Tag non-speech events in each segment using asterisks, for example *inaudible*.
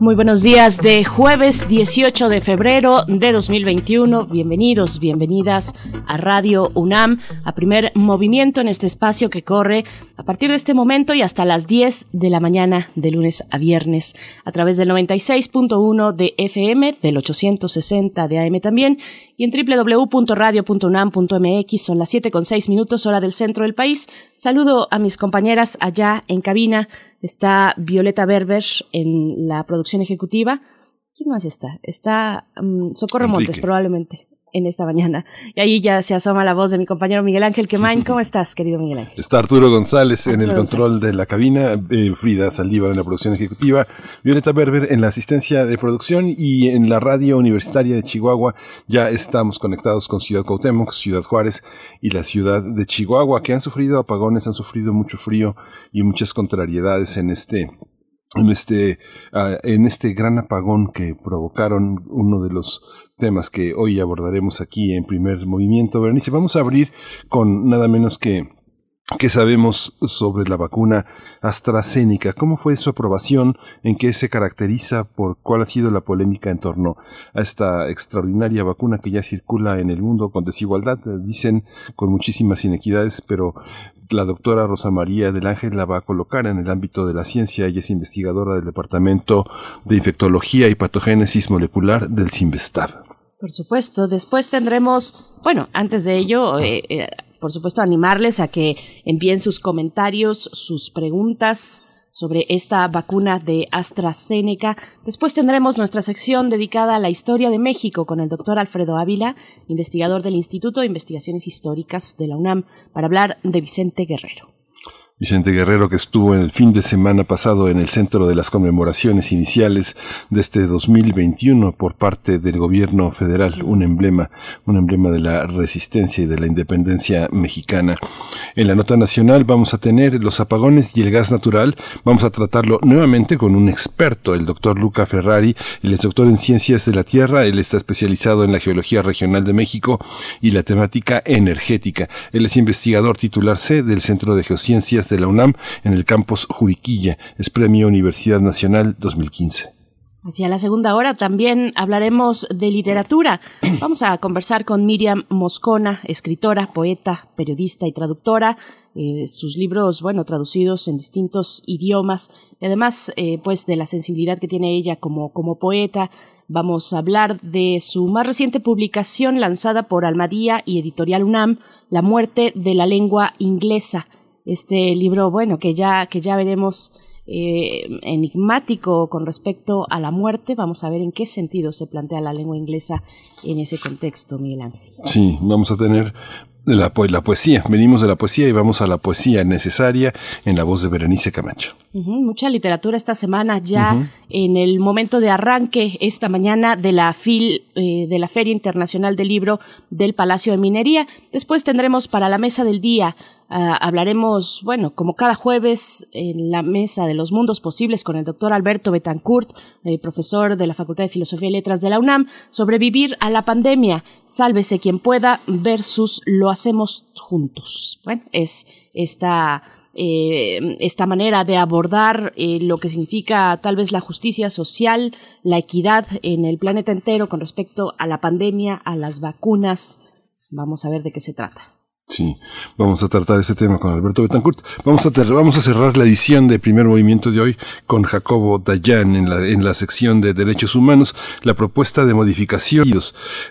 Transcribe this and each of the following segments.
Muy buenos días de jueves 18 de febrero de 2021. Bienvenidos, bienvenidas a Radio UNAM, a primer movimiento en este espacio que corre a partir de este momento y hasta las 10 de la mañana de lunes a viernes a través del 96.1 de FM, del 860 de AM también y en www.radio.unam.mx son las 7 con 6 minutos hora del centro del país. Saludo a mis compañeras allá en cabina está Violeta Berber en la producción ejecutiva. ¿Quién más está? Está mm, Socorro Montes, probablemente en esta mañana. Y ahí ya se asoma la voz de mi compañero Miguel Ángel Quemain. *laughs* ¿Cómo estás, querido Miguel Ángel? Está Arturo González en el control de la cabina, eh, Frida Saldívar en la producción ejecutiva, Violeta Berber en la asistencia de producción y en la radio universitaria de Chihuahua ya estamos conectados con Ciudad Cuauhtémoc, Ciudad Juárez y la ciudad de Chihuahua que han sufrido apagones, han sufrido mucho frío y muchas contrariedades en este en este, ah, en este gran apagón que provocaron uno de los temas que hoy abordaremos aquí en primer movimiento. Berenice, vamos a abrir con nada menos que ¿Qué sabemos sobre la vacuna AstraZeneca? ¿Cómo fue su aprobación? ¿En qué se caracteriza? ¿Por cuál ha sido la polémica en torno a esta extraordinaria vacuna que ya circula en el mundo con desigualdad? Dicen con muchísimas inequidades, pero la doctora Rosa María del Ángel la va a colocar en el ámbito de la ciencia. Ella es investigadora del Departamento de Infectología y Patogénesis Molecular del CIMBESTAB. Por supuesto, después tendremos, bueno, antes de ello, eh, eh, por supuesto, animarles a que envíen sus comentarios, sus preguntas sobre esta vacuna de AstraZeneca. Después tendremos nuestra sección dedicada a la historia de México con el doctor Alfredo Ávila, investigador del Instituto de Investigaciones Históricas de la UNAM, para hablar de Vicente Guerrero. Vicente Guerrero, que estuvo en el fin de semana pasado en el centro de las conmemoraciones iniciales de este 2021 por parte del gobierno federal, un emblema, un emblema de la resistencia y de la independencia mexicana. En la nota nacional vamos a tener los apagones y el gas natural. Vamos a tratarlo nuevamente con un experto, el doctor Luca Ferrari. Él es doctor en ciencias de la tierra. Él está especializado en la geología regional de México y la temática energética. Él es investigador titular C del Centro de Geociencias de la UNAM en el campus Juriquilla. Es Premio Universidad Nacional 2015. Hacia la segunda hora también hablaremos de literatura. *clears throat* Vamos a conversar con Miriam Moscona, escritora, poeta, periodista y traductora. Eh, sus libros, bueno, traducidos en distintos idiomas. Además, eh, pues, de la sensibilidad que tiene ella como, como poeta. Vamos a hablar de su más reciente publicación lanzada por Almadía y Editorial UNAM, La muerte de la lengua inglesa este libro, bueno, que ya, que ya veremos eh, enigmático con respecto a la muerte. Vamos a ver en qué sentido se plantea la lengua inglesa en ese contexto, Miguel Ángel. Sí, vamos a tener la, la, poesía. Venimos de la poesía y vamos a la poesía necesaria en la voz de Berenice Camacho. mucha literatura esta semana ya en el momento de arranque esta mañana de la FIL, eh, de la Feria Internacional del Libro del Palacio de Minería. Después tendremos para la mesa del día Ah, hablaremos, bueno, como cada jueves en la mesa de los mundos posibles con el doctor Alberto Betancourt, eh, profesor de la Facultad de Filosofía y Letras de la UNAM, sobrevivir a la pandemia, sálvese quien pueda versus lo hacemos juntos. Bueno, es esta eh, esta manera de abordar eh, lo que significa tal vez la justicia social, la equidad en el planeta entero con respecto a la pandemia, a las vacunas. Vamos a ver de qué se trata. Sí, vamos a tratar ese tema con Alberto Betancourt. Vamos a, vamos a cerrar la edición de Primer Movimiento de hoy con Jacobo Dayan en la, en la sección de Derechos Humanos, la propuesta de modificación.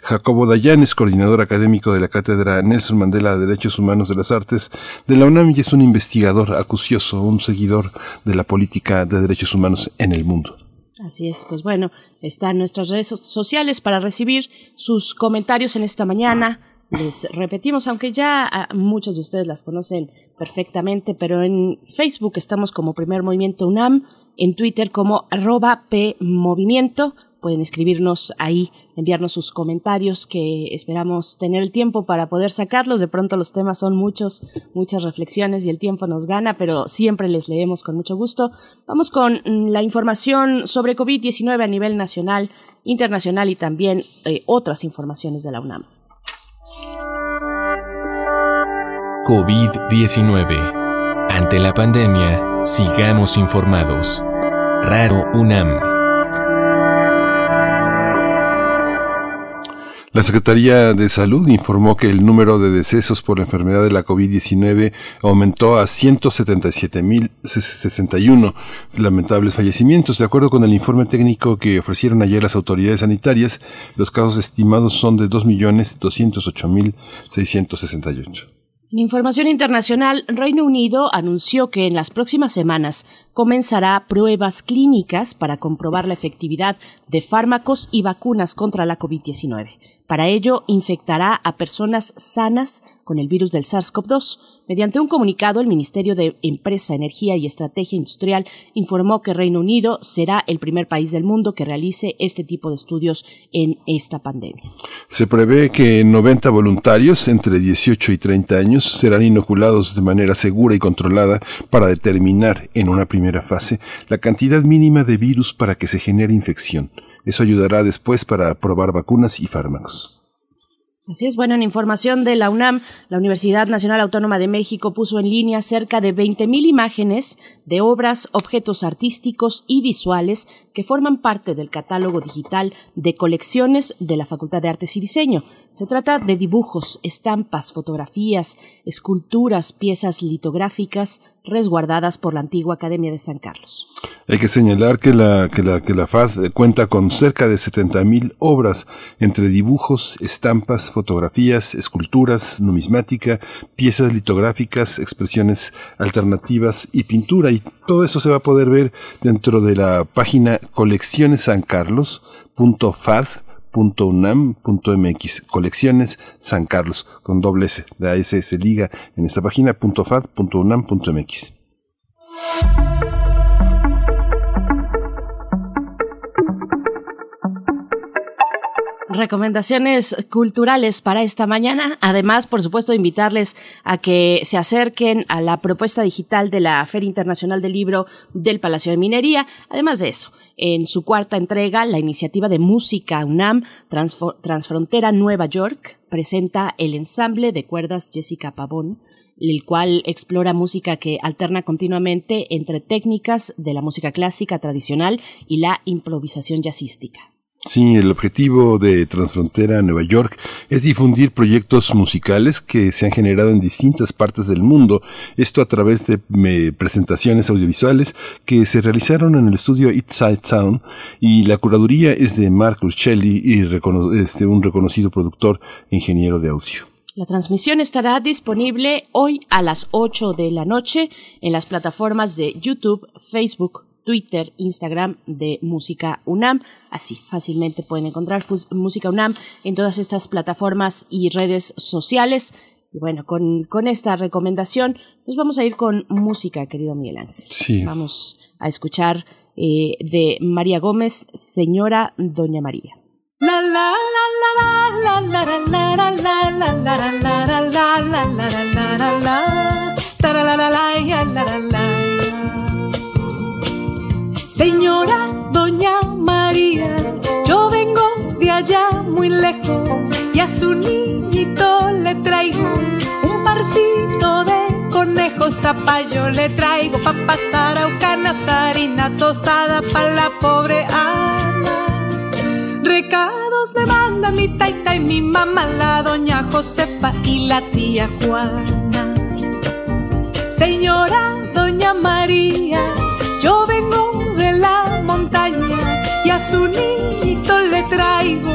Jacobo Dayan es coordinador académico de la Cátedra Nelson Mandela de Derechos Humanos de las Artes de la UNAM y es un investigador acucioso, un seguidor de la política de derechos humanos en el mundo. Así es, pues bueno, están nuestras redes sociales para recibir sus comentarios en esta mañana les repetimos, aunque ya ah, muchos de ustedes las conocen perfectamente, pero en Facebook estamos como Primer Movimiento UNAM, en Twitter como arroba PMovimiento, pueden escribirnos ahí, enviarnos sus comentarios que esperamos tener el tiempo para poder sacarlos. De pronto los temas son muchos, muchas reflexiones y el tiempo nos gana, pero siempre les leemos con mucho gusto. Vamos con mm, la información sobre COVID-19 a nivel nacional, internacional y también eh, otras informaciones de la UNAM. COVID-19. Ante la pandemia, sigamos informados. Raro UNAM. La Secretaría de Salud informó que el número de decesos por la enfermedad de la COVID-19 aumentó a 177.061 lamentables fallecimientos. De acuerdo con el informe técnico que ofrecieron ayer las autoridades sanitarias, los casos estimados son de 2.208.668. En información internacional, Reino Unido anunció que en las próximas semanas comenzará pruebas clínicas para comprobar la efectividad de fármacos y vacunas contra la COVID-19. Para ello, infectará a personas sanas con el virus del SARS-CoV-2. Mediante un comunicado, el Ministerio de Empresa, Energía y Estrategia Industrial informó que Reino Unido será el primer país del mundo que realice este tipo de estudios en esta pandemia. Se prevé que 90 voluntarios entre 18 y 30 años serán inoculados de manera segura y controlada para determinar en una primera fase la cantidad mínima de virus para que se genere infección. Eso ayudará después para probar vacunas y fármacos. Así es, bueno, en información de la UNAM, la Universidad Nacional Autónoma de México puso en línea cerca de 20.000 imágenes de obras, objetos artísticos y visuales que forman parte del catálogo digital de colecciones de la Facultad de Artes y Diseño. Se trata de dibujos, estampas, fotografías, esculturas, piezas litográficas resguardadas por la antigua Academia de San Carlos. Hay que señalar que la, que la, FAD cuenta con cerca de 70.000 obras entre dibujos, estampas, fotografías, esculturas, numismática, piezas litográficas, expresiones alternativas y pintura. Y todo eso se va a poder ver dentro de la página coleccionesancarlos.fad.unam.mx Colecciones San Carlos con doble S. La S se liga en esta página .fad.unam.mx. recomendaciones culturales para esta mañana. Además, por supuesto, invitarles a que se acerquen a la propuesta digital de la Feria Internacional del Libro del Palacio de Minería. Además de eso, en su cuarta entrega, la iniciativa de música UNAM Transfrontera Nueva York presenta el ensamble de cuerdas Jessica Pavón el cual explora música que alterna continuamente entre técnicas de la música clásica tradicional y la improvisación jazzística. Sí, el objetivo de Transfrontera Nueva York es difundir proyectos musicales que se han generado en distintas partes del mundo, esto a través de presentaciones audiovisuales que se realizaron en el estudio East Side Sound y la curaduría es de Marcus Shelley y este, un reconocido productor e ingeniero de audio. La transmisión estará disponible hoy a las 8 de la noche en las plataformas de YouTube, Facebook, Twitter, Instagram de Música UNAM. Así fácilmente pueden encontrar Música UNAM en todas estas plataformas y redes sociales. Y bueno, con, con esta recomendación nos vamos a ir con música, querido Miguel Ángel. Sí. Vamos a escuchar eh, de María Gómez, Señora Doña María. La la la la la la la la la la la la la la la la Señora Doña allá muy lejos y a su niñito le traigo un parcito de conejos, zapallo le traigo pa' pasar a harina tostada pa' la pobre Ana. Recados le manda mi taita y mi mamá, la doña Josefa y la tía Juana. Señora Doña María, yo vengo de la montaña y a su niñito le traigo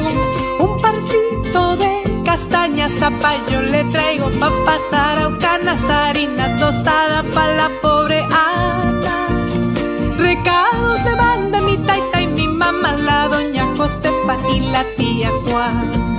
un parcito de castañas, zapallo le traigo pa' pasar a canas, harina tostada pa' la pobre Ana. Recados de banda mi taita y mi mamá, la doña Josefa y la tía Juana.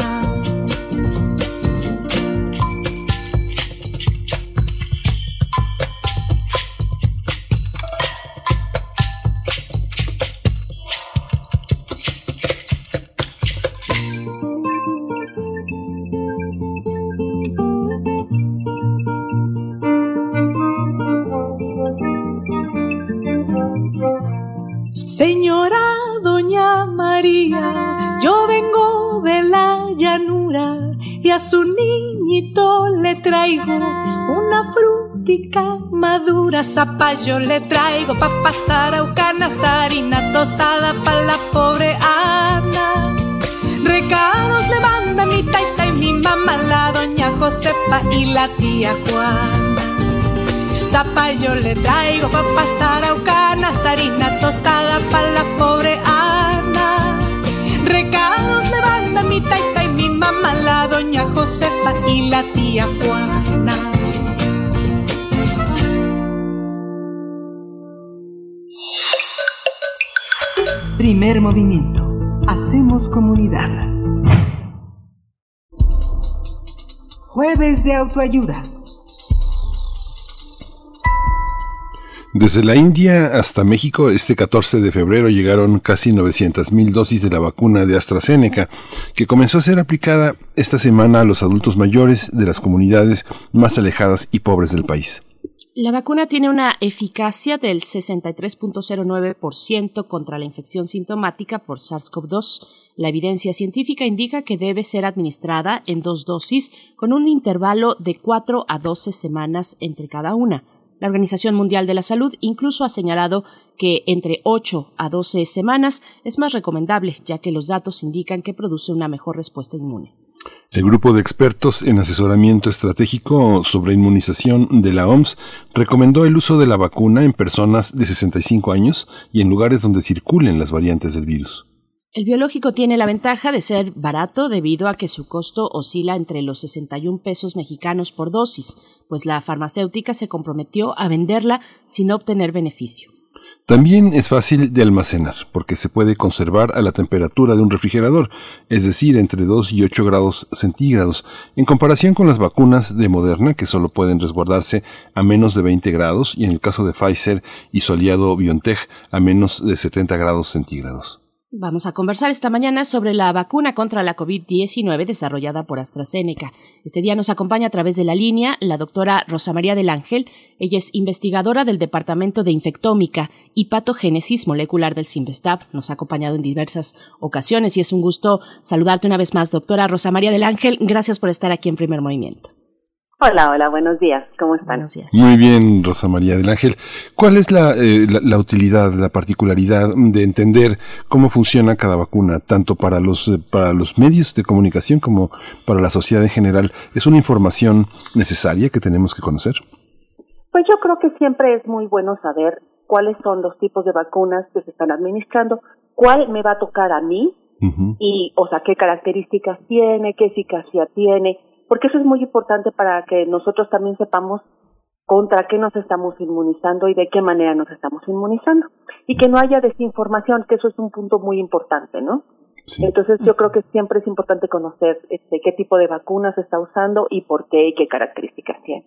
Madura. Zapallo le traigo pa' pasar a ucanas, harina tostada pa' la pobre Ana. Recados le manda mi taita y mi mamá, la doña Josefa y la tía Juana. Zapallo le traigo pa' pasar a ucanas, harina tostada pa' la pobre Ana. Recados le manda mi taita y mi mamá, la doña Josefa y la tía Juana. Primer movimiento. Hacemos comunidad. Jueves de autoayuda. Desde la India hasta México, este 14 de febrero llegaron casi 900.000 dosis de la vacuna de AstraZeneca, que comenzó a ser aplicada esta semana a los adultos mayores de las comunidades más alejadas y pobres del país. La vacuna tiene una eficacia del 63.09% contra la infección sintomática por SARS-CoV-2. La evidencia científica indica que debe ser administrada en dos dosis con un intervalo de 4 a 12 semanas entre cada una. La Organización Mundial de la Salud incluso ha señalado que entre 8 a 12 semanas es más recomendable, ya que los datos indican que produce una mejor respuesta inmune. El grupo de expertos en asesoramiento estratégico sobre inmunización de la OMS recomendó el uso de la vacuna en personas de 65 años y en lugares donde circulen las variantes del virus. El biológico tiene la ventaja de ser barato debido a que su costo oscila entre los 61 pesos mexicanos por dosis, pues la farmacéutica se comprometió a venderla sin obtener beneficio. También es fácil de almacenar porque se puede conservar a la temperatura de un refrigerador, es decir, entre 2 y 8 grados centígrados, en comparación con las vacunas de Moderna que solo pueden resguardarse a menos de 20 grados y en el caso de Pfizer y su aliado BioNTech a menos de 70 grados centígrados. Vamos a conversar esta mañana sobre la vacuna contra la COVID-19 desarrollada por AstraZeneca. Este día nos acompaña a través de la línea la doctora Rosa María del Ángel. Ella es investigadora del Departamento de Infectómica y Patogénesis Molecular del CIMBESTAB. Nos ha acompañado en diversas ocasiones y es un gusto saludarte una vez más, doctora Rosa María del Ángel. Gracias por estar aquí en Primer Movimiento. Hola, hola, buenos días. ¿Cómo están? Buenos días. Muy bien, Rosa María del Ángel. ¿Cuál es la, eh, la, la, utilidad, la particularidad de entender cómo funciona cada vacuna, tanto para los, eh, para los medios de comunicación como para la sociedad en general? ¿Es una información necesaria que tenemos que conocer? Pues yo creo que siempre es muy bueno saber cuáles son los tipos de vacunas que se están administrando, cuál me va a tocar a mí uh -huh. y, o sea, qué características tiene, qué eficacia tiene porque eso es muy importante para que nosotros también sepamos contra qué nos estamos inmunizando y de qué manera nos estamos inmunizando. Y que no haya desinformación, que eso es un punto muy importante, ¿no? Sí. Entonces yo creo que siempre es importante conocer este, qué tipo de vacunas se está usando y por qué y qué características tiene.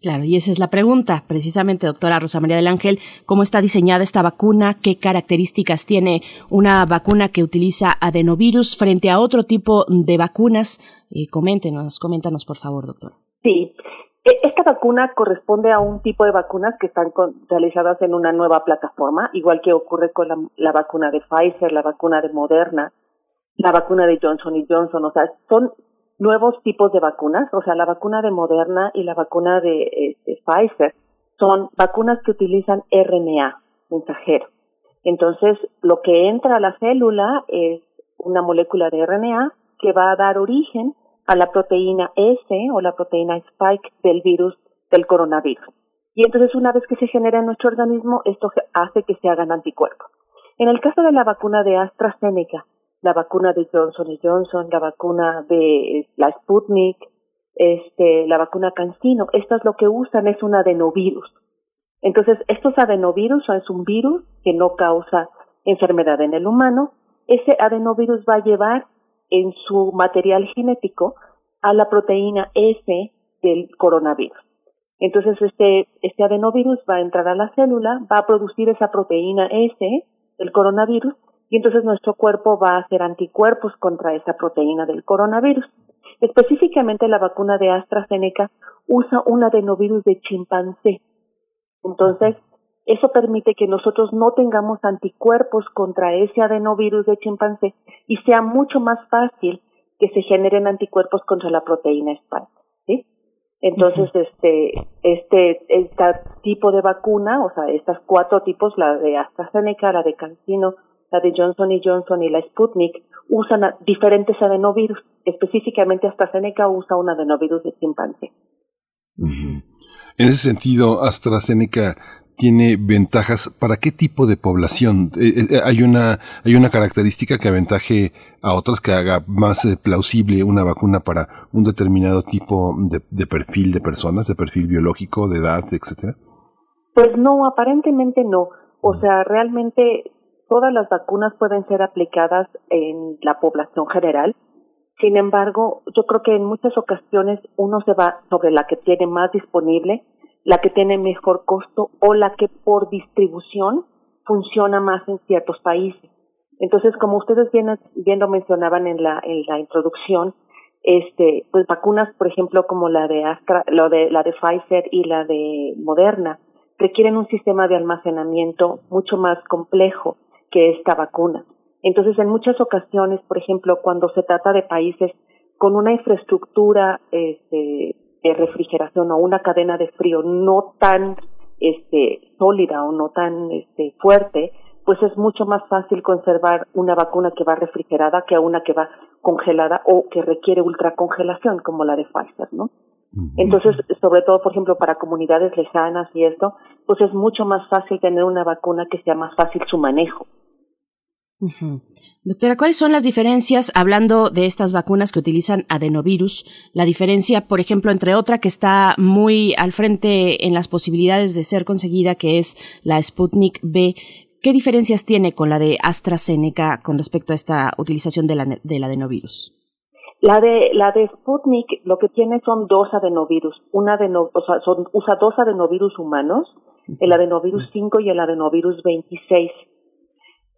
Claro, y esa es la pregunta, precisamente, doctora Rosa María del Ángel, ¿cómo está diseñada esta vacuna? ¿Qué características tiene una vacuna que utiliza adenovirus frente a otro tipo de vacunas? Eh, coméntenos, coméntanos, por favor, doctora. Sí, esta vacuna corresponde a un tipo de vacunas que están con, realizadas en una nueva plataforma, igual que ocurre con la, la vacuna de Pfizer, la vacuna de Moderna, la vacuna de Johnson y Johnson, o sea, son nuevos tipos de vacunas, o sea, la vacuna de Moderna y la vacuna de, este, Pfizer son vacunas que utilizan RNA mensajero. Entonces, lo que entra a la célula es una molécula de RNA que va a dar origen a la proteína S o la proteína spike del virus del coronavirus. Y entonces, una vez que se genera en nuestro organismo, esto hace que se hagan anticuerpos. En el caso de la vacuna de AstraZeneca, la vacuna de Johnson Johnson, la vacuna de la Sputnik, este, la vacuna Cancino, estas lo que usan es un adenovirus. Entonces, estos adenovirus es un virus que no causa enfermedad en el humano. Ese adenovirus va a llevar en su material genético a la proteína S del coronavirus. Entonces, este, este adenovirus va a entrar a la célula, va a producir esa proteína S del coronavirus y entonces nuestro cuerpo va a hacer anticuerpos contra esa proteína del coronavirus. Específicamente la vacuna de AstraZeneca usa un adenovirus de chimpancé. Entonces, eso permite que nosotros no tengamos anticuerpos contra ese adenovirus de chimpancé y sea mucho más fácil que se generen anticuerpos contra la proteína Spike, ¿sí? Entonces, este, este, este tipo de vacuna, o sea, estas cuatro tipos, la de AstraZeneca, la de CanSino, la de Johnson y Johnson y la Sputnik, usan diferentes adenovirus. Específicamente AstraZeneca usa un adenovirus de chimpancé. En ese sentido, AstraZeneca tiene ventajas para qué tipo de población? Eh, eh, eh, ¿Hay una, hay una característica que aventaje a otras que haga más plausible una vacuna para un determinado tipo de, de, perfil de personas, de perfil biológico, de edad, etcétera? Pues no, aparentemente no. O sea, realmente todas las vacunas pueden ser aplicadas en la población general. Sin embargo, yo creo que en muchas ocasiones uno se va sobre la que tiene más disponible, la que tiene mejor costo o la que por distribución funciona más en ciertos países. Entonces, como ustedes bien, lo mencionaban en la, en la introducción, este, pues vacunas, por ejemplo, como la de Astra, lo de, la de Pfizer y la de Moderna, requieren un sistema de almacenamiento mucho más complejo que esta vacuna. Entonces, en muchas ocasiones, por ejemplo, cuando se trata de países con una infraestructura este, de refrigeración o una cadena de frío no tan este, sólida o no tan este, fuerte, pues es mucho más fácil conservar una vacuna que va refrigerada que una que va congelada o que requiere ultracongelación, como la de Pfizer, ¿no? Entonces, sobre todo, por ejemplo, para comunidades lejanas y esto, pues es mucho más fácil tener una vacuna que sea más fácil su manejo. Doctora, ¿cuáles son las diferencias, hablando de estas vacunas que utilizan adenovirus, la diferencia, por ejemplo, entre otra que está muy al frente en las posibilidades de ser conseguida, que es la Sputnik B? ¿Qué diferencias tiene con la de AstraZeneca con respecto a esta utilización del adenovirus? La de, la de Sputnik lo que tiene son dos adenovirus. Una adeno, o sea, usa dos adenovirus humanos, el adenovirus 5 y el adenovirus 26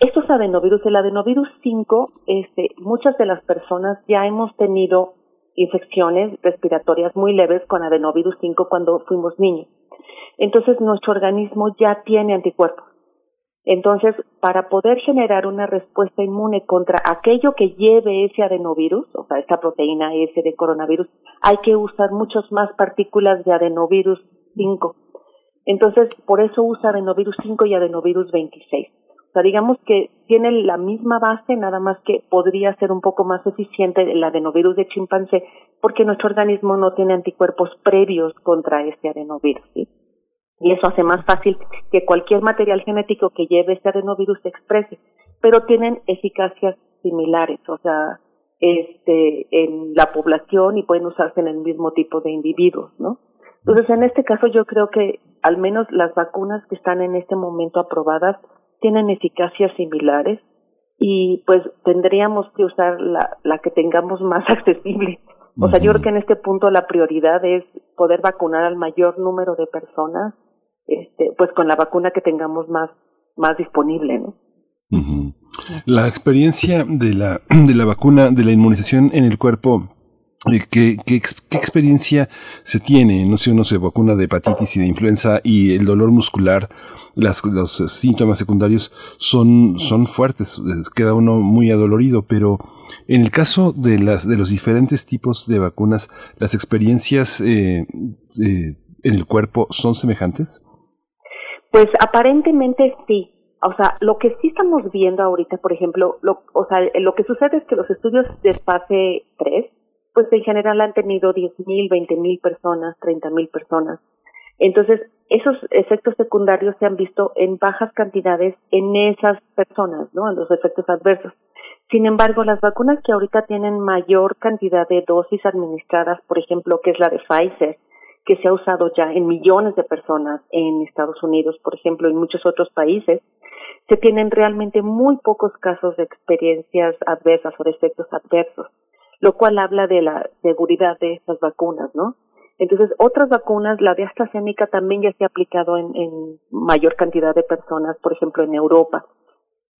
estos adenovirus, el adenovirus 5, este, muchas de las personas ya hemos tenido infecciones respiratorias muy leves con adenovirus 5 cuando fuimos niños. Entonces nuestro organismo ya tiene anticuerpos. Entonces, para poder generar una respuesta inmune contra aquello que lleve ese adenovirus, o sea, esta proteína S de coronavirus, hay que usar muchas más partículas de adenovirus 5. Entonces, por eso usa adenovirus 5 y adenovirus 26. O sea, digamos que tiene la misma base, nada más que podría ser un poco más eficiente el adenovirus de chimpancé, porque nuestro organismo no tiene anticuerpos previos contra este adenovirus. Y eso hace más fácil que cualquier material genético que lleve este adenovirus se exprese, pero tienen eficacias similares, o sea, este, en la población y pueden usarse en el mismo tipo de individuos, ¿no? Entonces, en este caso, yo creo que al menos las vacunas que están en este momento aprobadas tienen eficacias similares y pues tendríamos que usar la, la que tengamos más *laughs* accesible. O sea, yo creo que en este punto la prioridad es poder vacunar al mayor número de personas, este, pues con la vacuna que tengamos más, más disponible, ¿no? La experiencia de la, *clears throat* de la vacuna, de la inmunización en el cuerpo ¿Qué, qué, experiencia se tiene? No sé, uno se vacuna de hepatitis y de influenza y el dolor muscular, las, los síntomas secundarios son, son fuertes, queda uno muy adolorido, pero en el caso de, las, de los diferentes tipos de vacunas, ¿las experiencias eh, eh, en el cuerpo son semejantes? Pues aparentemente sí. O sea, lo que sí estamos viendo ahorita, por ejemplo, lo, o sea, lo que sucede es que los estudios de fase 3 pues en general han tenido 10.000, 20.000 personas, 30.000 personas. Entonces, esos efectos secundarios se han visto en bajas cantidades en esas personas, ¿no? En los efectos adversos. Sin embargo, las vacunas que ahorita tienen mayor cantidad de dosis administradas, por ejemplo, que es la de Pfizer, que se ha usado ya en millones de personas en Estados Unidos, por ejemplo, en muchos otros países, se tienen realmente muy pocos casos de experiencias adversas o de efectos adversos lo cual habla de la seguridad de estas vacunas, ¿no? Entonces, otras vacunas, la de AstraZeneca también ya se ha aplicado en, en mayor cantidad de personas, por ejemplo, en Europa.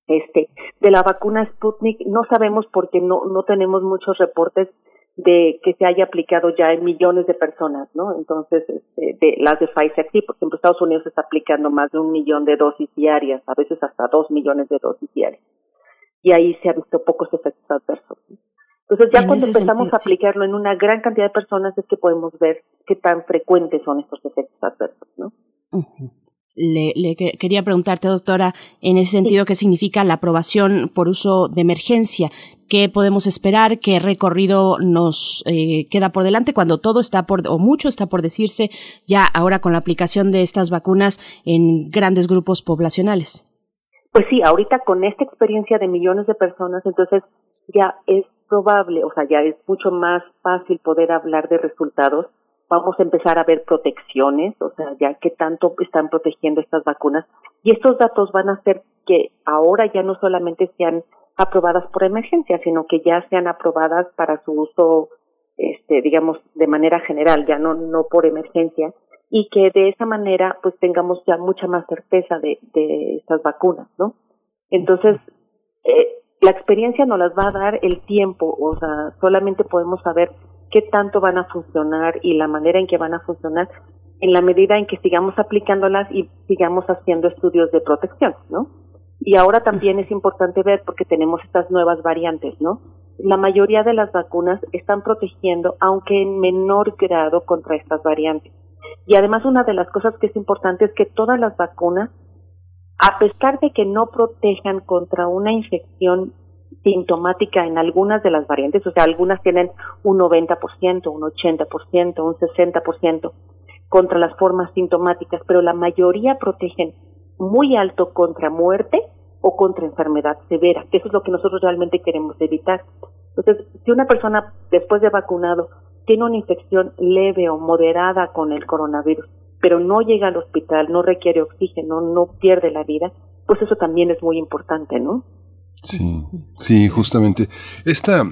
Este, de la vacuna Sputnik no sabemos porque no, no tenemos muchos reportes de que se haya aplicado ya en millones de personas, ¿no? Entonces, este, de las de Pfizer sí, por ejemplo, Estados Unidos está aplicando más de un millón de dosis diarias, a veces hasta dos millones de dosis diarias. Y ahí se han visto pocos efectos adversos. Entonces ya cuando empezamos a aplicarlo en una gran cantidad de personas es que podemos ver qué tan frecuentes son estos efectos adversos, ¿no? Le, quería preguntarte, doctora, en ese sentido, ¿qué significa la aprobación por uso de emergencia? ¿Qué podemos esperar? ¿Qué recorrido nos eh, queda por delante cuando todo está por, o mucho está por decirse ya ahora con la aplicación de estas vacunas en grandes grupos poblacionales? Pues sí, ahorita con esta experiencia de millones de personas, entonces ya es probable, o sea, ya es mucho más fácil poder hablar de resultados. Vamos a empezar a ver protecciones, o sea, ya qué tanto están protegiendo estas vacunas. Y estos datos van a hacer que ahora ya no solamente sean aprobadas por emergencia, sino que ya sean aprobadas para su uso, este, digamos, de manera general, ya no, no por emergencia, y que de esa manera pues tengamos ya mucha más certeza de, de estas vacunas, ¿no? Entonces, eh, la experiencia nos las va a dar el tiempo, o sea, solamente podemos saber qué tanto van a funcionar y la manera en que van a funcionar en la medida en que sigamos aplicándolas y sigamos haciendo estudios de protección, ¿no? Y ahora también es importante ver porque tenemos estas nuevas variantes, ¿no? La mayoría de las vacunas están protegiendo, aunque en menor grado, contra estas variantes. Y además una de las cosas que es importante es que todas las vacunas a pesar de que no protejan contra una infección sintomática en algunas de las variantes, o sea, algunas tienen un 90%, un 80%, un 60% contra las formas sintomáticas, pero la mayoría protegen muy alto contra muerte o contra enfermedad severa, que eso es lo que nosotros realmente queremos evitar. Entonces, si una persona después de vacunado tiene una infección leve o moderada con el coronavirus, pero no llega al hospital, no requiere oxígeno, no pierde la vida, pues eso también es muy importante, ¿no? Sí, sí, justamente. Esta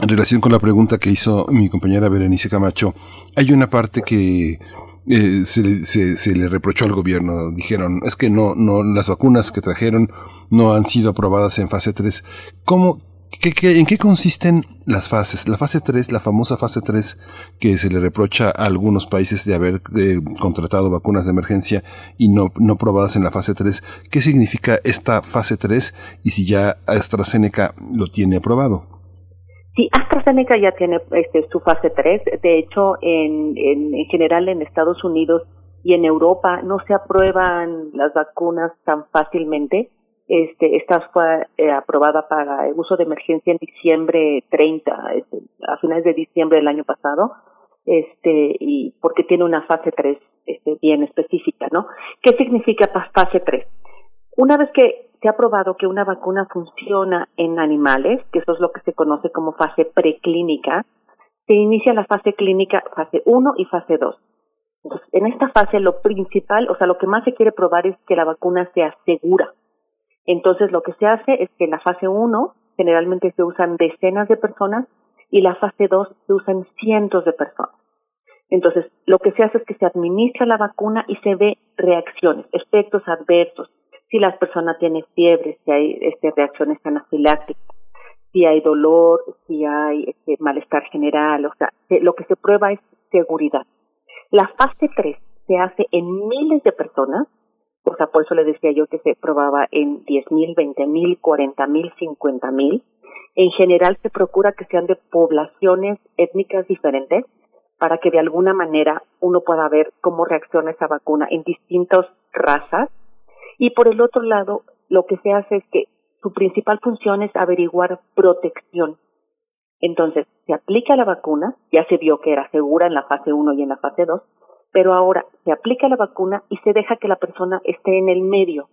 relación con la pregunta que hizo mi compañera Berenice Camacho, hay una parte que eh, se, le, se, le reprochó al gobierno. Dijeron, es que no, no, las vacunas que trajeron no han sido aprobadas en fase 3. ¿Cómo, ¿Qué, en qué consisten las fases? La fase 3, la famosa fase 3 que se le reprocha a algunos países de haber eh, contratado vacunas de emergencia y no, no probadas en la fase 3. ¿Qué significa esta fase 3 y si ya AstraZeneca lo tiene aprobado? Sí, AstraZeneca ya tiene este, su fase 3. De hecho, en, en, en general en Estados Unidos y en Europa no se aprueban las vacunas tan fácilmente este, esta fue eh, aprobada para el uso de emergencia en diciembre 30, este, a finales de diciembre del año pasado, este, y porque tiene una fase 3 este, bien específica, ¿no? ¿Qué significa fase 3? Una vez que se ha probado que una vacuna funciona en animales, que eso es lo que se conoce como fase preclínica, se inicia la fase clínica fase 1 y fase 2. Entonces, en esta fase lo principal, o sea, lo que más se quiere probar es que la vacuna sea segura, entonces, lo que se hace es que en la fase 1 generalmente se usan decenas de personas y la fase 2 se usan cientos de personas. Entonces, lo que se hace es que se administra la vacuna y se ve reacciones, efectos adversos, si la persona tiene fiebre, si hay este, reacciones anafilácticas, si hay dolor, si hay este, malestar general, o sea, lo que se prueba es seguridad. La fase 3 se hace en miles de personas o sea, por eso le decía yo que se probaba en 10.000, 20.000, 40.000, 50.000. En general se procura que sean de poblaciones étnicas diferentes para que de alguna manera uno pueda ver cómo reacciona esa vacuna en distintas razas. Y por el otro lado, lo que se hace es que su principal función es averiguar protección. Entonces, se aplica la vacuna, ya se vio que era segura en la fase 1 y en la fase 2, pero ahora se aplica la vacuna y se deja que la persona esté en el medio.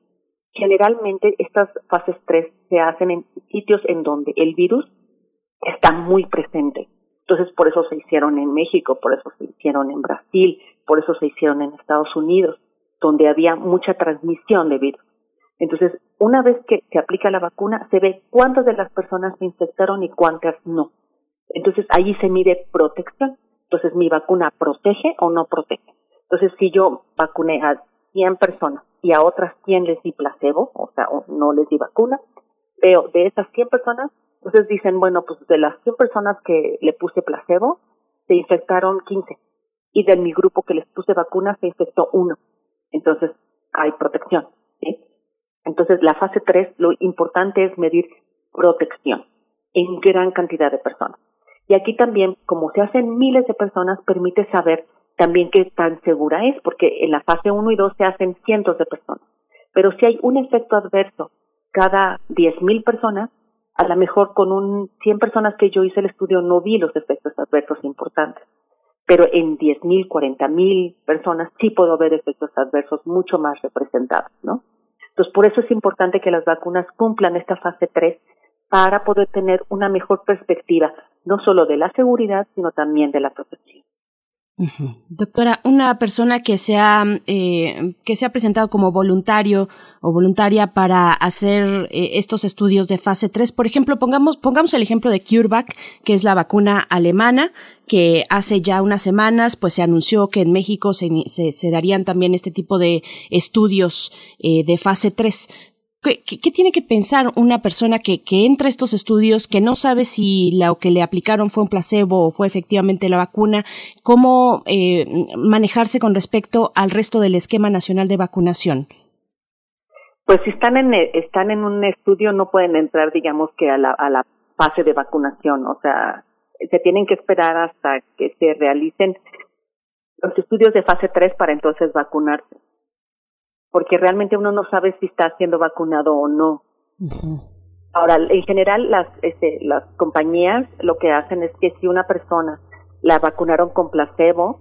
Generalmente estas fases 3 se hacen en sitios en donde el virus está muy presente. Entonces, por eso se hicieron en México, por eso se hicieron en Brasil, por eso se hicieron en Estados Unidos, donde había mucha transmisión de virus. Entonces, una vez que se aplica la vacuna, se ve cuántas de las personas se infectaron y cuántas no. Entonces, ahí se mide protección. Entonces, ¿mi vacuna protege o no protege? Entonces, si yo vacuné a 100 personas y a otras 100 les di placebo, o sea, no les di vacuna, veo de esas 100 personas, entonces dicen, bueno, pues de las 100 personas que le puse placebo, se infectaron 15. Y de mi grupo que les puse vacuna, se infectó uno. Entonces, hay protección. ¿sí? Entonces, la fase 3, lo importante es medir protección. en gran cantidad de personas. Y aquí también, como se hacen miles de personas, permite saber también qué tan segura es, porque en la fase 1 y 2 se hacen cientos de personas. Pero si hay un efecto adverso cada 10.000 personas, a lo mejor con un 100 personas que yo hice el estudio no vi los efectos adversos importantes. Pero en 10.000, 40.000 personas sí puedo ver efectos adversos mucho más representados, ¿no? Entonces, por eso es importante que las vacunas cumplan esta fase 3 para poder tener una mejor perspectiva, no solo de la seguridad, sino también de la protección. Doctora, una persona que se ha eh, que se ha presentado como voluntario o voluntaria para hacer eh, estos estudios de fase 3, por ejemplo, pongamos pongamos el ejemplo de CureVac, que es la vacuna alemana que hace ya unas semanas pues se anunció que en México se, se, darían también este tipo de estudios eh, de fase 3. ¿Qué, tiene que pensar una persona que, entra a estos estudios, que no sabe si lo que le aplicaron fue un placebo o fue efectivamente la vacuna? ¿Cómo eh, manejarse con respecto al resto del esquema nacional de vacunación? Pues si están en, están en un estudio no pueden entrar, digamos que a la, a la fase de vacunación, o sea, se tienen que esperar hasta que se realicen los estudios de fase 3 para entonces vacunarse porque realmente uno no sabe si está siendo vacunado o no. Ahora, en general, las, este, las compañías lo que hacen es que si una persona la vacunaron con placebo,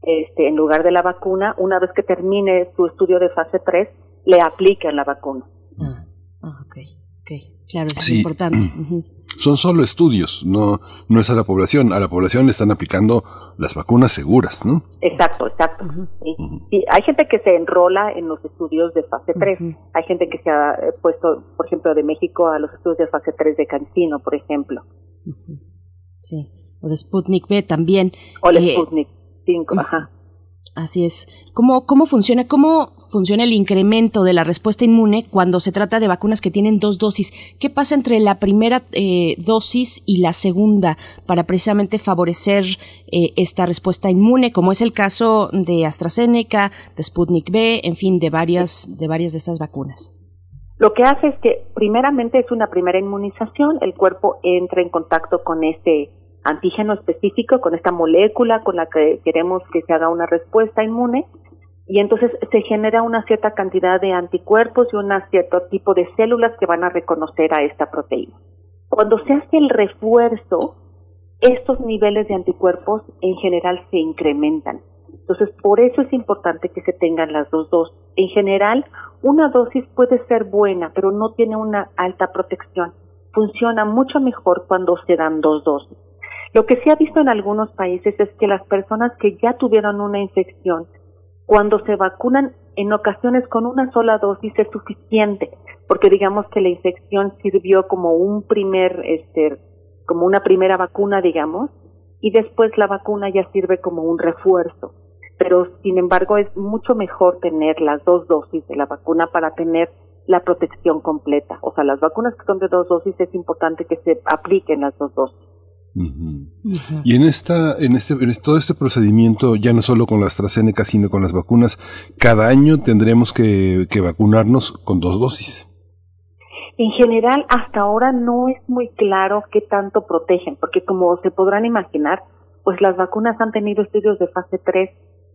este, en lugar de la vacuna, una vez que termine su estudio de fase 3, le aplican la vacuna. Ah, ah ok. Claro, eso es importante. *clears throat* son solo estudios, no, no es a la población. A la población le están aplicando las vacunas seguras, ¿no? Exacto, exacto. sí. hay gente que se enrola en los estudios de fase 3. Hay gente que se ha eh, puesto, por ejemplo, de México a los estudios de fase 3 de Cancino, por ejemplo. Sí, o de Sputnik B también. O de eh, Sputnik 5, ajá. Así es. ¿Cómo, cómo funciona? ¿Cómo funciona el incremento de la respuesta inmune cuando se trata de vacunas que tienen dos dosis? ¿Qué pasa entre la primera eh, dosis y la segunda para precisamente favorecer eh, esta respuesta inmune, como es el caso de AstraZeneca, de Sputnik B, en fin, de varias de varias de estas vacunas? Lo que hace es que primeramente es una primera inmunización, el cuerpo entra en contacto con este antígeno específico, con esta molécula con la que queremos que se haga una respuesta inmune, y entonces se genera una cierta cantidad de anticuerpos y un cierto tipo de células que van a reconocer a esta proteína. Cuando se hace el refuerzo, estos niveles de anticuerpos en general se incrementan. Entonces, por eso es importante que se tengan las dos dosis. En general, una dosis puede ser buena, pero no tiene una alta protección. Funciona mucho mejor cuando se dan dos dosis. Lo que se ha visto en algunos países es que las personas que ya tuvieron una infección, cuando se vacunan en ocasiones con una sola dosis es suficiente, porque digamos que la infección sirvió como un primer, este, como una primera vacuna, digamos, y después la vacuna ya sirve como un refuerzo. Pero sin embargo es mucho mejor tener las dos dosis de la vacuna para tener la protección completa. O sea, las vacunas que son de dos dosis es importante que se apliquen las dos dosis. Y en esta, en este, en todo este procedimiento, ya no solo con la AstraZeneca, sino con las vacunas, cada año tendremos que, vacunarnos con dos dosis. En general, hasta ahora no es muy claro qué tanto protegen, porque como se podrán imaginar, pues las vacunas han tenido estudios de fase 3,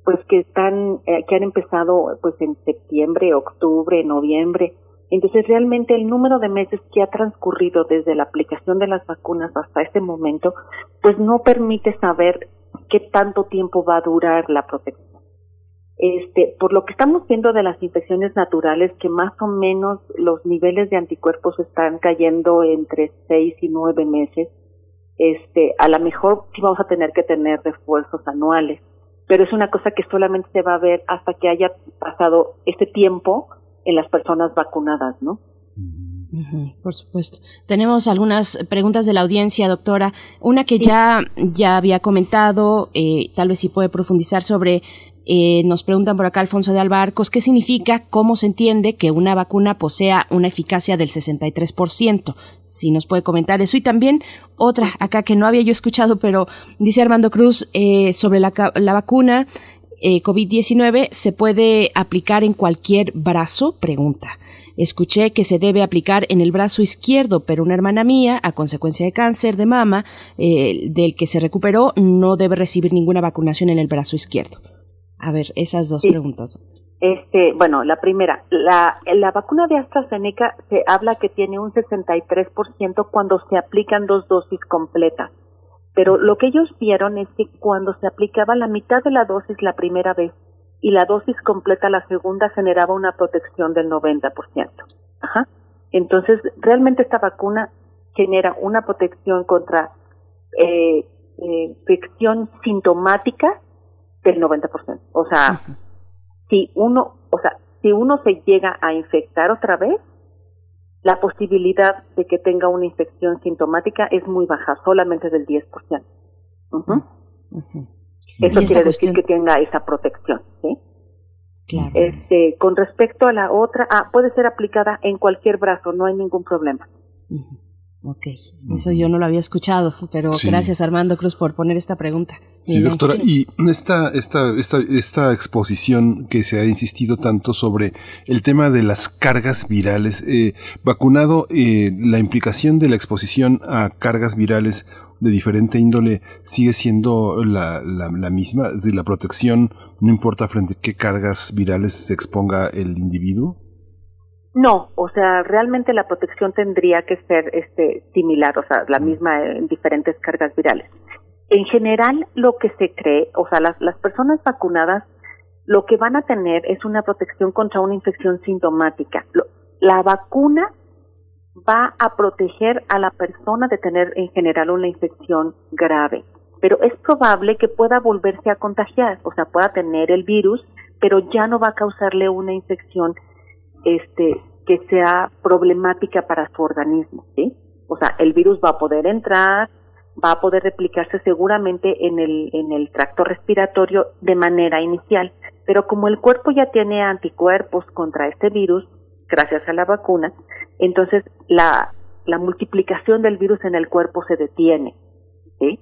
pues que están, eh, que han empezado pues en septiembre, octubre, noviembre, entonces, realmente el número de meses que ha transcurrido desde la aplicación de las vacunas hasta este momento, pues no permite saber qué tanto tiempo va a durar la protección. Este, por lo que estamos viendo de las infecciones naturales, que más o menos los niveles de anticuerpos están cayendo entre seis y nueve meses, este, a lo mejor sí vamos a tener que tener refuerzos anuales, pero es una cosa que solamente se va a ver hasta que haya pasado ese tiempo en las personas vacunadas, ¿no? por supuesto. Tenemos algunas preguntas de la audiencia, doctora. Una que ya, ya había comentado, eh, tal vez si puede profundizar sobre, eh, nos preguntan por acá Alfonso de Albarcos, ¿qué significa, cómo se entiende que una vacuna posea una eficacia del 63%? Si nos puede comentar eso. Y también otra acá que no había yo escuchado, pero dice Armando Cruz eh, sobre la, la vacuna eh, COVID-19 se puede aplicar en cualquier brazo? Pregunta. escuché que se debe aplicar en el brazo izquierdo, pero una hermana mía, a consecuencia de cáncer de mama, eh, del que se recuperó, no debe recibir ninguna vacunación en el brazo izquierdo. A ver, esas dos preguntas. Este, bueno, la primera, la, la vacuna de AstraZeneca se habla que tiene un 63% cuando se aplican dos dosis completas. Pero lo que ellos vieron es que cuando se aplicaba la mitad de la dosis la primera vez y la dosis completa la segunda generaba una protección del 90%. Ajá. Entonces, realmente esta vacuna genera una protección contra eh, eh, infección sintomática del 90%. O sea, si uno, o sea, si uno se llega a infectar otra vez, la posibilidad de que tenga una infección sintomática es muy baja, solamente del 10%. Eso quiere decir que tenga esa protección, ¿sí? Claro. Este, con respecto a la otra, ah, puede ser aplicada en cualquier brazo, no hay ningún problema. Ok, eso yo no lo había escuchado, pero gracias Armando Cruz por poner esta pregunta. Sí, doctora, y esta, esta, esta, esta exposición que se ha insistido tanto sobre el tema de las cargas virales, eh, vacunado, eh, la implicación de la exposición a cargas virales de diferente índole sigue siendo la, la, la misma, de la protección no importa frente a qué cargas virales se exponga el individuo. No, o sea, realmente la protección tendría que ser este similar, o sea, la misma en diferentes cargas virales. En general, lo que se cree, o sea, las, las personas vacunadas lo que van a tener es una protección contra una infección sintomática. la vacuna va a proteger a la persona de tener en general una infección grave, pero es probable que pueda volverse a contagiar, o sea, pueda tener el virus, pero ya no va a causarle una infección este, que sea problemática para su organismo, ¿sí? O sea, el virus va a poder entrar, va a poder replicarse seguramente en el, en el tracto respiratorio de manera inicial, pero como el cuerpo ya tiene anticuerpos contra este virus, gracias a la vacuna, entonces la, la multiplicación del virus en el cuerpo se detiene, ¿sí?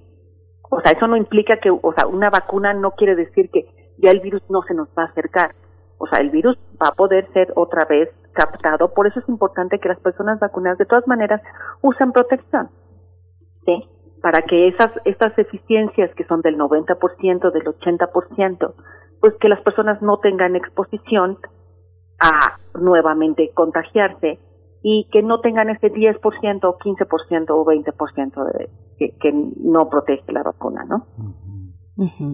O sea, eso no implica que, o sea, una vacuna no quiere decir que ya el virus no se nos va a acercar, o sea, el virus va a poder ser otra vez captado. Por eso es importante que las personas vacunadas de todas maneras usen protección. ¿sí? Para que esas, estas eficiencias que son del 90%, del 80%, pues que las personas no tengan exposición a nuevamente contagiarse y que no tengan ese 10% o 15% o 20% de, que, que no protege la vacuna, ¿no?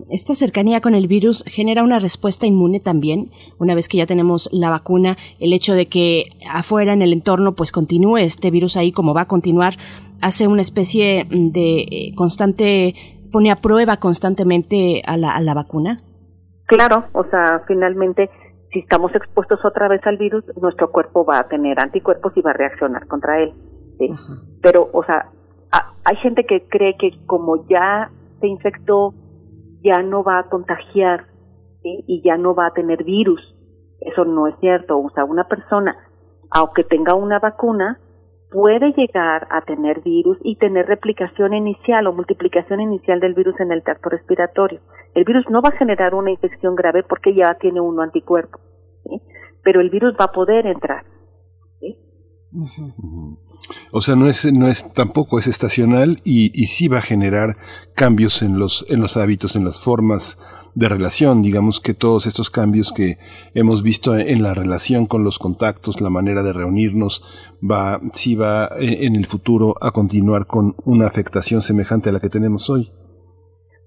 Esta cercanía con el virus genera una respuesta inmune también, una vez que ya tenemos la vacuna, el hecho de que afuera en el entorno pues continúe este virus ahí como va a continuar, hace una especie de eh, constante, pone a prueba constantemente a la, a la vacuna. Claro, o sea, finalmente si estamos expuestos otra vez al virus, nuestro cuerpo va a tener anticuerpos y va a reaccionar contra él. Pero, o sea, hay gente que cree que como ya se infectó ya no va a contagiar y ya no va a tener virus. Eso no es cierto. O sea, una persona, aunque tenga una vacuna, puede llegar a tener virus y tener replicación inicial o multiplicación inicial del virus en el tracto respiratorio. El virus no va a generar una infección grave porque ya tiene uno anticuerpo, pero el virus va a poder entrar. O sea, no es, no es, tampoco es estacional y, y sí va a generar cambios en los, en los hábitos, en las formas de relación. Digamos que todos estos cambios que hemos visto en la relación con los contactos, la manera de reunirnos, va, sí va en el futuro a continuar con una afectación semejante a la que tenemos hoy.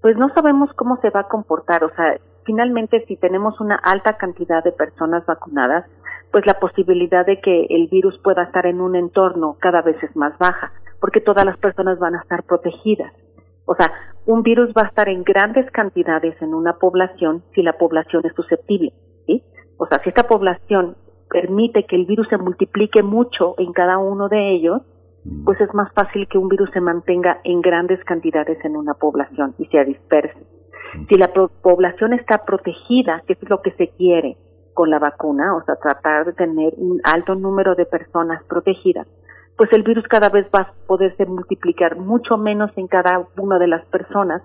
Pues no sabemos cómo se va a comportar. O sea, finalmente si tenemos una alta cantidad de personas vacunadas, pues la posibilidad de que el virus pueda estar en un entorno cada vez es más baja, porque todas las personas van a estar protegidas. O sea, un virus va a estar en grandes cantidades en una población si la población es susceptible, ¿sí? O sea, si esta población permite que el virus se multiplique mucho en cada uno de ellos, pues es más fácil que un virus se mantenga en grandes cantidades en una población y se disperse. Si la población está protegida, que es lo que se quiere, con la vacuna, o sea, tratar de tener un alto número de personas protegidas, pues el virus cada vez va a poderse multiplicar mucho menos en cada una de las personas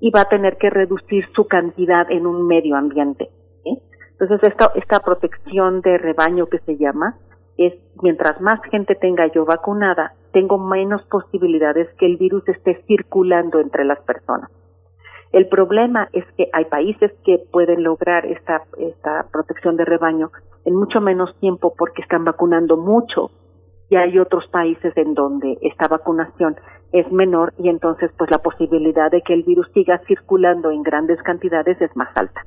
y va a tener que reducir su cantidad en un medio ambiente. Entonces, esta, esta protección de rebaño que se llama, es mientras más gente tenga yo vacunada, tengo menos posibilidades que el virus esté circulando entre las personas. El problema es que hay países que pueden lograr esta, esta protección de rebaño en mucho menos tiempo porque están vacunando mucho y hay otros países en donde esta vacunación es menor y entonces pues la posibilidad de que el virus siga circulando en grandes cantidades es más alta.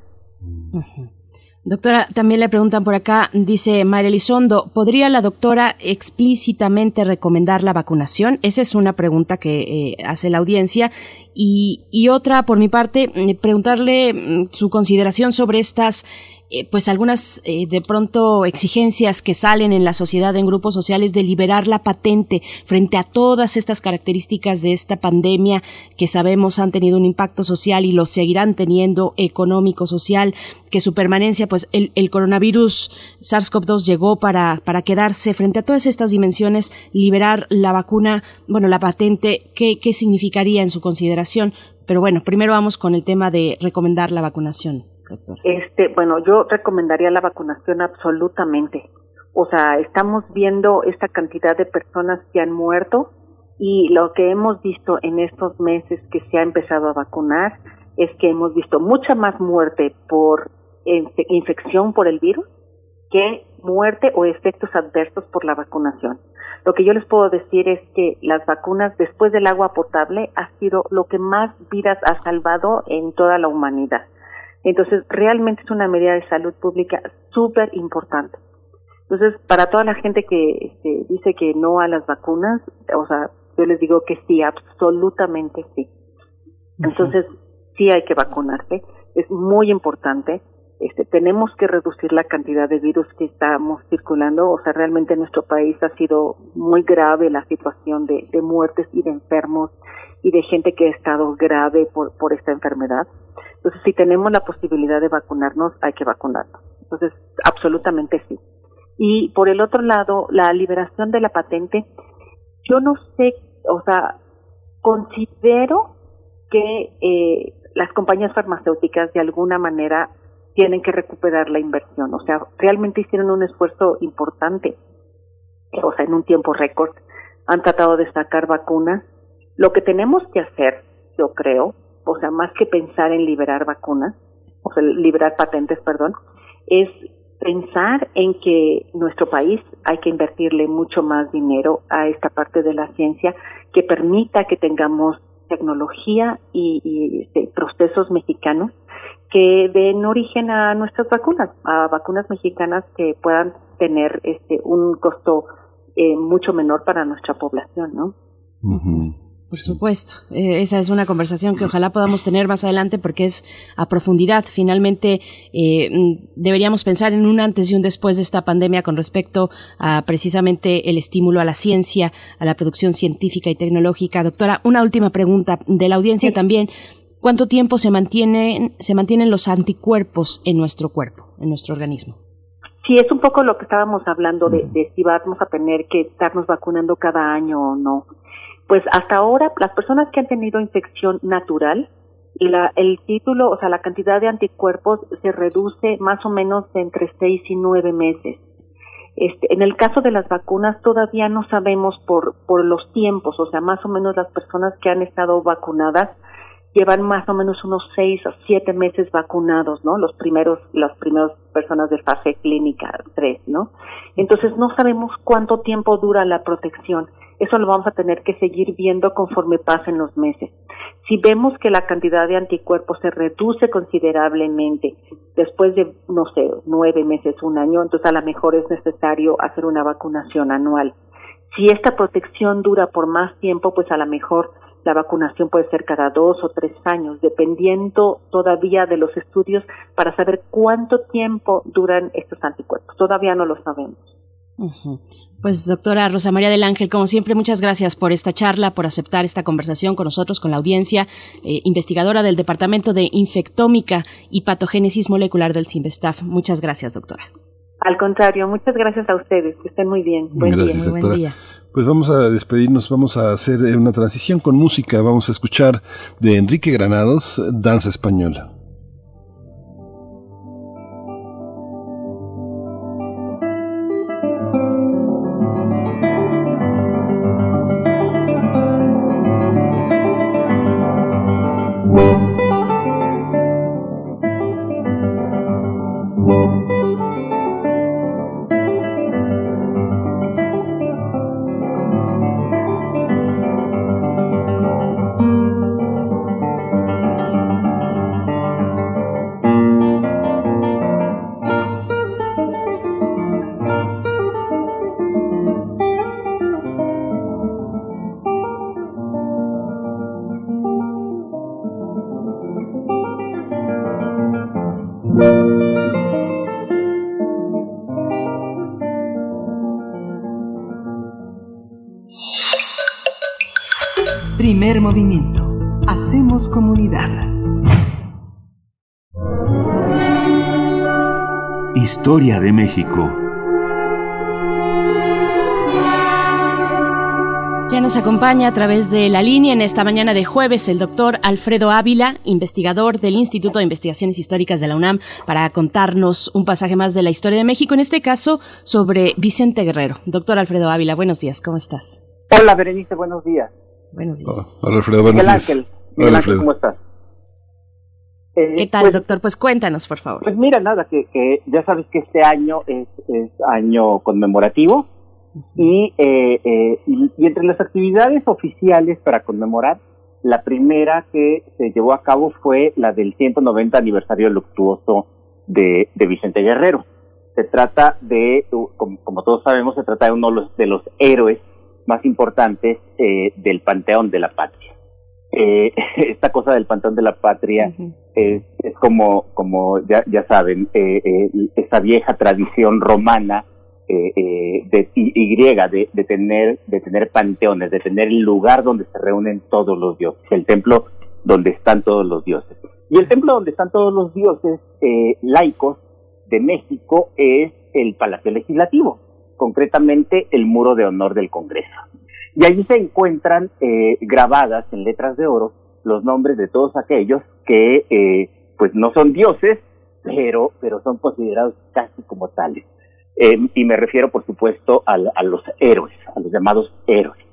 Doctora, también le preguntan por acá, dice María Elizondo, ¿podría la doctora explícitamente recomendar la vacunación? Esa es una pregunta que eh, hace la audiencia. Y, otra, por mi parte, eh, preguntarle mm, su consideración sobre estas eh, pues algunas eh, de pronto exigencias que salen en la sociedad, en grupos sociales, de liberar la patente frente a todas estas características de esta pandemia que sabemos han tenido un impacto social y lo seguirán teniendo económico, social, que su permanencia, pues el, el coronavirus SARS-CoV-2 llegó para, para quedarse frente a todas estas dimensiones, liberar la vacuna, bueno, la patente, ¿qué, qué significaría en su consideración? Pero bueno, primero vamos con el tema de recomendar la vacunación. Este, bueno, yo recomendaría la vacunación absolutamente. O sea, estamos viendo esta cantidad de personas que han muerto y lo que hemos visto en estos meses que se ha empezado a vacunar es que hemos visto mucha más muerte por infección por el virus que muerte o efectos adversos por la vacunación. Lo que yo les puedo decir es que las vacunas después del agua potable ha sido lo que más vidas ha salvado en toda la humanidad. Entonces, realmente es una medida de salud pública súper importante. Entonces, para toda la gente que este, dice que no a las vacunas, o sea, yo les digo que sí, absolutamente sí. Entonces, sí hay que vacunarse, es muy importante. Este, tenemos que reducir la cantidad de virus que estamos circulando, o sea, realmente en nuestro país ha sido muy grave la situación de, de muertes y de enfermos y de gente que ha estado grave por, por esta enfermedad. Entonces, si tenemos la posibilidad de vacunarnos, hay que vacunarnos. Entonces, absolutamente sí. Y por el otro lado, la liberación de la patente, yo no sé, o sea, considero que eh, las compañías farmacéuticas de alguna manera tienen que recuperar la inversión. O sea, realmente hicieron un esfuerzo importante, o sea, en un tiempo récord. Han tratado de sacar vacunas. Lo que tenemos que hacer, yo creo, o sea, más que pensar en liberar vacunas, o sea, liberar patentes, perdón, es pensar en que nuestro país hay que invertirle mucho más dinero a esta parte de la ciencia que permita que tengamos tecnología y, este, procesos mexicanos que den origen a nuestras vacunas, a vacunas mexicanas que puedan tener este un costo eh, mucho menor para nuestra población, ¿no? Por supuesto, eh, esa es una conversación que ojalá podamos tener más adelante porque es a profundidad. Finalmente, eh, mm, deberíamos pensar en un antes y un después de esta pandemia con respecto a precisamente el estímulo a la ciencia, a la producción científica y tecnológica. Doctora, una última pregunta de la audiencia también. ¿Cuánto tiempo se mantienen, se mantienen los anticuerpos en nuestro cuerpo, en nuestro organismo? Sí, es un poco lo que estábamos hablando de, de si vamos a tener que estarnos vacunando cada año o no pues hasta ahora las personas que han tenido infección natural, la, el título, o sea, la cantidad de anticuerpos se reduce más o menos de entre seis y nueve meses. Este, en el caso de las vacunas todavía no sabemos por, por los tiempos, o sea, más o menos las personas que han estado vacunadas llevan más o menos unos seis o siete meses vacunados, ¿no? Los primeros, las primeras personas de fase clínica tres, ¿no? Entonces no sabemos cuánto tiempo dura la protección. Eso lo vamos a tener que seguir viendo conforme pasen los meses. Si vemos que la cantidad de anticuerpos se reduce considerablemente después de, no sé, nueve meses, un año, entonces a lo mejor es necesario hacer una vacunación anual. Si esta protección dura por más tiempo, pues a lo mejor la vacunación puede ser cada dos o tres años, dependiendo todavía de los estudios para saber cuánto tiempo duran estos anticuerpos. Todavía no lo sabemos. Pues doctora Rosa María del Ángel, como siempre, muchas gracias por esta charla, por aceptar esta conversación con nosotros, con la audiencia, eh, investigadora del Departamento de Infectómica y Patogénesis Molecular del CIMBESTAF. Muchas gracias, doctora. Al contrario, muchas gracias a ustedes, que estén muy bien. Buen gracias, día. Doctora. Buen día. Pues vamos a despedirnos, vamos a hacer una transición con música, vamos a escuchar de Enrique Granados, Danza Española. México. Ya nos acompaña a través de la línea en esta mañana de jueves el doctor Alfredo Ávila, investigador del Instituto de Investigaciones Históricas de la UNAM, para contarnos un pasaje más de la historia de México, en este caso sobre Vicente Guerrero. Doctor Alfredo Ávila, buenos días, ¿cómo estás? Hola, Berenice, buenos días. Buenos días. Hola, Alfredo, buenos días. Ángel, Hola, Alfredo. ¿cómo estás? Eh, ¿Qué tal, pues, doctor? Pues cuéntanos, por favor. Pues mira, nada, que, que ya sabes que este año es, es año conmemorativo y, eh, eh, y, y, entre las actividades oficiales para conmemorar, la primera que se llevó a cabo fue la del 190 aniversario luctuoso de, de Vicente Guerrero. Se trata de, como, como, todos sabemos, se trata de uno de los, de los héroes más importantes eh, del panteón de la patria. Eh, *laughs* esta cosa del panteón de la patria uh -huh. Es, como, como ya, saben, eh, eh esa vieja tradición romana eh, de, y, griega de, de, tener, de tener panteones, de tener el lugar donde se reúnen todos los dioses, el templo donde están todos los dioses. Y el templo donde están todos los dioses laicos de México es el Palacio Legislativo concretamente el muro de honor del Congreso. Y allí se encuentran grabadas en letras de oro los nombres de todos aquellos que eh, pues no son dioses, pero, pero son considerados casi como tales. Eh, y me refiero, por supuesto, a, a, los héroes, a los llamados héroes.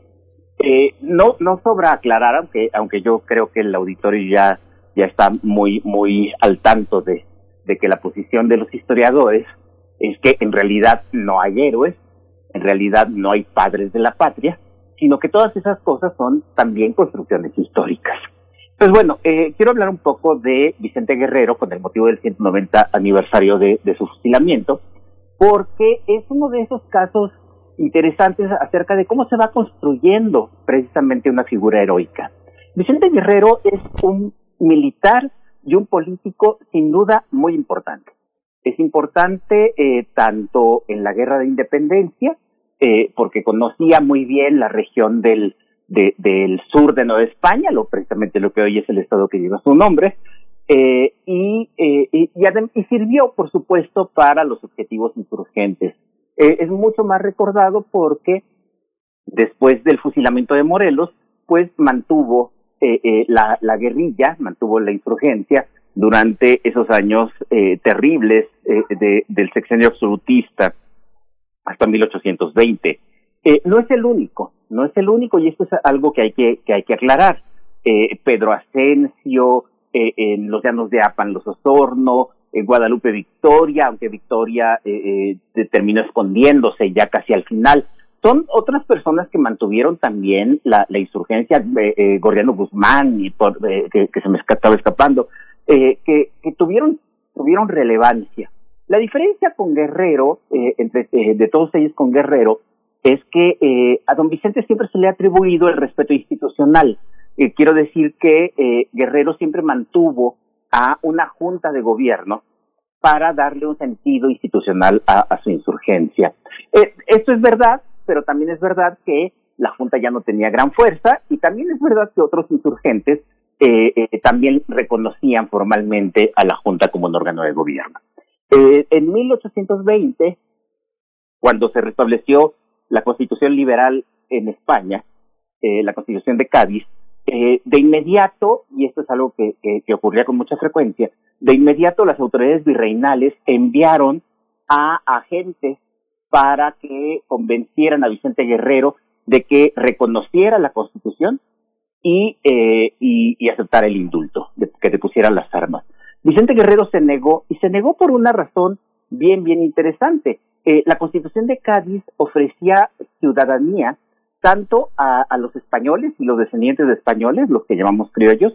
no, no sobra aclarar, aunque, aunque yo creo que el auditorio ya, ya está muy, muy al tanto de, de que la posición de los historiadores es que en realidad no hay héroes, en realidad no hay padres de la patria, sino que todas esas cosas son también construcciones históricas. Pues bueno, eh, quiero hablar un poco de Vicente Guerrero con el motivo del 190 aniversario de, su fusilamiento, porque es uno de esos casos interesantes acerca de cómo se va construyendo precisamente una figura heroica. Vicente Guerrero es un militar y un político sin duda muy importante es importante eh, tanto en la guerra de independencia, eh, porque conocía muy bien la región del, de, del sur de Nueva España, lo, precisamente lo que hoy es el estado que lleva su nombre, eh, y, y, y, sirvió, por supuesto, para los objetivos insurgentes. es mucho más recordado porque después del fusilamiento de Morelos, pues mantuvo la, la guerrilla, mantuvo la insurgencia, durante esos años eh, terribles eh, de, del sexenio absolutista hasta 1820. Eh, no es el único, no es el único y esto es algo que hay que, hay que aclarar. Eh, Pedro Asensio, eh, en los llanos de Apan, los Osorno, Guadalupe Victoria, aunque Victoria eh, terminó escondiéndose ya casi al final. Son otras personas que mantuvieron también la, la insurgencia, Gordiano Guzmán, y por, que, que se me estaba escapando, eh, que, que, tuvieron, tuvieron relevancia. La diferencia con Guerrero, eh, entre, eh, de todos ellos con Guerrero, es que eh, a don Vicente siempre se le ha atribuido el respeto institucional. quiero decir que Guerrero siempre mantuvo a una junta de gobierno para darle un sentido institucional a, a su insurgencia. esto es verdad, pero también es verdad que la junta ya no tenía gran fuerza y también es verdad que otros insurgentes eh, eh, también reconocían formalmente a la Junta como un órgano de gobierno. Eh, en 1820, cuando se restableció la constitución liberal en España, eh, la constitución de Cádiz, eh, de inmediato, y esto es algo que, que, ocurría con mucha frecuencia, de inmediato las autoridades virreinales enviaron a agentes para que convencieran a Vicente Guerrero de que reconociera la constitución y, eh, y, y, aceptar el indulto, de que te pusieran las armas. Vicente Guerrero se negó y se negó por una razón bien, bien interesante. Eh, la Constitución de Cádiz ofrecía ciudadanía tanto a, a, los españoles y los descendientes de españoles, los que llamamos criollos,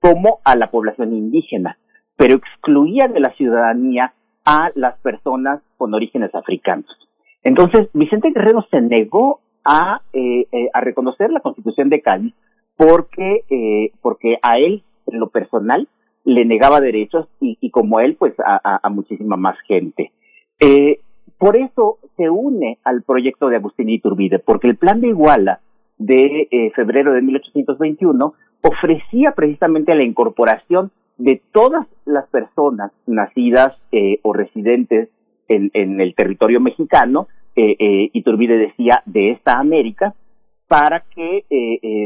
como a la población indígena, pero excluía de la ciudadanía a las personas con orígenes africanos. Entonces, Vicente Guerrero se negó a, eh, eh, a reconocer la Constitución de Cádiz porque, eh, porque a él, en lo personal, le negaba derechos y, como él, pues a, muchísima más gente. Eh, por eso se une al proyecto de Agustín Iturbide, porque el plan de Iguala de eh, febrero de 1821 ofrecía precisamente la incorporación de todas las personas nacidas eh, o residentes en, el territorio mexicano, eh, Iturbide decía, de esta América, para que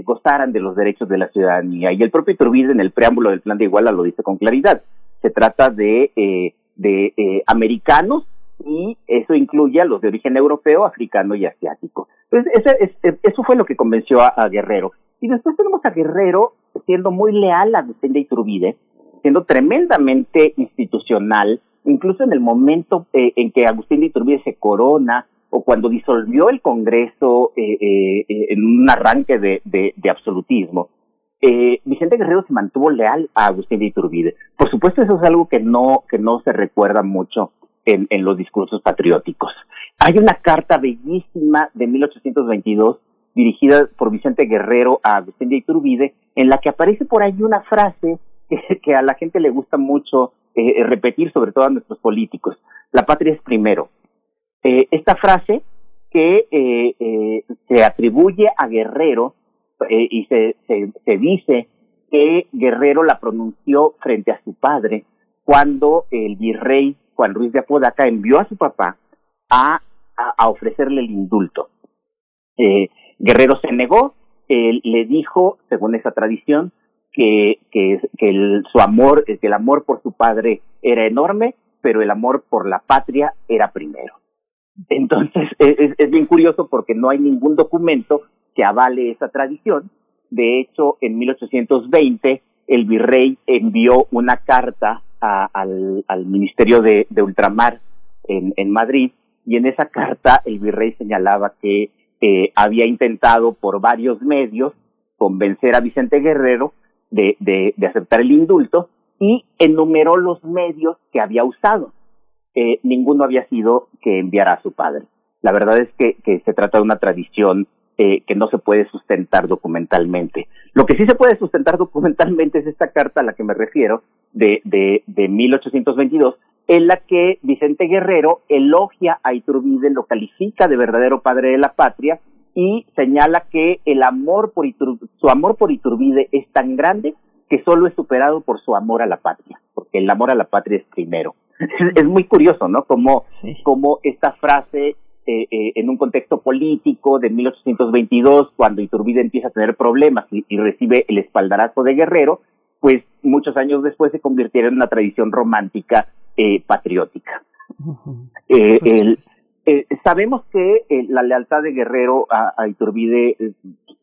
gozaran de los derechos de la ciudadanía. Y el propio Iturbide en el preámbulo del plan de Iguala lo dice con claridad. Se trata de, de americanos y eso incluye a los de origen europeo, africano y asiático. Entonces, eso fue lo que convenció a, Guerrero. Y después tenemos a Guerrero siendo muy leal a de Iturbide, siendo tremendamente institucional, incluso en el momento eh, en que Agustín de Iturbide se corona o cuando disolvió el Congreso eh, eh, en un arranque de, de absolutismo. Vicente Guerrero se mantuvo leal a Agustín de Iturbide. Por supuesto, eso es algo que no, que no se recuerda mucho en, en los discursos patrióticos. Hay una carta bellísima de 1822 dirigida por Vicente Guerrero a de Iturbide, en la que aparece por ahí una frase que, que a la gente le gusta mucho eh, repetir, sobre todo a nuestros políticos. La patria es primero. Eh, esta frase que eh, eh se atribuye a Guerrero eh, y se, se, se dice que Guerrero la pronunció frente a su padre cuando el virrey Juan Ruiz de Apodaca envió a su papá a, ofrecerle el indulto. Eh, Guerrero se negó, él le dijo, según esa tradición, que, que, el, su amor, que el amor por su padre era enorme, pero el amor por la patria era primero. Entonces, *laughs* es, es, bien curioso porque no hay ningún documento que avale esa tradición. De hecho, en 1820, el virrey envió una carta al, al, Ministerio de, Ultramar en, Madrid y en esa carta el virrey señalaba que eh, había intentado por varios medios convencer a Vicente Guerrero de, de, de, aceptar el indulto y enumeró los medios que había usado. Eh, ninguno había sido que enviara a su padre. La verdad es que, que se trata de una tradición eh, que no se puede sustentar documentalmente. Lo que sí se puede sustentar documentalmente es esta carta a la que me refiero, de, de, de 1822, en la que Vicente Guerrero elogia a Iturbide, lo califica de verdadero padre de la patria y señala que el amor por su amor por Iturbide es tan grande que solo es superado por su amor a la patria, porque el amor a la patria es primero. *laughs* Es, muy curioso, ¿no? Como, como esta frase eh, eh, en un contexto político de 1822, cuando Iturbide empieza a tener problemas y, recibe el espaldarazo de Guerrero, pues muchos años después se convirtiera en una tradición romántica eh, patriótica. Pues sabemos que la lealtad de Guerrero a, Iturbide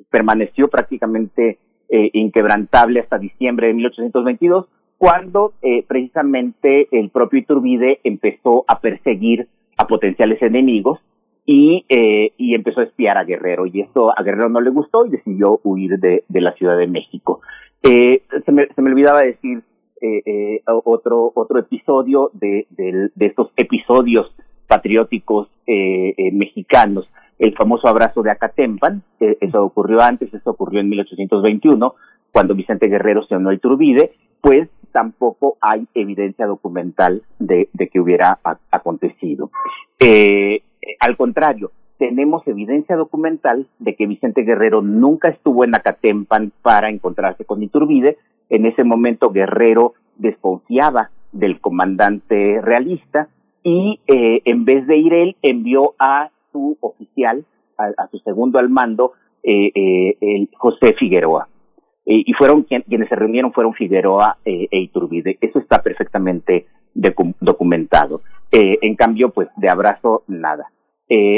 permaneció prácticamente inquebrantable hasta diciembre de 1822, cuando precisamente el propio Iturbide empezó a perseguir a potenciales enemigos y, eh, y empezó a espiar a Guerrero y esto a Guerrero no le gustó y decidió huir de, de la Ciudad de México. Eh, se, me, se me olvidaba decir eh, eh otro, otro episodio de, de, de estos episodios patrióticos eh, eh, mexicanos, el famoso abrazo de Acatempan, eso ocurrió antes, eso ocurrió en 1821, cuando Vicente Guerrero se unió a Iturbide, pues tampoco hay evidencia documental de, que hubiera acontecido. Eh, eh, al contrario, tenemos evidencia documental de que Vicente Guerrero nunca estuvo en Acatempan para encontrarse con Iturbide. En ese momento Guerrero desconfiaba del comandante realista y eh, en vez de ir él envió a su oficial, a, su segundo al mando, eh, eh, el José Figueroa. y fueron quienes se reunieron fueron Figueroa e Iturbide. Eso está perfectamente documentado. En cambio, pues de abrazo, nada.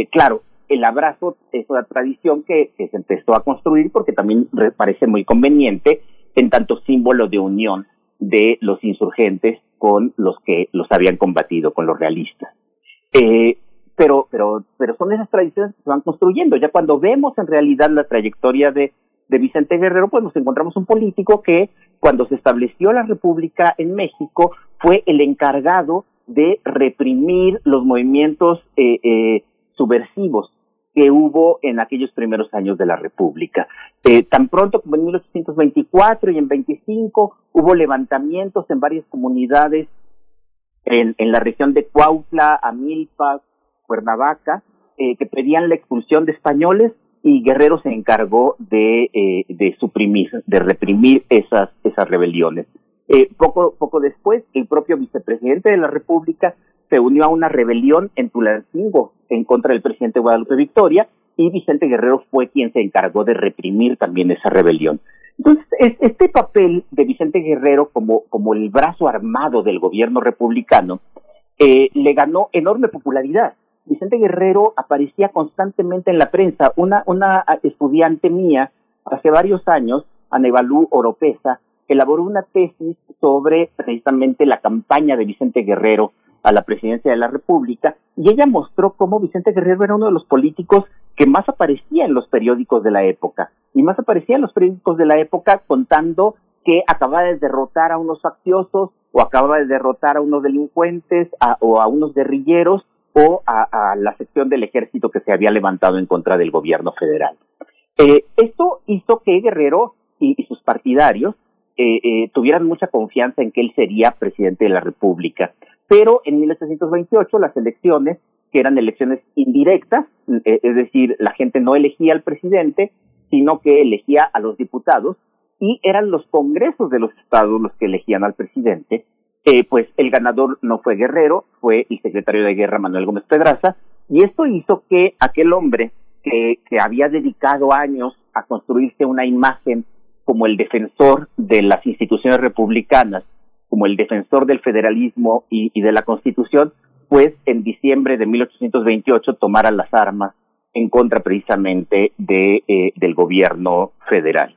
Claro, el abrazo es una tradición que, se empezó a construir porque también parece muy conveniente en tanto símbolo de unión de los insurgentes con los que los habían combatido, con los realistas. Eh, pero, pero, pero son esas tradiciones que se van construyendo. Ya cuando vemos en realidad la trayectoria de, Vicente Guerrero, pues nos encontramos un político que cuando se estableció la República en México fue el encargado de reprimir los movimientos eh, eh, subversivos que hubo en aquellos primeros años de la República. Eh, tan pronto como en 1824 y en 25 hubo levantamientos en varias comunidades en, la región de Cuautla, Amilpa, Cuernavaca, eh, que pedían la expulsión de españoles y Guerrero se encargó de, eh, de suprimir, de reprimir esas, esas rebeliones. Eh, poco, poco después, el propio vicepresidente de la República se unió a una rebelión en Tulancingo en contra del presidente Guadalupe Victoria y Vicente Guerrero fue quien se encargó de reprimir también esa rebelión. Entonces, este papel de Vicente Guerrero como, como el brazo armado del gobierno republicano eh, le ganó enorme popularidad. Vicente Guerrero aparecía constantemente en la prensa. Una, una estudiante mía, hace varios años, Anebalú Oropesa, elaboró una tesis sobre precisamente la campaña de Vicente Guerrero a la presidencia de la República y ella mostró cómo Vicente Guerrero era uno de los políticos que más aparecía en los periódicos de la época y más aparecía en los periódicos de la época contando que acababa de derrotar a unos facciosos o acababa de derrotar a unos delincuentes o a unos guerrilleros o a, la sección del ejército que se había levantado en contra del gobierno federal. Eh, esto hizo que Guerrero y, sus partidarios eh, eh, tuvieran mucha confianza en que él sería presidente de la República. Pero en 1828 las elecciones, que eran elecciones indirectas, es decir, la gente no elegía al presidente, sino que elegía a los diputados, y eran los congresos de los estados los que elegían al presidente, eh, pues el ganador no fue Guerrero, fue el secretario de guerra Manuel Gómez Pedraza, y esto hizo que aquel hombre que, que había dedicado años a construirse una imagen como el defensor de las instituciones republicanas, como el defensor del federalismo y, de la Constitución, pues en diciembre de 1828 tomara las armas en contra precisamente de, eh, del gobierno federal.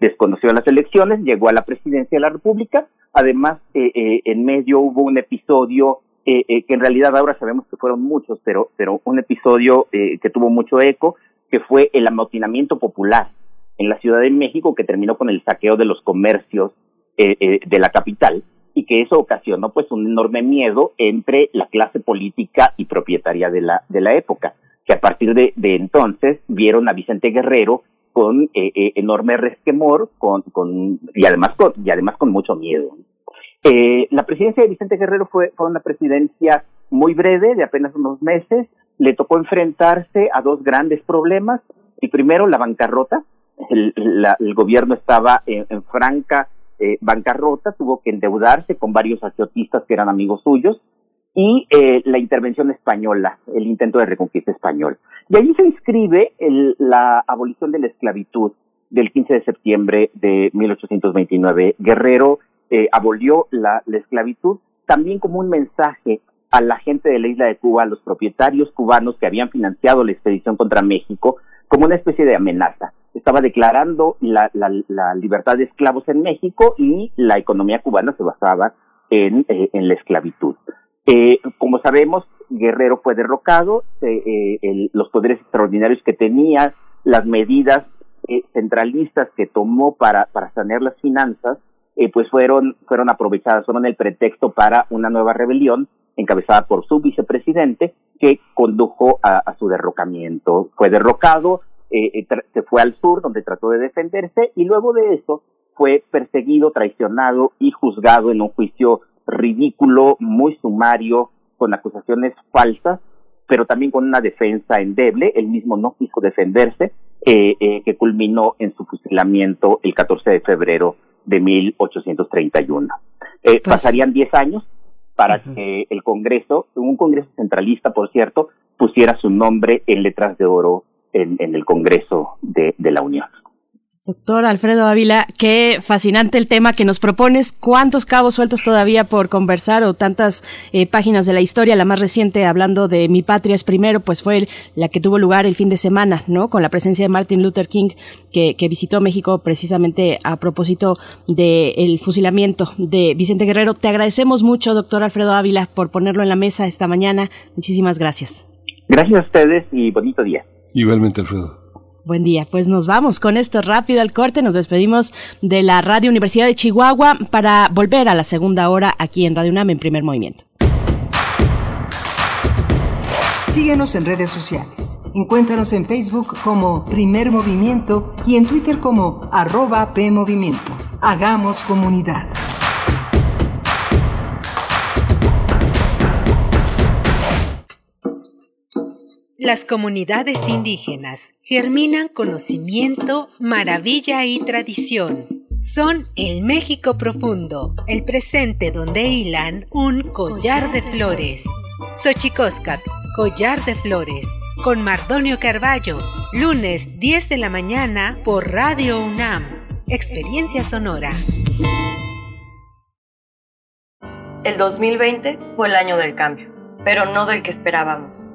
Desconoció las elecciones, llegó a la presidencia de la República, Además, eh, eh, en medio hubo un episodio eh, que en realidad ahora sabemos que fueron muchos, pero, pero un episodio que tuvo mucho eco, que fue el amotinamiento popular en la Ciudad de México, que terminó con el saqueo de los comercios de la capital y que eso ocasionó pues un enorme miedo entre la clase política y propietaria de la, de la época, que a partir de, de entonces vieron a Vicente Guerrero con eh, eh, enorme resquemor con, con, y, además con, y además con mucho miedo. Eh, la presidencia de Vicente Guerrero fue, fue una presidencia muy breve, de apenas unos meses. Le tocó enfrentarse a dos grandes problemas. El primero, la bancarrota. El, el gobierno estaba en, franca eh, bancarrota, tuvo que endeudarse con varios agiotistas que eran amigos suyos y eh, la intervención española, el intento de reconquista español. Y allí se inscribe el, la abolición de la esclavitud del 15 de septiembre de 1829. Guerrero eh, abolió la, la, esclavitud también como un mensaje a la gente de la isla de Cuba, a los propietarios cubanos que habían financiado la expedición contra México, como una especie de amenaza. Estaba declarando la, la, la libertad de esclavos en México y la economía cubana se basaba en, eh, en la esclavitud. Eh, como sabemos, Guerrero fue derrocado, eh, los poderes extraordinarios que tenía, las medidas eh, centralistas que tomó para, para sanear las finanzas, eh, pues fueron, fueron aprovechadas, fueron el pretexto para una nueva rebelión encabezada por su vicepresidente que condujo a, a su derrocamiento. Fue derrocado, se fue al sur donde trató de defenderse y luego de eso fue perseguido, traicionado y juzgado en un juicio ridículo, muy sumario, con acusaciones falsas, pero también con una defensa endeble. Él mismo no quiso defenderse, eh, eh, que culminó en su fusilamiento el 14 de febrero de 1831. Eh, pues pasarían 10 años para que el Congreso, un Congreso centralista, por cierto, pusiera su nombre en letras de oro en, en el Congreso de, de la Unión. Doctor Alfredo Ávila, qué fascinante el tema que nos propones. ¿Cuántos cabos sueltos todavía por conversar o tantas eh, páginas de la historia? La más reciente, hablando de Mi Patria es Primero, pues fue la que tuvo lugar el fin de semana, ¿no? Con la presencia de Martin Luther King, que, visitó México precisamente a propósito del fusilamiento de Vicente Guerrero. Te agradecemos mucho, doctor Alfredo Ávila, por ponerlo en la mesa esta mañana. Muchísimas gracias. Gracias a ustedes y bonito día. Igualmente, Alfredo. Buen día, pues nos vamos con esto rápido al corte, nos despedimos de la Radio Universidad de Chihuahua para volver a la segunda hora aquí en Radio UNAM en primer movimiento. Síguenos en redes sociales. Encuéntranos en Facebook como Primer Movimiento y en Twitter como arroba PMovimiento. Hagamos comunidad. Las comunidades indígenas germinan conocimiento, maravilla y tradición. Son el México profundo, el presente donde hilan un collar de flores. Xochicóscat, collar de flores, con Mardonio Carballo, lunes 10 de la mañana por Radio UNAM. Experiencia sonora. El 2020 fue el año del cambio, pero no del que esperábamos.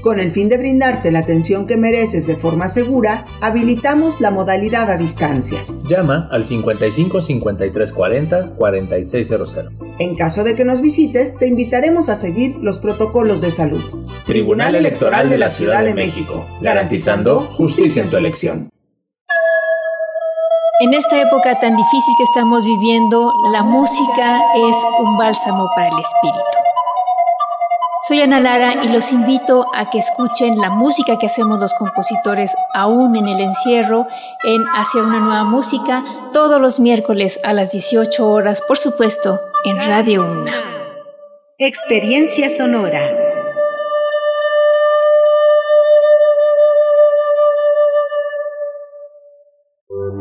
Con el fin de brindarte la atención que mereces de forma segura, habilitamos la modalidad a distancia. Llama al 55 53 40 4600. En caso de que nos visites, te invitaremos a seguir los protocolos de salud. Tribunal Electoral de la Ciudad de México, garantizando justicia en tu elección. En esta época tan difícil que estamos viviendo, la música es un bálsamo para el espíritu. Soy Ana Lara y los invito a que escuchen la música que hacemos los compositores aún en el encierro en Hacia una nueva música todos los miércoles a las 18 horas, por supuesto, en Radio Una. Experiencia sonora.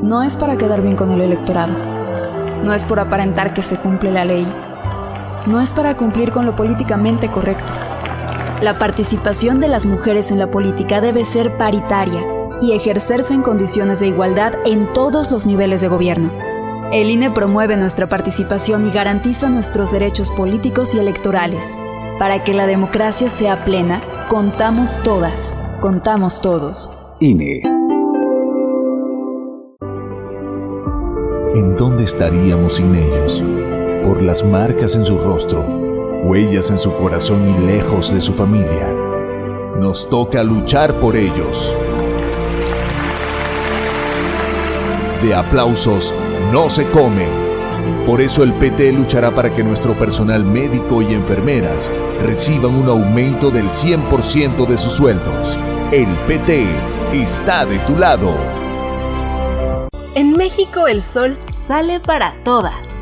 No es para quedar bien con el electorado. No es por aparentar que se cumple la ley no es para cumplir con lo políticamente correcto. La participación de las mujeres en la política debe ser paritaria y ejercerse en condiciones de igualdad en todos los niveles de gobierno. El INE promueve nuestra participación y garantiza nuestros derechos políticos y electorales. Para que la democracia sea plena, contamos todas, contamos todos. INE. ¿En dónde estaríamos sin ellos? Por las marcas en su rostro, huellas en su corazón y lejos de su familia. Nos toca luchar por ellos. De aplausos no se come. Por eso el PT luchará para que nuestro personal médico y enfermeras reciban un aumento del 100% de sus sueldos. El PT está de tu lado. En México el sol sale para todas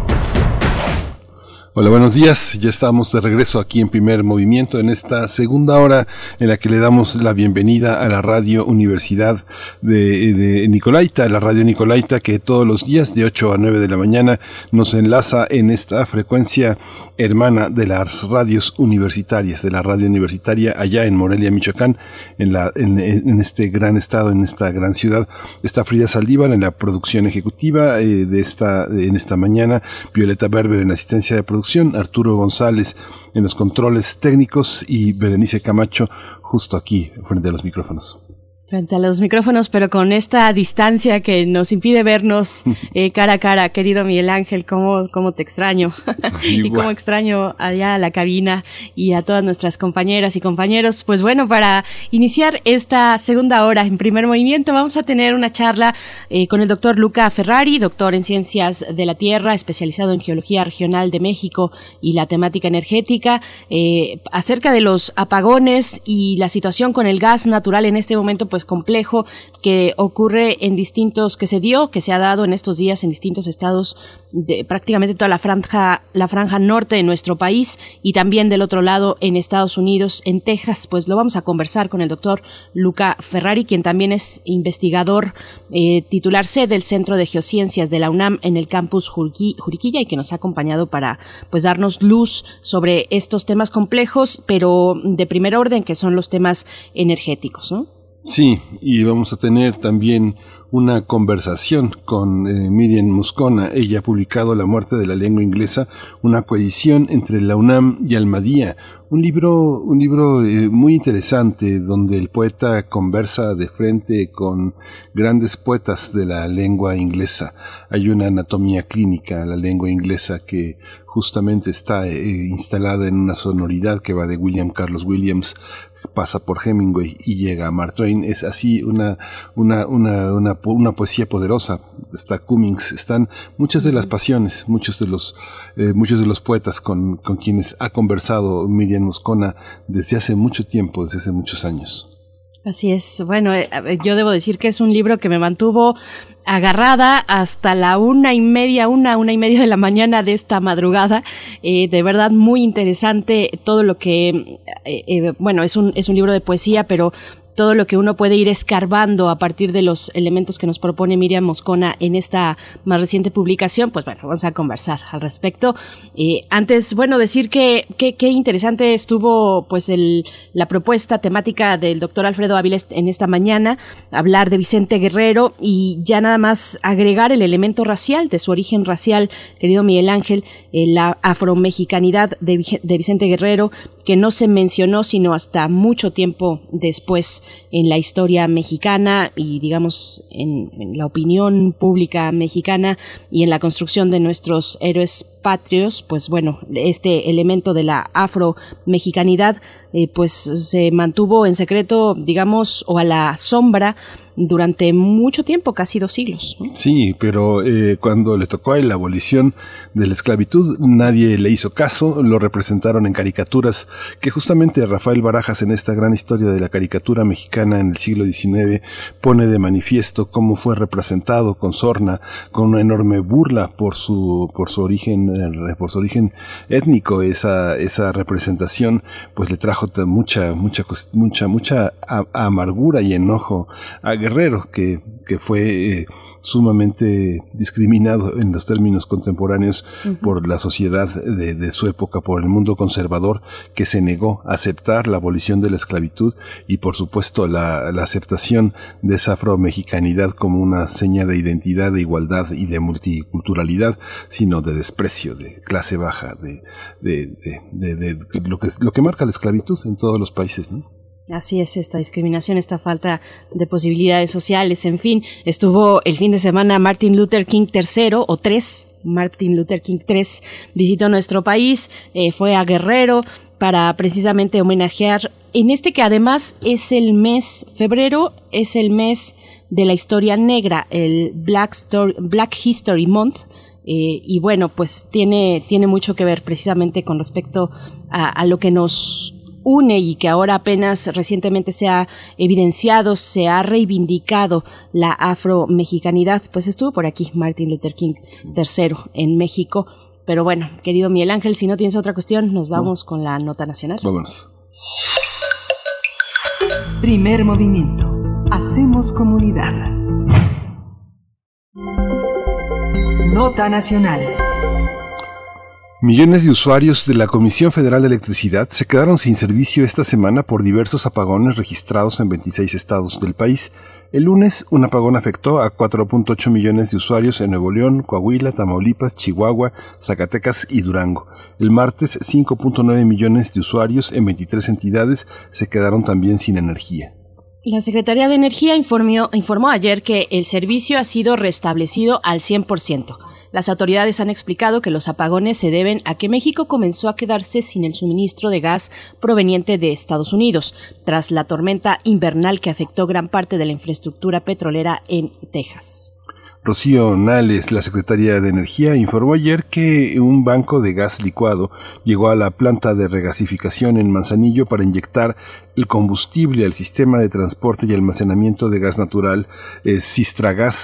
Hola, buenos días. Ya estamos de regreso aquí en primer movimiento en esta segunda hora en la que le damos la bienvenida a la Radio Universidad de, de Nicolaita, la Radio Nicolaita que todos los días de 8 a 9 de la mañana nos enlaza en esta frecuencia hermana de las radios universitarias, de la radio universitaria allá en Morelia, Michoacán, en, la, en, este gran estado, en esta gran ciudad. Está Frida Saldívar en la producción ejecutiva eh, de esta, en esta mañana, Violeta Berber en la asistencia de producción, Arturo González en los controles técnicos y Berenice Camacho justo aquí frente a los micrófonos frente a los micrófonos, pero con esta distancia que nos impide vernos *laughs* eh, cara a cara. Querido Miguel Ángel, cómo, cómo te extraño. *laughs* y cómo extraño allá a la cabina y a todas nuestras compañeras y compañeros. Pues bueno, para iniciar esta segunda hora en primer movimiento, vamos a tener una charla eh, con el doctor Luca Ferrari, doctor en Ciencias de la Tierra, especializado en Geología Regional de México y la temática energética, eh, acerca de los apagones y la situación con el gas natural en este momento, pues complejo que ocurre en distintos, que se dio, que se ha dado en estos días en distintos estados de prácticamente toda la franja, la franja norte de nuestro país y también del otro lado en Estados Unidos, en Texas, pues lo vamos a conversar con el doctor Luca Ferrari, quien también es investigador eh, titular C del Centro de Geociencias de la UNAM en el campus Juriquilla y que nos ha acompañado para pues darnos luz sobre estos temas complejos, pero de primer orden, que son los temas energéticos, ¿no? Sí, y vamos a tener también una conversación con eh, Miriam Muscona. Ella ha publicado La muerte de la lengua inglesa, una coedición entre la UNAM y Almadía. Un libro, un libro eh, muy interesante donde el poeta conversa de frente con grandes poetas de la lengua inglesa. Hay una anatomía clínica a la lengua inglesa que justamente está eh, instalada en una sonoridad que va de William Carlos Williams pasa por Hemingway y llega a Mark Twain. Es así una, una, una, una, una poesía poderosa. Está Cummings, están muchas de las pasiones, muchos de los, eh, muchos de los poetas con, con quienes ha conversado Miriam Moscona desde hace mucho tiempo, desde hace muchos años. Así es. Bueno, eh, yo debo decir que es un libro que me mantuvo agarrada hasta la una y media, una, una y media de la mañana de esta madrugada. Eh, de verdad muy interesante todo lo que, eh, bueno, es un, es un libro de poesía, pero todo lo que uno puede ir escarbando a partir de los elementos que nos propone Miriam Moscona en esta más reciente publicación, pues bueno, vamos a conversar al respecto. Eh, antes, bueno, decir que qué interesante estuvo pues el, la propuesta temática del doctor Alfredo Áviles en esta mañana, hablar de Vicente Guerrero y ya nada más agregar el elemento racial, de su origen racial, querido Miguel Ángel, eh, la afromexicanidad de, de Vicente Guerrero, que no se mencionó sino hasta mucho tiempo después en la historia mexicana y digamos en, la opinión pública mexicana y en la construcción de nuestros héroes patrios, pues bueno, este elemento de la afro-mexicanidad eh, pues se mantuvo en secreto, digamos, o a la sombra durante mucho tiempo, casi dos siglos. Sí, pero eh, cuando le tocó la abolición de la esclavitud, nadie le hizo caso, lo representaron en caricaturas, que justamente Rafael Barajas en esta gran historia de la caricatura mexicana en el siglo XIX pone de manifiesto cómo fue representado con sorna, con una enorme burla por su, por su origen, eh, por su origen étnico, esa, esa representación, pues le trajo mucha, mucha, mucha, mucha amargura y enojo a Guerrero, que, que fue eh, sumamente discriminado en los términos contemporáneos por la sociedad de, su época, por el mundo conservador, que se negó a aceptar la abolición de la esclavitud y por supuesto la, aceptación de esa afromexicanidad como una seña de identidad, de igualdad y de multiculturalidad, sino de desprecio, de clase baja, de, de, lo, que, lo que marca la esclavitud en todos los países. ¿no? Así es, esta discriminación, esta falta de posibilidades sociales, en fin, estuvo el fin de semana Martin Luther King III o tres, Martin Luther King III visitó nuestro país, eh, fue a Guerrero para precisamente homenajear en este que además es el mes, febrero es el mes de la historia negra, el Black, Black History Month, eh, y bueno, pues tiene, tiene mucho que ver precisamente con respecto a lo que nos une y que ahora apenas recientemente se ha evidenciado, se ha reivindicado la afro-mexicanidad, pues estuvo por aquí Martin Luther King III en México Pero bueno, querido Miguel Ángel, si no tienes otra cuestión, nos vamos con la nota nacional. Vámonos. Primer movimiento. Hacemos comunidad. Nota nacional. Millones de usuarios de la Comisión Federal de Electricidad se quedaron sin servicio esta semana por diversos apagones registrados en 26 estados del país. El lunes, un apagón afectó a 4.8 millones de usuarios en Nuevo León, Coahuila, Tamaulipas, Chihuahua, Zacatecas y Durango. El martes, 5.9 millones de usuarios en 23 entidades se quedaron también sin energía. La Secretaría de Energía informó, informó ayer que el servicio ha sido restablecido al 100%. Las autoridades han explicado que los apagones se deben a que México comenzó a quedarse sin el suministro de gas proveniente de Estados Unidos, tras la tormenta invernal que afectó gran parte de la infraestructura petrolera en Texas. Rocío Nales, la secretaria de Energía, informó ayer que un banco de gas licuado llegó a la planta de regasificación en Manzanillo para inyectar el combustible al sistema de transporte y almacenamiento de gas natural eh,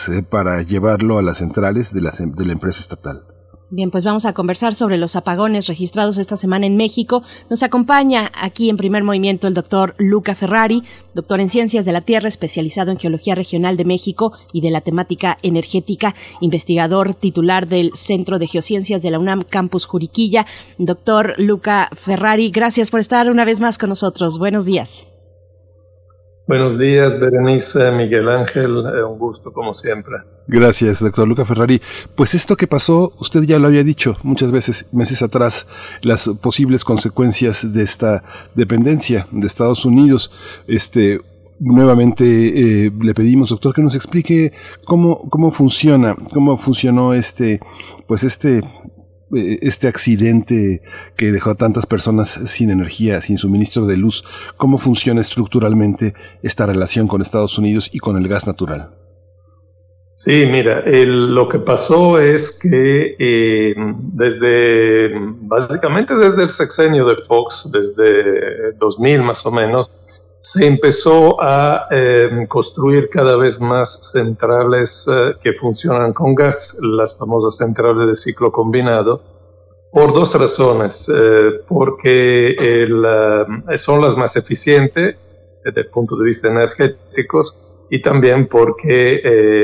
eh, para llevarlo a las centrales de la empresa estatal. Bien, pues vamos a conversar sobre los apagones registrados esta semana en México. Nos acompaña aquí en primer movimiento el doctor Luca Ferrari, doctor en Ciencias de la Tierra, especializado en Geología Regional de México y de la temática energética, investigador titular del Centro de Geociencias de la UNAM Campus Juriquilla. Doctor Luca Ferrari, gracias por estar una vez más con nosotros. Buenos días. Buenos días, Berenice, Miguel Ángel, eh, un gusto como siempre. Gracias, doctor Luca Ferrari. Pues esto que pasó, usted ya lo había dicho muchas veces, meses atrás, las posibles consecuencias de esta dependencia de Estados Unidos. Este, nuevamente eh, le pedimos, doctor, que nos explique cómo, cómo funciona, cómo funcionó este, pues este este accidente que dejó a tantas personas sin energía, sin suministro de luz, cómo funciona estructuralmente esta relación con Estados Unidos y con el gas natural. Sí, mira, lo que pasó es que eh, desde, básicamente desde el sexenio de Fox, desde 2000 más o menos, se empezó a eh, construir cada vez más centrales eh, que funcionan con gas, las famosas centrales de ciclo combinado, por dos razones. Eh, porque son las más eficientes desde el punto de vista energético y también porque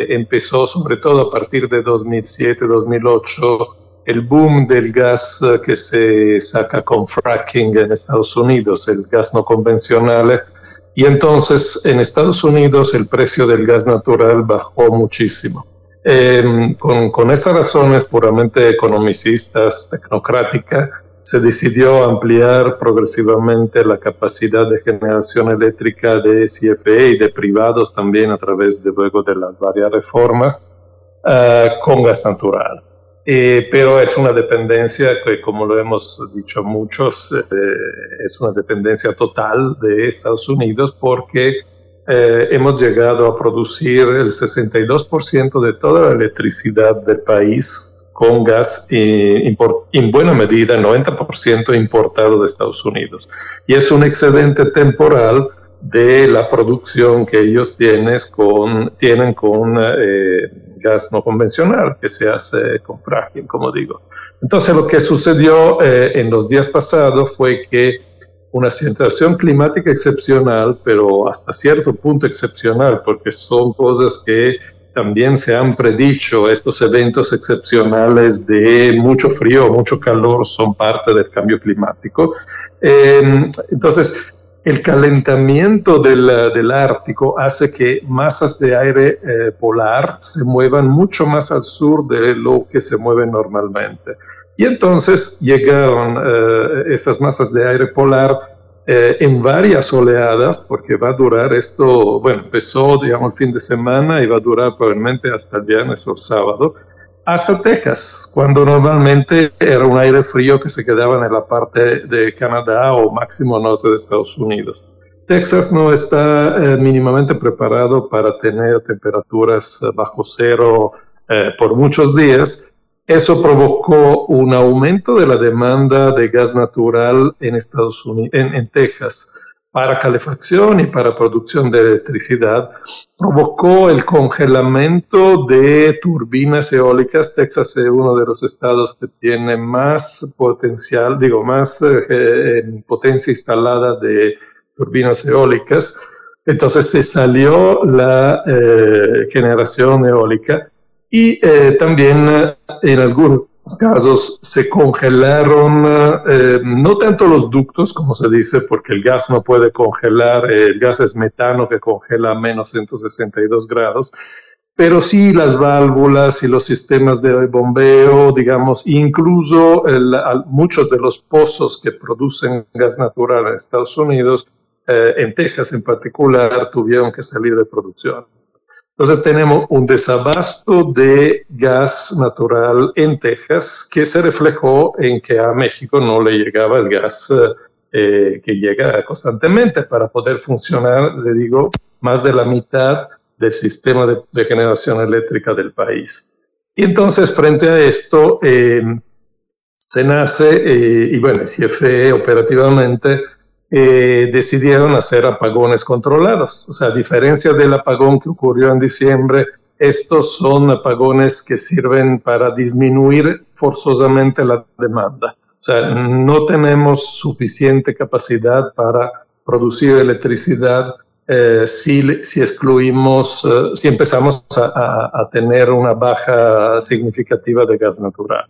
empezó sobre todo a partir de 2007-2008 el boom del gas que se saca con fracking en Estados Unidos, el gas no convencional y entonces en Estados Unidos el precio del gas natural bajó muchísimo. Em, con, con estas razones puramente economicistas, tecnocráticas, se decidió ampliar progresivamente la capacidad de generación eléctrica de CFE y de privados también a través de luego de las varias reformas ah, con gas natural. Eh, pero es una dependencia que, como lo hemos dicho muchos, eh, es una dependencia total de Estados Unidos porque eh, hemos llegado a producir el 62% de toda la electricidad del país con gas y, en buena medida 90% importado de Estados Unidos. Y es un excedente temporal de la producción que ellos tienen con, tienen con no convencional que se hace con fracking, como digo. Entonces lo que sucedió eh, en los días pasados fue que una situación climática excepcional, pero hasta cierto punto excepcional, porque son cosas que también se han predicho, estos eventos excepcionales de mucho frío, mucho calor, son parte del cambio climático. Eh, entonces, el calentamiento del, Ártico hace que masas de aire eh, polar se muevan mucho más al sur de lo que se mueven normalmente. Y entonces llegaron eh, esas masas de aire polar eh, en varias oleadas, porque va a durar esto, bueno, empezó, digamos, el fin de semana y va a durar probablemente hasta el viernes o sábado hasta Texas, cuando normalmente era un aire frío que se quedaba en la parte de Canadá o máximo norte de Estados Unidos. Texas no está eh, mínimamente preparado para tener temperaturas eh, bajo cero eh, por muchos días. Eso provocó un aumento de la demanda de gas natural en Estados Unidos, en, Texas. Para calefacción y para producción de electricidad, provocó el congelamiento de turbinas eólicas. Texas es uno de los estados que tiene más potencial, digo, más eh, potencia instalada de turbinas eólicas. Entonces se salió la eh, generación eólica y eh, también en algunos casos se congelaron eh, no tanto los ductos, como se dice, porque el gas no puede congelar, el gas es metano que congela a menos 162 grados, pero sí las válvulas y los sistemas de bombeo, digamos, incluso muchos de los pozos que producen gas natural en Estados Unidos, eh, en Texas en particular, tuvieron que salir de producción. Entonces tenemos un desabasto de gas natural en Texas que se reflejó en que a México no le llegaba el gas eh, que llega constantemente para poder funcionar, le digo, más de la mitad del sistema de, generación eléctrica del país. Y entonces frente a esto eh, se nace, eh, y bueno, CFE operativamente eh, decidieron hacer apagones controlados. O sea, a diferencia del apagón que ocurrió en diciembre, estos son apagones que sirven para disminuir forzosamente la demanda. O sea, no tenemos suficiente capacidad para producir electricidad eh, si, excluimos, eh, si empezamos a, a, tener una baja significativa de gas natural.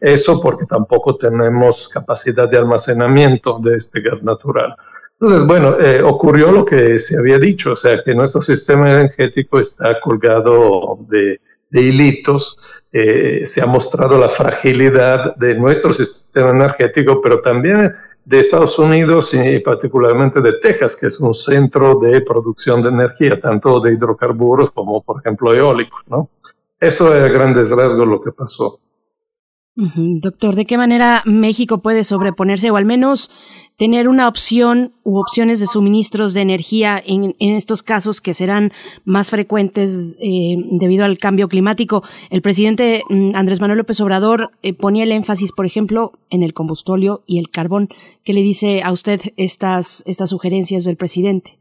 Eso porque tampoco tenemos capacidad de almacenamiento de este gas natural. Entonces, bueno, eh, ocurrió lo que se había dicho, o sea, que nuestro sistema energético está colgado de, de hilitos, eh, se ha mostrado la fragilidad de nuestro sistema energético, pero también de Estados Unidos y particularmente de Texas, que es un centro de producción de energía, tanto de hidrocarburos como, por ejemplo, eólicos, ¿no? Eso es a grandes rasgos lo que pasó. Doctor, ¿de qué manera México puede sobreponerse o al menos tener una opción u opciones de suministros de energía en, estos casos que serán más frecuentes eh, debido al cambio climático? El presidente mm, Andrés Manuel López Obrador eh, ponía el énfasis, por ejemplo, en el combustóleo y el carbón. ¿Qué le dice a usted estas, estas sugerencias del presidente?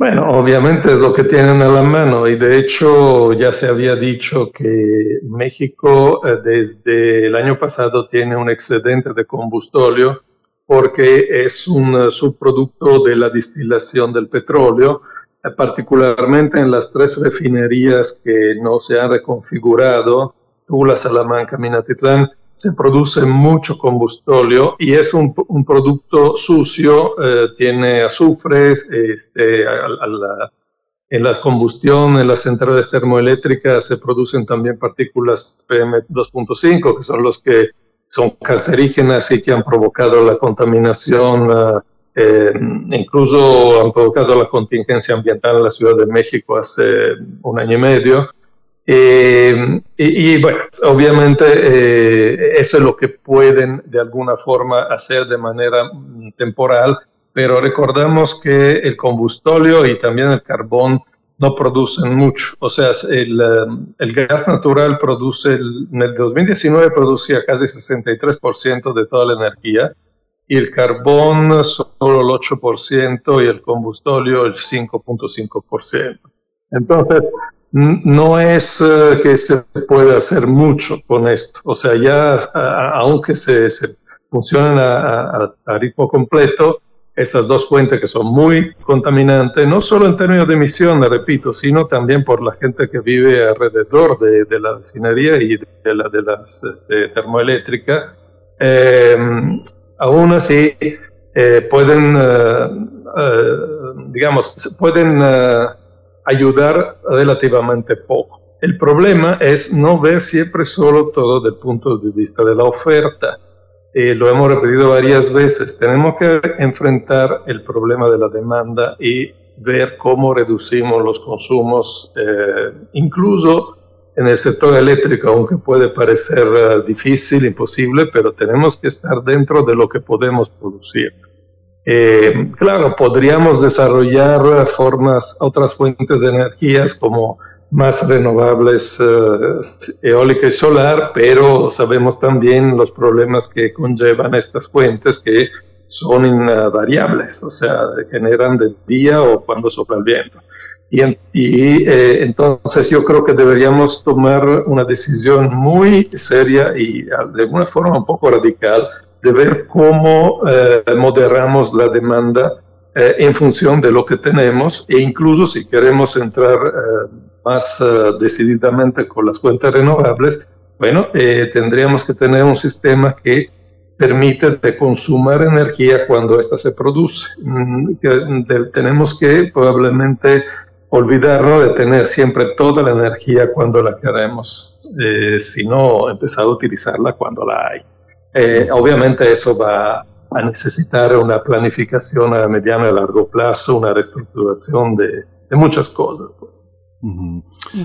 Bueno, obviamente es lo que tienen a la mano y de hecho ya se había dicho que México eh, desde el año pasado tiene un excedente de combustóleo porque es un eh, subproducto de la destilación del petróleo, eh, particularmente en las tres refinerías que no se han reconfigurado, Tula, Salamanca, Minatitlán, se produce mucho combustóleo y es un, un producto sucio, eh, tiene azufres, este, en la combustión, en las centrales termoeléctricas se producen también partículas PM2.5, que son los que son cancerígenas y que han provocado la contaminación, eh, incluso han provocado la contingencia ambiental en la Ciudad de México hace un año y medio. Eh, y, bueno, obviamente eh, eso es lo que pueden de alguna forma hacer de manera mm, temporal, pero recordamos que el combustóleo y también el carbón no producen mucho. O sea, el, um, el gas natural produce, en el 2019 producía casi 63% de toda la energía y el carbón solo el 8% y el combustóleo el 5.5%. Entonces, no es eh, que se pueda hacer mucho con esto. O sea, ya aunque se, funcionen a, ritmo completo, estas dos fuentes que son muy contaminantes, no solo en términos de emisión, repito, sino también por la gente que vive alrededor de, la refinería y de, la, de las este, termoeléctricas, em, aún así eh, pueden, eh, digamos, pueden ayudar relativamente poco. El problema es no ver siempre solo todo desde el punto de vista de la oferta. Eh, lo hemos repetido varias veces. Tenemos que enfrentar el problema de la demanda y ver cómo reducimos los consumos, eh, incluso en el sector eléctrico, aunque puede parecer uh, difícil, imposible, pero tenemos que estar dentro de lo que podemos producir. Eh, claro, podríamos desarrollar formas, otras fuentes de energías como más renovables, eh, eólica y solar, pero sabemos también los problemas que conllevan estas fuentes que son invariables, o sea, generan de día o cuando sopla el viento. Y, eh, entonces yo creo que deberíamos tomar una decisión muy seria y de alguna forma un poco radical de ver cómo eh, moderamos la demanda eh, en función de lo que tenemos e incluso si queremos entrar más decididamente con las fuentes renovables, bueno, tendríamos que tener un sistema que permite de consumir energía cuando ésta se produce. Mm, tenemos que probablemente olvidarnos de tener siempre toda la energía cuando la queremos, eh, sino empezar a utilizarla cuando la hay. Eh, obviamente eso va a necesitar una planificación a mediano y largo plazo, una reestructuración de, muchas cosas. Pues.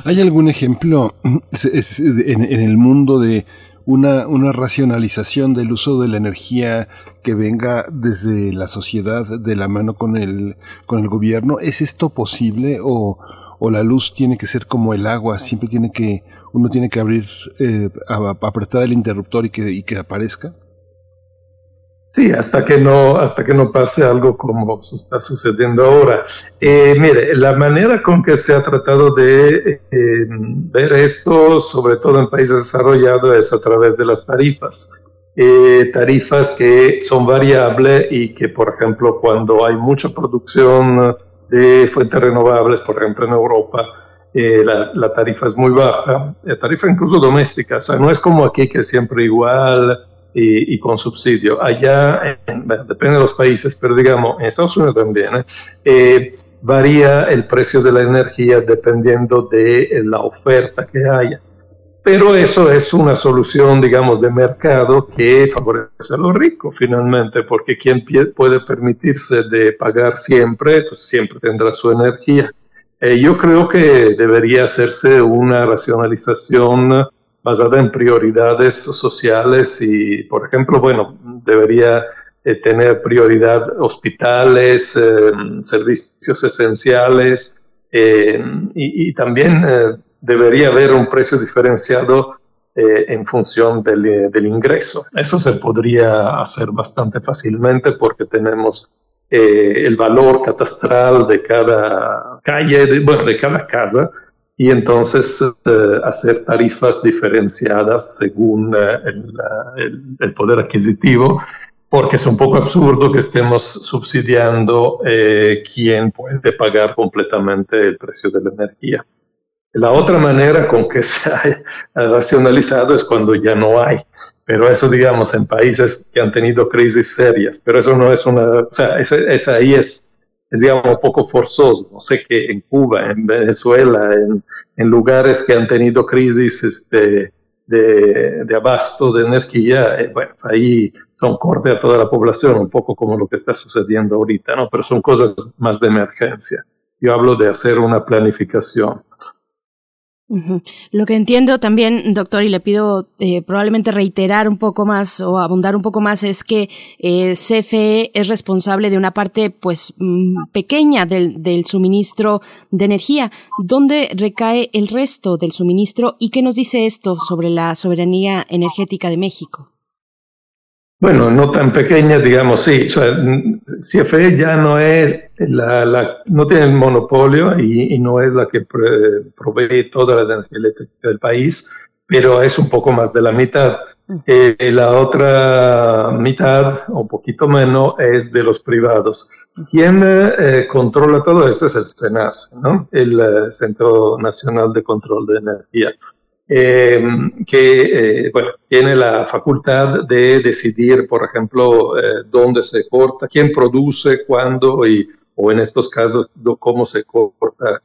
¿Hay algún ejemplo en, el mundo de una, una racionalización del uso de la energía que venga desde la sociedad de la mano con el, con el gobierno. ¿Es esto posible o, o la luz tiene que ser como el agua? Siempre tiene que, uno tiene que abrir, eh, apretar el interruptor y que, y que aparezca. Sí, hasta que no, hasta que no pase algo como está sucediendo ahora. Eh, mire, la manera con que se ha tratado de eh, ver esto, sobre todo en países desarrollados, es a través de las tarifas. Eh, tarifas que son variables y que, por ejemplo, cuando hay mucha producción de fuentes renovables, por ejemplo en Europa, la, la, tarifa es muy baja, la tarifa incluso doméstica, o sea, no es como aquí que es siempre igual y, con subsidio. Allá, depende de los países, pero digamos, en Estados Unidos también, ¿eh? Eh, varía el precio de la energía dependiendo de la oferta que haya. Pero eso es una solución, digamos, de mercado que favorece a los ricos finalmente, porque quien puede permitirse de pagar siempre, pues siempre tendrá su energía. Eh, yo creo que debería hacerse una racionalización basada en prioridades sociales y, por ejemplo, bueno, debería eh, tener prioridad hospitales, eh, servicios esenciales y, también debería haber un precio diferenciado en función del, ingreso. Eso se podría hacer bastante fácilmente porque tenemos el valor catastral de cada calle, de, bueno, de cada casa, y entonces eh, hacer tarifas diferenciadas según eh, el, poder adquisitivo, porque es un poco absurdo que estemos subsidiando eh, quien puede pagar completamente el precio de la energía. La otra manera con que se ha *laughs* racionalizado es cuando ya no hay, pero eso digamos en países que han tenido crisis serias, pero eso no es una, o sea, esa ahí es es digamos un poco forzoso. No sé que en Cuba, en Venezuela, en, en lugares que han tenido crisis este, de, de, abasto de energía, eh, bueno, ahí son corte a toda la población, un poco como lo que está sucediendo ahorita, ¿no? Pero son cosas más de emergencia. Yo hablo de hacer una planificación. Lo que entiendo también, doctor, y le pido eh, probablemente reiterar un poco más o abundar un poco más, es que eh, CFE es responsable de una parte, pues, mm, pequeña del, del suministro de energía. ¿Dónde recae el resto del suministro y qué nos dice esto sobre la soberanía energética de México? Bueno, no tan pequeña, digamos, sí. O sea, CFE ya no es la, no tiene el monopolio y, no es la que provee toda la energía eléctrica del país, pero es un poco más de la mitad. Eh, la otra mitad, o un poquito menos, es de los privados. Quien eh, controla todo esto es el SENAS, ¿no? el eh, Centro Nacional de Control de Energía. Eh, que eh, bueno, tiene la facultad de decidir, por ejemplo, eh, dónde se corta, quién produce, cuándo y, o en estos casos, cómo se corta,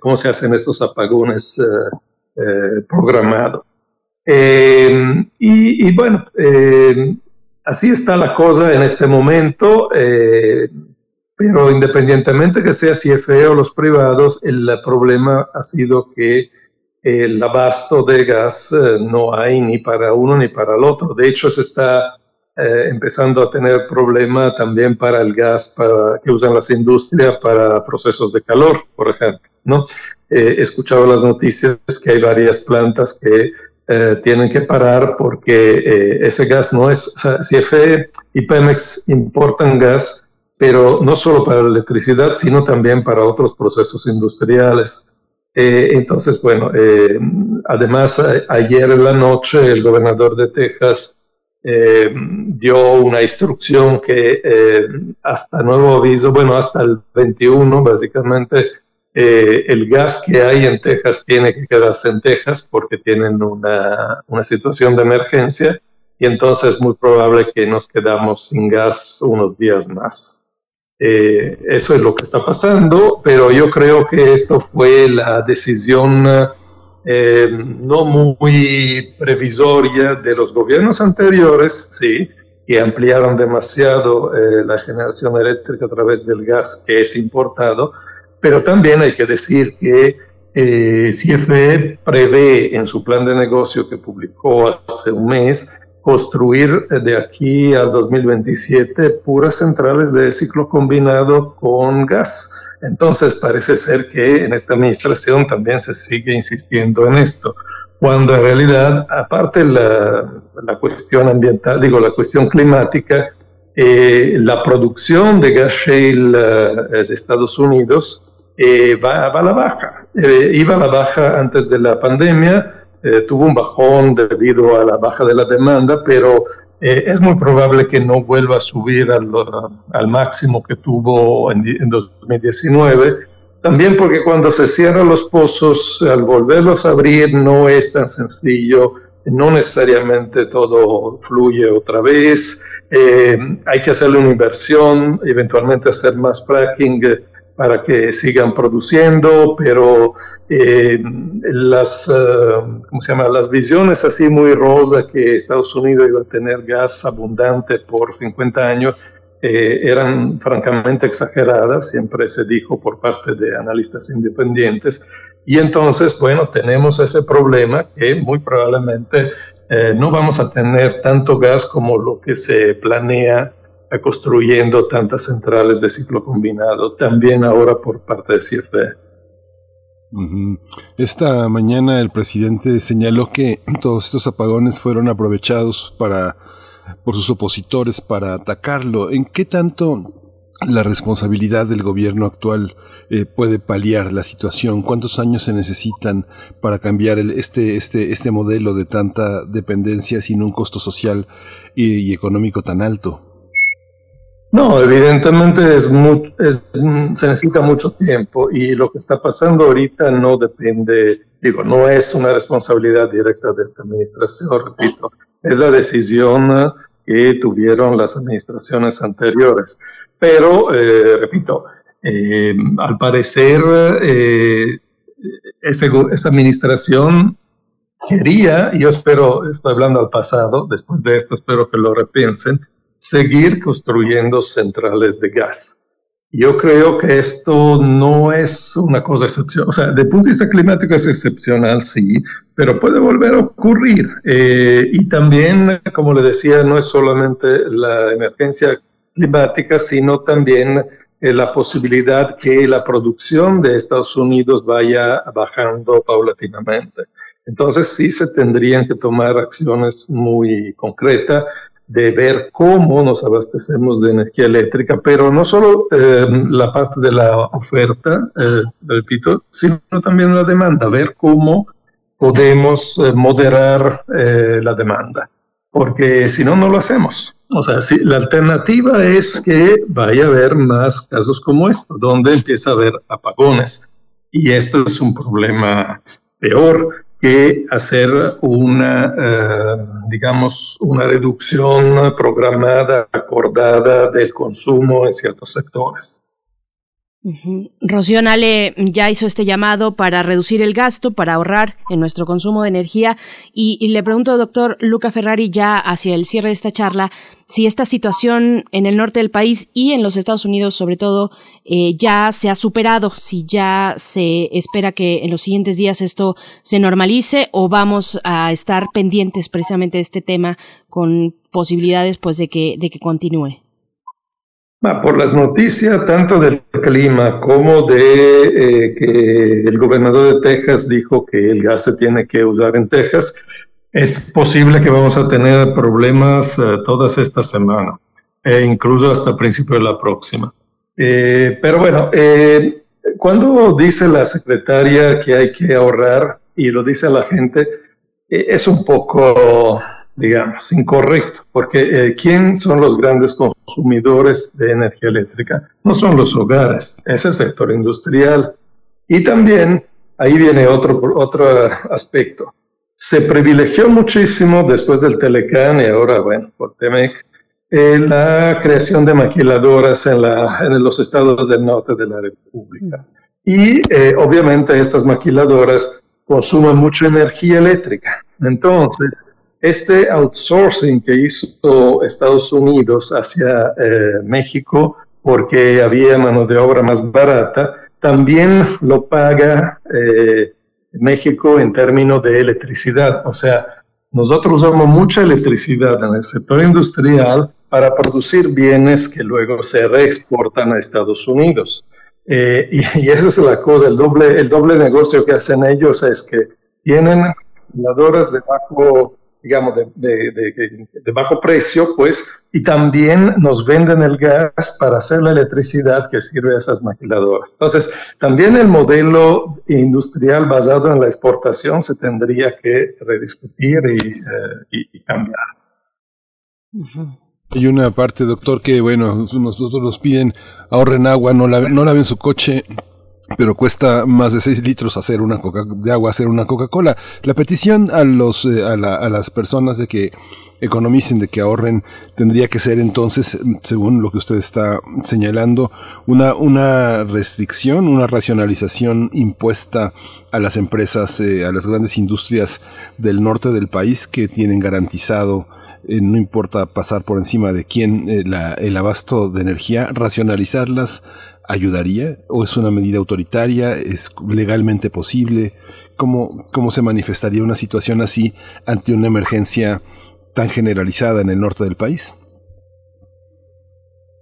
cómo se hacen estos apagones programados. Y, y, bueno, así está la cosa en este momento. pero independientemente que sea CFE o los privados, el problema ha sido que el abasto de gas eh, no hay ni para uno ni para el otro. De hecho, se está eh, empezando a tener problema también para el gas que usan las industrias para procesos de calor, por ejemplo. ¿no? Eh, he escuchado las noticias que hay varias plantas que tienen que parar porque ese gas no es, o sea, CFE y Pemex importan gas, pero no solo para la electricidad, sino también para otros procesos industriales. Eh, entonces, bueno, además ayer en la noche el gobernador de Texas dio una instrucción que hasta nuevo aviso, bueno, hasta el 21 básicamente, eh, el gas que hay en Texas tiene que quedarse en Texas porque tienen una, una situación de emergencia y entonces es muy probable que nos quedamos sin gas unos días más. Eh, eso es lo que está pasando, pero yo creo que esto fue la decisión eh, no muy previsoria de los gobiernos anteriores, sí, que ampliaron demasiado la generación eléctrica a través del gas que es importado, pero también hay que decir que eh, CFE prevé en su plan de negocio que publicó hace un mes construir de aquí al 2027 puras centrales de ciclo combinado con gas. Entonces parece ser que en esta administración también se sigue insistiendo en esto, cuando en realidad, aparte la, la cuestión ambiental, digo, la cuestión climática, eh, la producción de gas shale eh, de Estados Unidos eh, va, a la baja. Iba a la baja antes de la pandemia, eh, tuvo un bajón debido a la baja de la demanda, pero es muy probable que no vuelva a subir al, al máximo que tuvo en, en, 2019. También porque cuando se cierran los pozos, al volverlos a abrir no es tan sencillo, no necesariamente todo fluye otra vez, hay que hacerle una inversión, eventualmente hacer más fracking para que sigan produciendo, pero eh, las, uh, ¿cómo se llama? las visiones así muy rosa que Estados Unidos iba a tener gas abundante por 50 años eh, eran francamente exageradas, siempre se dijo por parte de analistas independientes. Y entonces, bueno, tenemos ese problema que muy probablemente eh, no vamos a tener tanto gas como lo que se planea construyendo tantas centrales de ciclo combinado, también ahora por parte de CIRFE. Esta mañana el presidente señaló que todos estos apagones fueron aprovechados para por sus opositores para atacarlo. ¿En qué tanto la responsabilidad del gobierno actual eh, puede paliar la situación? ¿Cuántos años se necesitan para cambiar el, este, este, este modelo de tanta dependencia sin un costo social y económico tan alto? No, evidentemente es, se necesita mucho tiempo y lo que está pasando ahorita no depende, digo, no es una responsabilidad directa de esta administración, repito, es la decisión que tuvieron las administraciones anteriores. Pero, eh, repito, eh, al parecer, eh, esta administración quería, y yo espero, estoy hablando al pasado, después de esto espero que lo repiensen, seguir construyendo centrales de gas. Yo creo que esto no es una cosa excepcional, o sea, de punto de vista climático es excepcional, sí, pero puede volver a ocurrir. Eh, y también, como le decía, no es solamente la emergencia climática, sino también eh, la posibilidad que la producción de Estados Unidos vaya bajando paulatinamente. Entonces sí se tendrían que tomar acciones muy concretas de ver cómo nos abastecemos de energía eléctrica, pero no solo eh, la parte de la oferta, eh, repito, sino también la demanda, ver cómo podemos eh, moderar la demanda, porque si no, no lo hacemos. O sea, si, la alternativa es que vaya a haber más casos como esto, donde empieza a haber apagones. Y esto es un problema peor que hacer una, eh, digamos, una reducción programada, acordada del consumo en ciertos sectores. Rocío Nale ya hizo este llamado para reducir el gasto, para ahorrar en nuestro consumo de energía. Y, le pregunto, doctor Luca Ferrari, ya hacia el cierre de esta charla, si esta situación en el norte del país y en los Estados Unidos, sobre todo, eh, ya se ha superado, si ya se espera que en los siguientes días esto se normalice o vamos a estar pendientes precisamente de este tema con posibilidades pues de que, de que continúe. Por las noticias tanto del clima como de eh, que el gobernador de Texas dijo que el gas se tiene que usar en Texas, es posible que vamos a tener problemas eh, todas esta semana, e incluso hasta principio de la próxima. Eh, pero bueno, cuando dice la secretaria que hay que ahorrar y lo dice la gente, es un poco, digamos, incorrecto, porque ¿quién son los grandes consumidores de energía eléctrica? No son los hogares, es el sector industrial. Y también ahí viene otro, otro aspecto se privilegió muchísimo después del Telecán y ahora, bueno, por Temec, eh, la creación de maquiladoras en, la, en los estados del norte de la República. Y eh, obviamente estas maquiladoras consumen mucha energía eléctrica. Entonces, este outsourcing que hizo Estados Unidos hacia eh, México porque había mano de obra más barata, también lo paga México en términos de electricidad. O sea, nosotros usamos mucha electricidad en el sector industrial para producir bienes que luego se reexportan a Estados Unidos. Eh, y, esa es la cosa, el doble, el doble negocio que hacen ellos es que tienen de bajo digamos, de, de, bajo precio, pues, y también nos venden el gas para hacer la electricidad que sirve a esas maquiladoras. Entonces, también el modelo industrial basado en la exportación se tendría que rediscutir y, eh, cambiar. Hay una parte, doctor, que, bueno, nosotros nos piden ahorren agua, no, no laven su coche, pero cuesta más de 6 litros hacer una coca de agua hacer una Coca-Cola. La petición a los eh, a, las personas de que economicen, de que ahorren, tendría que ser entonces, según lo que usted está señalando, una, una restricción, una racionalización impuesta a las empresas, eh, a las grandes industrias del norte del país que tienen garantizado eh, no importa pasar por encima de quién el abasto de energía, racionalizarlas, ayudaría? ¿O es una medida autoritaria? ¿Es legalmente posible? ¿Cómo, cómo se manifestaría una situación así ante una emergencia tan generalizada en el norte del país?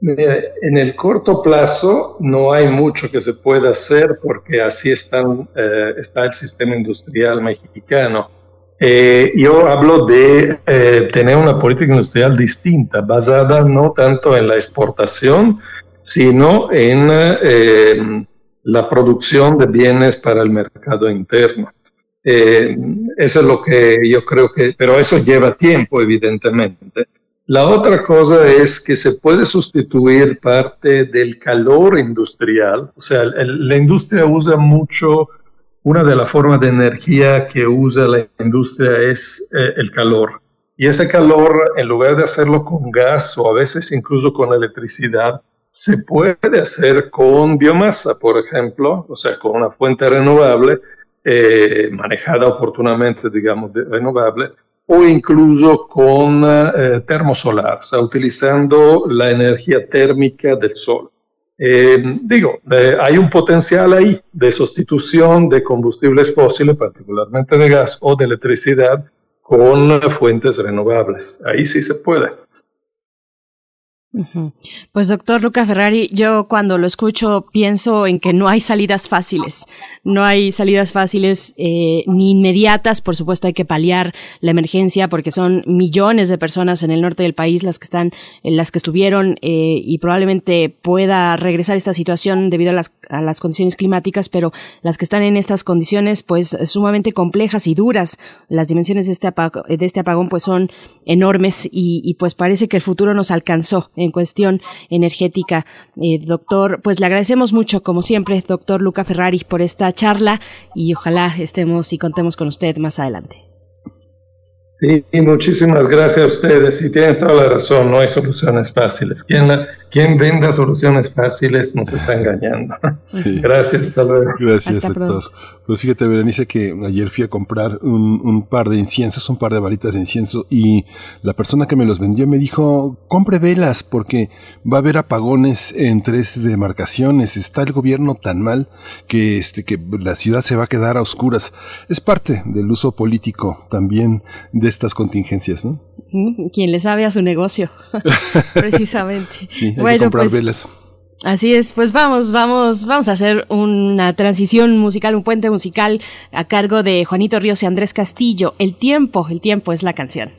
En el corto plazo no hay mucho que se pueda hacer porque así están, eh, está el sistema industrial mexicano. Eh, yo hablo de eh, tener una política industrial distinta, basada no tanto en la exportación, sino en eh, la producción de bienes para el mercado interno. Eh, eso es lo que yo creo que, pero eso lleva tiempo, evidentemente. La otra cosa es que se puede sustituir parte del calor industrial, o sea, la industria usa mucho, una de las formas de energía que usa la industria es eh, el calor. Y ese calor, en lugar de hacerlo con gas o a veces incluso con electricidad, se puede hacer con biomasa, por ejemplo, o sea, con una fuente renovable, eh, manejada oportunamente, digamos, renovable, o incluso con eh, termosolar, o sea, utilizando la energía térmica del sol. Eh, digo, hay un potencial ahí de sustitución de combustibles fósiles, particularmente de gas o de electricidad, con fuentes renovables. Ahí sí se puede. Pues doctor Luca Ferrari, yo cuando lo escucho pienso en que no hay salidas fáciles, no hay salidas fáciles eh, ni inmediatas, por supuesto hay que paliar la emergencia porque son millones de personas en el norte del país las que están, en las que estuvieron eh, y probablemente pueda regresar esta situación debido a las, a las condiciones climáticas, pero las que están en estas condiciones pues sumamente complejas y duras, las dimensiones de este, apagón, de este apagón pues son enormes y pues parece que el futuro nos alcanzó en cuestión energética. Eh, doctor, pues le agradecemos mucho, como siempre, doctor Luca Ferrari, por esta charla y ojalá estemos y contemos con usted más adelante. Sí, muchísimas gracias a ustedes. Y tienes toda la razón, no hay soluciones fáciles. Quien, quien venda soluciones fáciles nos está engañando. *laughs* Gracias, hasta luego. Gracias, doctor. Pues fíjate, Berenice, que ayer fui a comprar un, un, par de inciensos, un par de varitas de incienso, y la persona que me los vendió me dijo, compre velas, porque va a haber apagones en tres demarcaciones. Está el gobierno tan mal que, este, que la ciudad se va a quedar a oscuras. Es parte del uso político también de estas contingencias, ¿no? Quien le sabe a su negocio, *laughs* precisamente. Sí, hay que comprar pues, velas. Así es, pues vamos, vamos, vamos a hacer una transición musical, un puente musical a cargo de Juanito Ríos y Andrés Castillo. El tiempo, el tiempo es la canción.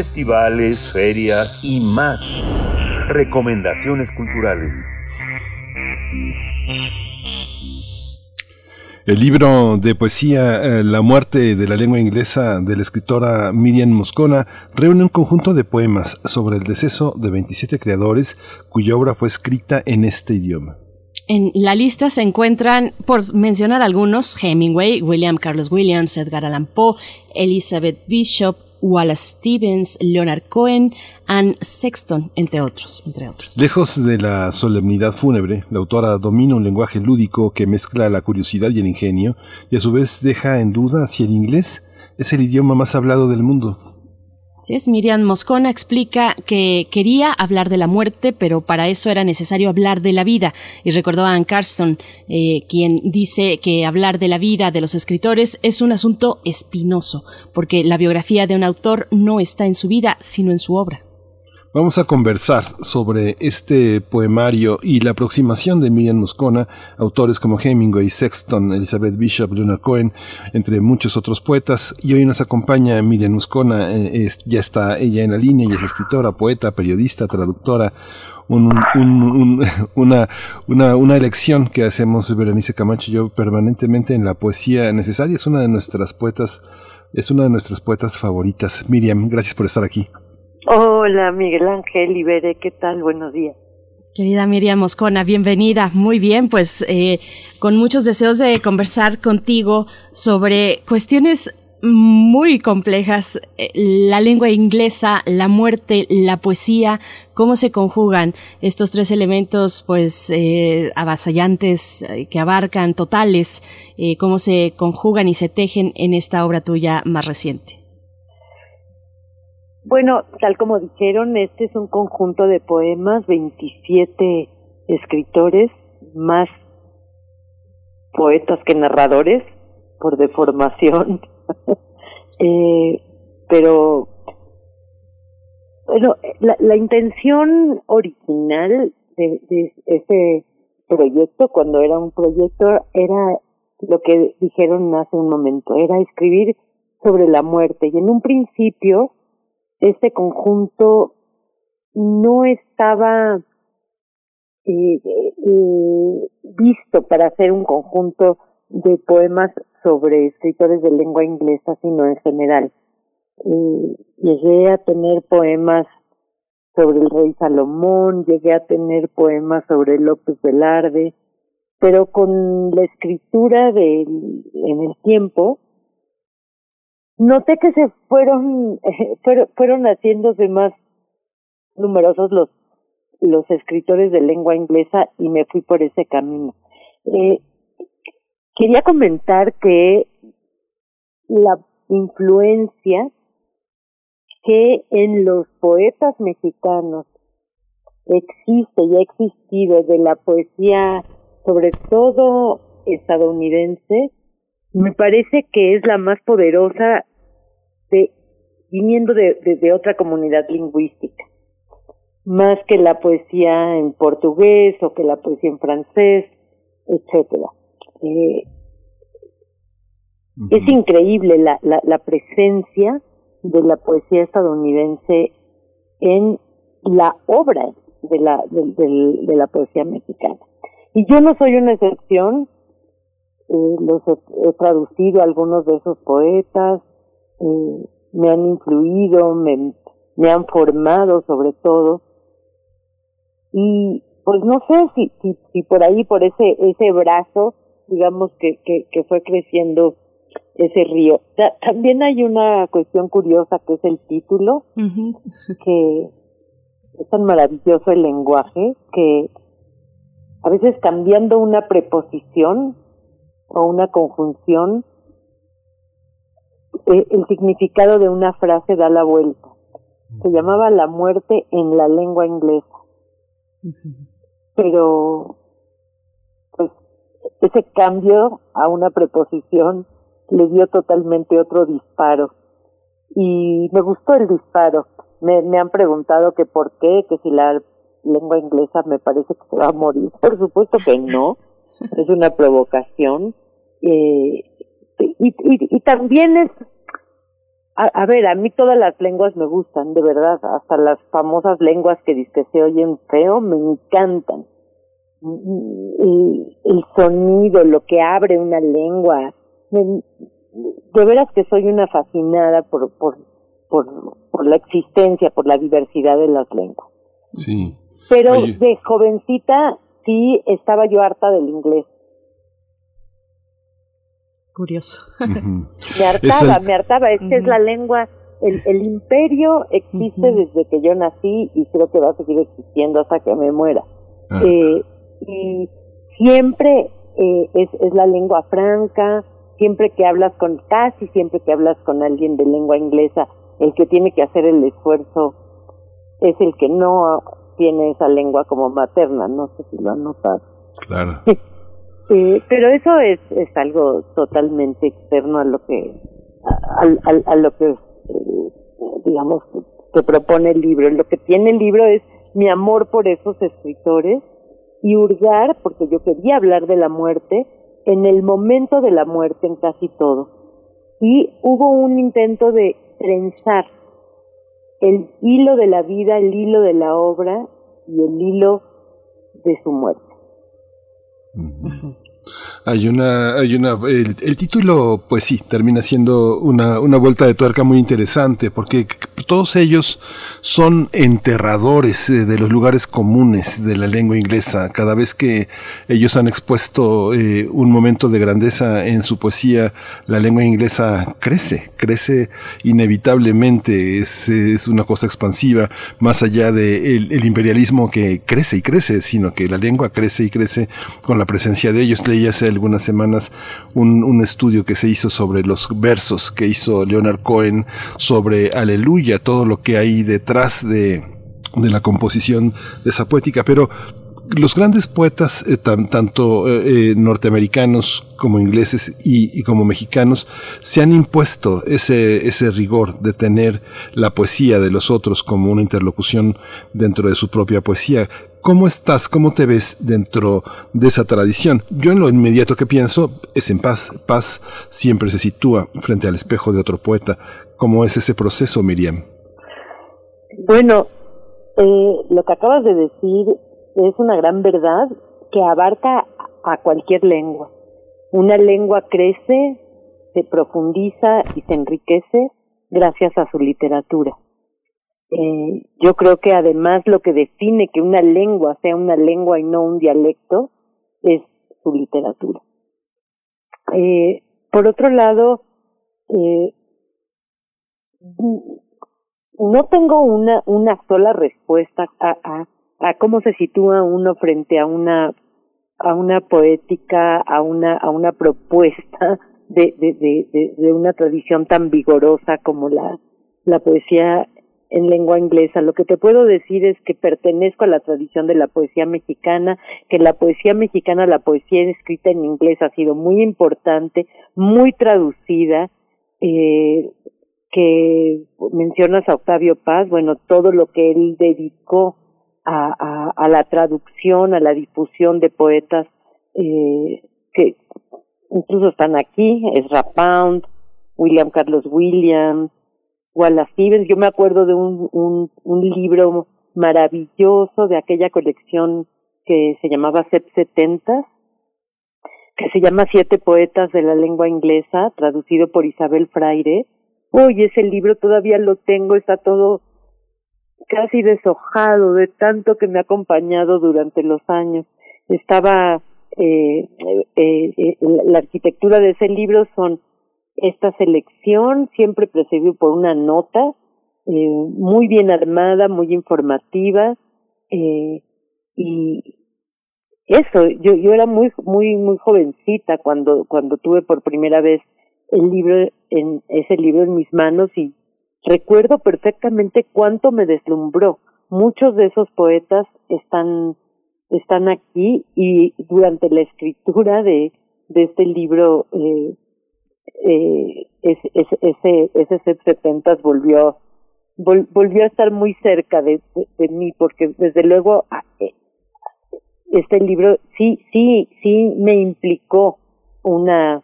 Festivales, ferias y más. Recomendaciones culturales. El libro de poesía eh, La muerte de la lengua inglesa de la escritora Miriam Moscona reúne un conjunto de poemas sobre el deceso de 27 creadores cuya obra fue escrita en este idioma. En la lista se encuentran, por mencionar algunos, Hemingway, William Carlos Williams, Edgar Allan Poe, Elizabeth Bishop, Wallace Stevens, Leonard Cohen, Anne Sexton, entre otros. Lejos de la solemnidad fúnebre, la autora domina un lenguaje lúdico que mezcla la curiosidad y el ingenio, y a su vez deja en duda si el inglés es el idioma más hablado del mundo. Sí, es Miriam Moscona explica que quería hablar de la muerte, pero para eso era necesario hablar de la vida. Y recordó a Anne Carston, eh, quien dice que hablar de la vida de los escritores es un asunto espinoso, porque la biografía de un autor no está en su vida, sino en su obra. Vamos a conversar sobre este poemario y la aproximación de Miriam Moscona, autores como Hemingway, Sexton, Elizabeth Bishop, Leonard Cohen, entre muchos otros poetas. Y hoy nos acompaña Miriam Moscona, eh, ya está ella en la línea, y es escritora, poeta, periodista, traductora. *laughs* una, una, una elección que hacemos Berenice Camacho y yo permanentemente en la poesía necesaria. Es una de nuestras poetas, es una de nuestras poetas favoritas. Miriam, gracias por estar aquí. Hola, Miguel Ángel Ibere, ¿qué tal? Buenos días. Querida Miriam Moscona, bienvenida. Muy bien, pues eh, con muchos deseos de conversar contigo sobre cuestiones muy complejas, eh, la lengua inglesa, la muerte, la poesía, cómo se conjugan estos tres elementos pues eh, avasallantes que abarcan totales, cómo se conjugan y se tejen en esta obra tuya más reciente. Bueno, tal como dijeron, este es un conjunto de poemas, 27 escritores, más poetas que narradores, por deformación. *laughs* eh, pero, bueno, la, la intención original de, de ese proyecto, cuando era un proyecto, era lo que dijeron hace un momento, era escribir sobre la muerte. Y en un principio, este conjunto no estaba eh, eh, visto para hacer un conjunto de poemas sobre escritores de lengua inglesa, sino en general. Eh, llegué a tener poemas sobre el rey Salomón, llegué a tener poemas sobre López Velarde, pero con la escritura de, en el tiempo, noté que se fueron, *laughs* fueron, fueron haciéndose más numerosos los, los escritores de lengua inglesa y me fui por ese camino. Eh, quería comentar que la influencia que en los poetas mexicanos existe y ha existido de la poesía, sobre todo estadounidense, me parece que es la más poderosa de viniendo de, de, otra comunidad lingüística, más que la poesía en portugués o que la poesía en francés, etcétera. Eh, es increíble la, la, la presencia de la poesía estadounidense en la obra de la, de, de, la poesía mexicana. Y yo no soy una excepción, eh, los he, traducido algunos de esos poetas, eh, me han influido, me, me han formado sobre todo. Y pues no sé si, si, si por ahí, por ese, ese brazo, digamos que, que, que fue creciendo ese río. también hay una cuestión curiosa que es el título, que es tan maravilloso el lenguaje que a veces cambiando una preposición o una conjunción, eh, el significado de una frase da la vuelta. Se llamaba la muerte en la lengua inglesa. Pero, pues, ese cambio a una preposición le dio totalmente otro disparo. Y me gustó el disparo. Me, me han preguntado que por qué, que si la lengua inglesa me parece que se va a morir. Por supuesto que no. *laughs* es una provocación. Eh, y, y, y, también es, a, a, ver, a mí todas las lenguas me gustan, de verdad, hasta las famosas lenguas que, que se oyen feo, me encantan. Y, el sonido, lo que abre una lengua, de veras que soy una fascinada por, por, por, por la existencia, por la diversidad de las lenguas. Sí. Pero de jovencita sí estaba yo harta del inglés. Curioso. *laughs* me hartaba, me hartaba. Es que es la lengua, el, el imperio existe desde que yo nací y creo que va a seguir existiendo hasta que me muera. Ah. Eh, y siempre eh, es, es la lengua franca, siempre que hablas con, casi siempre que hablas con alguien de lengua inglesa, el que tiene que hacer el esfuerzo es el que no tiene esa lengua como materna, no sé si lo han notado. Claro. *laughs* eh, pero eso es, es algo totalmente externo a lo que, a, lo que, eh, digamos, que propone el libro. Lo que tiene el libro es mi amor por esos escritores y hurgar, porque yo quería hablar de la muerte, en el momento de la muerte en casi todo. Y hubo un intento de trenzar el hilo de la vida, el hilo de la obra y el hilo de su muerte. 嗯。哼 Hay una, hay una, el, título, pues sí, termina siendo una, una vuelta de tuerca muy interesante, porque todos ellos son enterradores eh, de los lugares comunes de la lengua inglesa. Cada vez que ellos han expuesto eh, un momento de grandeza en su poesía, la lengua inglesa crece, crece inevitablemente, es, es una cosa expansiva, más allá del de el imperialismo que crece y crece, sino que la lengua crece y crece con la presencia de ellos. Leí hace algunas semanas un, estudio que se hizo sobre los versos que hizo Leonard Cohen sobre Aleluya, todo lo que hay detrás de, de la composición de esa poética, pero los grandes poetas, eh, tanto eh, eh, norteamericanos como ingleses y, y, como mexicanos, se han impuesto ese, ese rigor de tener la poesía de los otros como una interlocución dentro de su propia poesía. ¿Cómo estás? ¿Cómo te ves dentro de esa tradición? Yo en lo inmediato que pienso es en paz. Paz siempre se sitúa frente al espejo de otro poeta. ¿Cómo es ese proceso, Miriam? Bueno, eh, lo que acabas de decir es una gran verdad que abarca a cualquier lengua. Una lengua crece, se profundiza y se enriquece gracias a su literatura. Eh, yo creo que además lo que define que una lengua sea una lengua y no un dialecto es su literatura. Eh, por otro lado, eh, no tengo una, una sola respuesta a, a, cómo se sitúa uno frente a una a una poética, a una a una propuesta de, de, una tradición tan vigorosa como la, la poesía en lengua inglesa. Lo que te puedo decir es que pertenezco a la tradición de la poesía mexicana, que la poesía mexicana, la poesía escrita en inglés ha sido muy importante, muy traducida, eh, que mencionas a Octavio Paz, bueno, todo lo que él dedicó a, la traducción, a la difusión de poetas eh, que incluso están aquí, Ezra Pound, William Carlos Williams, Wallace. Yo me acuerdo de un, un, libro maravilloso de aquella colección que se llamaba CEP 70, que se llama Siete Poetas de la Lengua Inglesa, traducido por Isabel Fraire. Uy, ese libro todavía lo tengo, está todo casi deshojado de tanto que me ha acompañado durante los años. Estaba eh, eh, eh, la arquitectura de ese libro son esta selección, siempre precedido por una nota, eh, muy bien armada, muy informativa, eh, y eso, yo, yo era muy, muy, muy jovencita cuando, cuando tuve por primera vez el libro, en, ese libro en mis manos y recuerdo perfectamente cuánto me deslumbró. Muchos de esos poetas están, están aquí y durante la escritura de, de este libro, eh, eh, ese, ese, ese 70 volvió, volvió a estar muy cerca de, de, mí, porque desde luego ah, eh, este libro sí, sí, sí me implicó una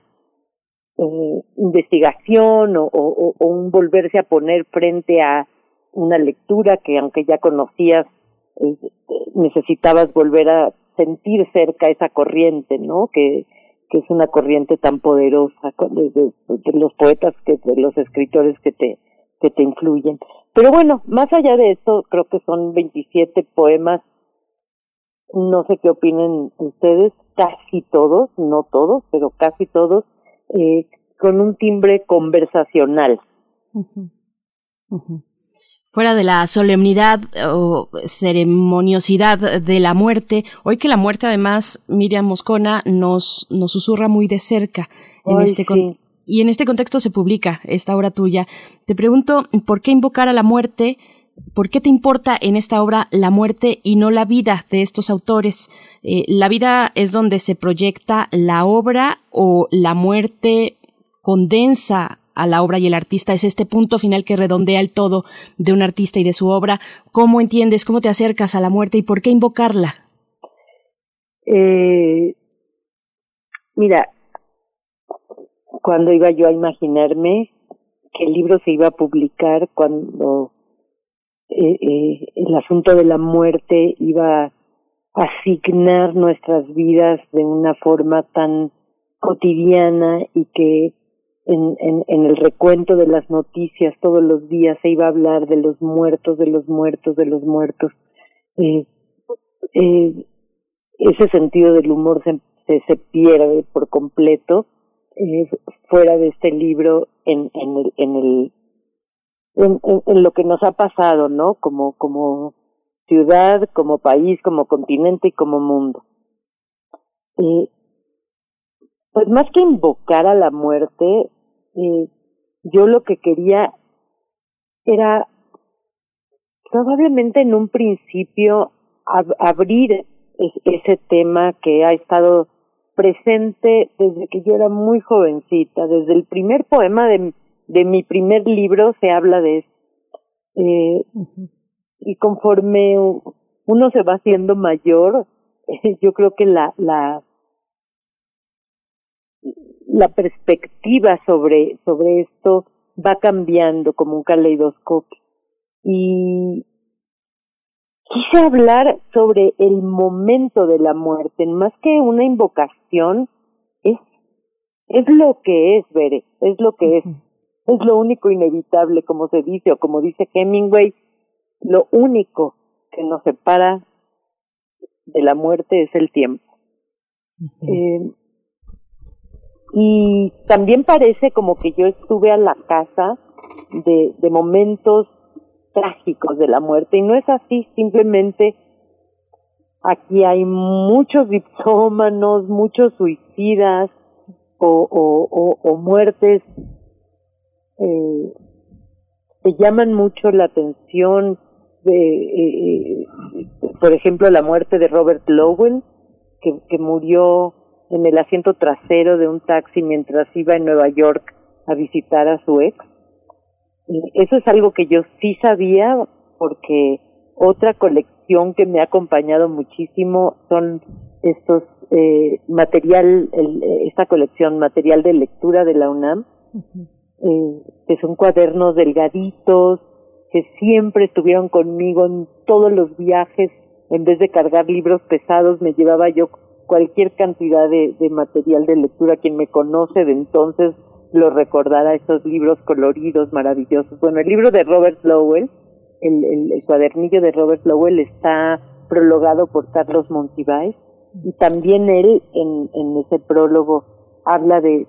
eh, investigación o, o, o, un volverse a poner frente a una lectura que aunque ya conocías, eh, necesitabas volver a sentir cerca esa corriente, ¿no? Que, que es una corriente tan poderosa de, los poetas que de los escritores que te que te influyen. Pero bueno, más allá de eso, creo que son 27 poemas. No sé qué opinen ustedes, casi todos, no todos, pero casi todos, eh, con un timbre conversacional. Uh -huh fuera de la solemnidad o ceremoniosidad de la muerte, hoy que la muerte además, Miriam Moscona nos, nos susurra muy de cerca en este sí. y en este contexto se publica esta obra tuya. Te pregunto, ¿por qué invocar a la muerte? ¿Por qué te importa en esta obra la muerte y no la vida de estos autores? Eh, ¿La vida es donde se proyecta la obra o la muerte condensa a la obra y el artista es este punto final que redondea el todo de un artista y de su obra. ¿Cómo entiendes, cómo te acercas a la muerte y por qué invocarla? Eh, mira, cuando iba yo a imaginarme que el libro se iba a publicar, cuando eh, eh, el asunto de la muerte iba a asignar nuestras vidas de una forma tan cotidiana y que en, en, el recuento de las noticias todos los días se iba a hablar de los muertos, de los muertos, de los muertos. Eh, eh, ese sentido del humor se, se, pierde por completo eh, fuera de este libro en, en el, en el en, en, lo que nos ha pasado, ¿no? Como, como ciudad, como país, como continente y como mundo. Eh, pues más que invocar a la muerte, eh, yo lo que quería era probablemente en un principio ab abrir es, ese tema que ha estado presente desde que yo era muy jovencita, desde el primer poema de, de mi primer libro se habla de eso. Eh, uh -huh. Y conforme uno se va haciendo mayor, *laughs* yo creo que la, la, la perspectiva sobre, sobre esto va cambiando como un caleidoscopio. Y quise hablar sobre el momento de la muerte, más que una invocación, es, es lo que es, Bere, es lo que es. Es lo único inevitable, como se dice, o como dice Hemingway, lo único que nos separa de la muerte es el tiempo. Uh -huh. eh, y también parece como que yo estuve a la casa de, de momentos trágicos de la muerte. Y no es así, simplemente aquí hay muchos dipsómanos, muchos suicidas o, o, o, muertes eh, llaman mucho la atención de, eh, eh, por ejemplo, la muerte de Robert Lowell, que, que murió en el asiento trasero de un taxi mientras iba en Nueva York a visitar a su ex. Eso es algo que yo sí sabía porque otra colección que me ha acompañado muchísimo son estos eh, material, el, esta colección material de lectura de la UNAM, eh, que son cuadernos delgaditos, que siempre estuvieron conmigo en todos los viajes, en vez de cargar libros pesados, me llevaba yo cualquier cantidad de, de material de lectura. Quien me conoce de entonces lo recordará, esos libros coloridos, maravillosos. Bueno, el libro de Robert Lowell, el, cuadernillo de Robert Lowell está prologado por Carlos Monsiváis y también él en, en ese prólogo habla de,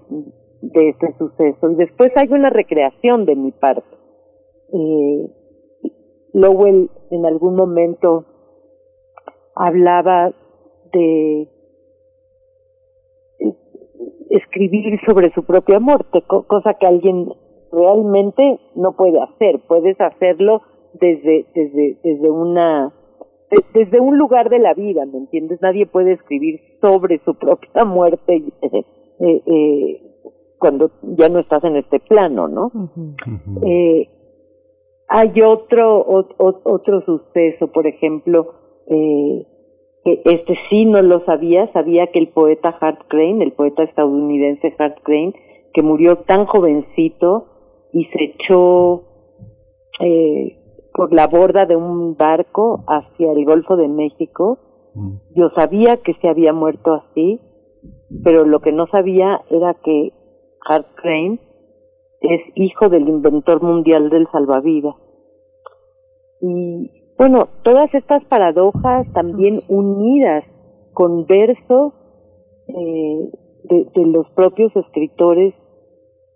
de este suceso. Y después hay una recreación de mi parte. Eh, Lowell en algún momento hablaba de escribir sobre su propia muerte, cosa que alguien realmente no puede hacer. Puedes hacerlo desde desde desde una desde un lugar de la vida, ¿me entiendes? Nadie puede escribir sobre su propia muerte eh, eh, eh, cuando ya no estás en este plano, ¿no? eh, hay otro otro suceso, por ejemplo, eh, este sí no lo sabía, sabía que el poeta Hart Crane, el poeta estadounidense Hart Crane, que murió tan jovencito y se echó eh, por la borda de un barco hacia el Golfo de México. Yo sabía que se había muerto así, pero lo que no sabía era que Hart Crane es hijo del inventor mundial del salvavidas. Y bueno, todas estas paradojas también unidas con versos eh, de, de, los propios escritores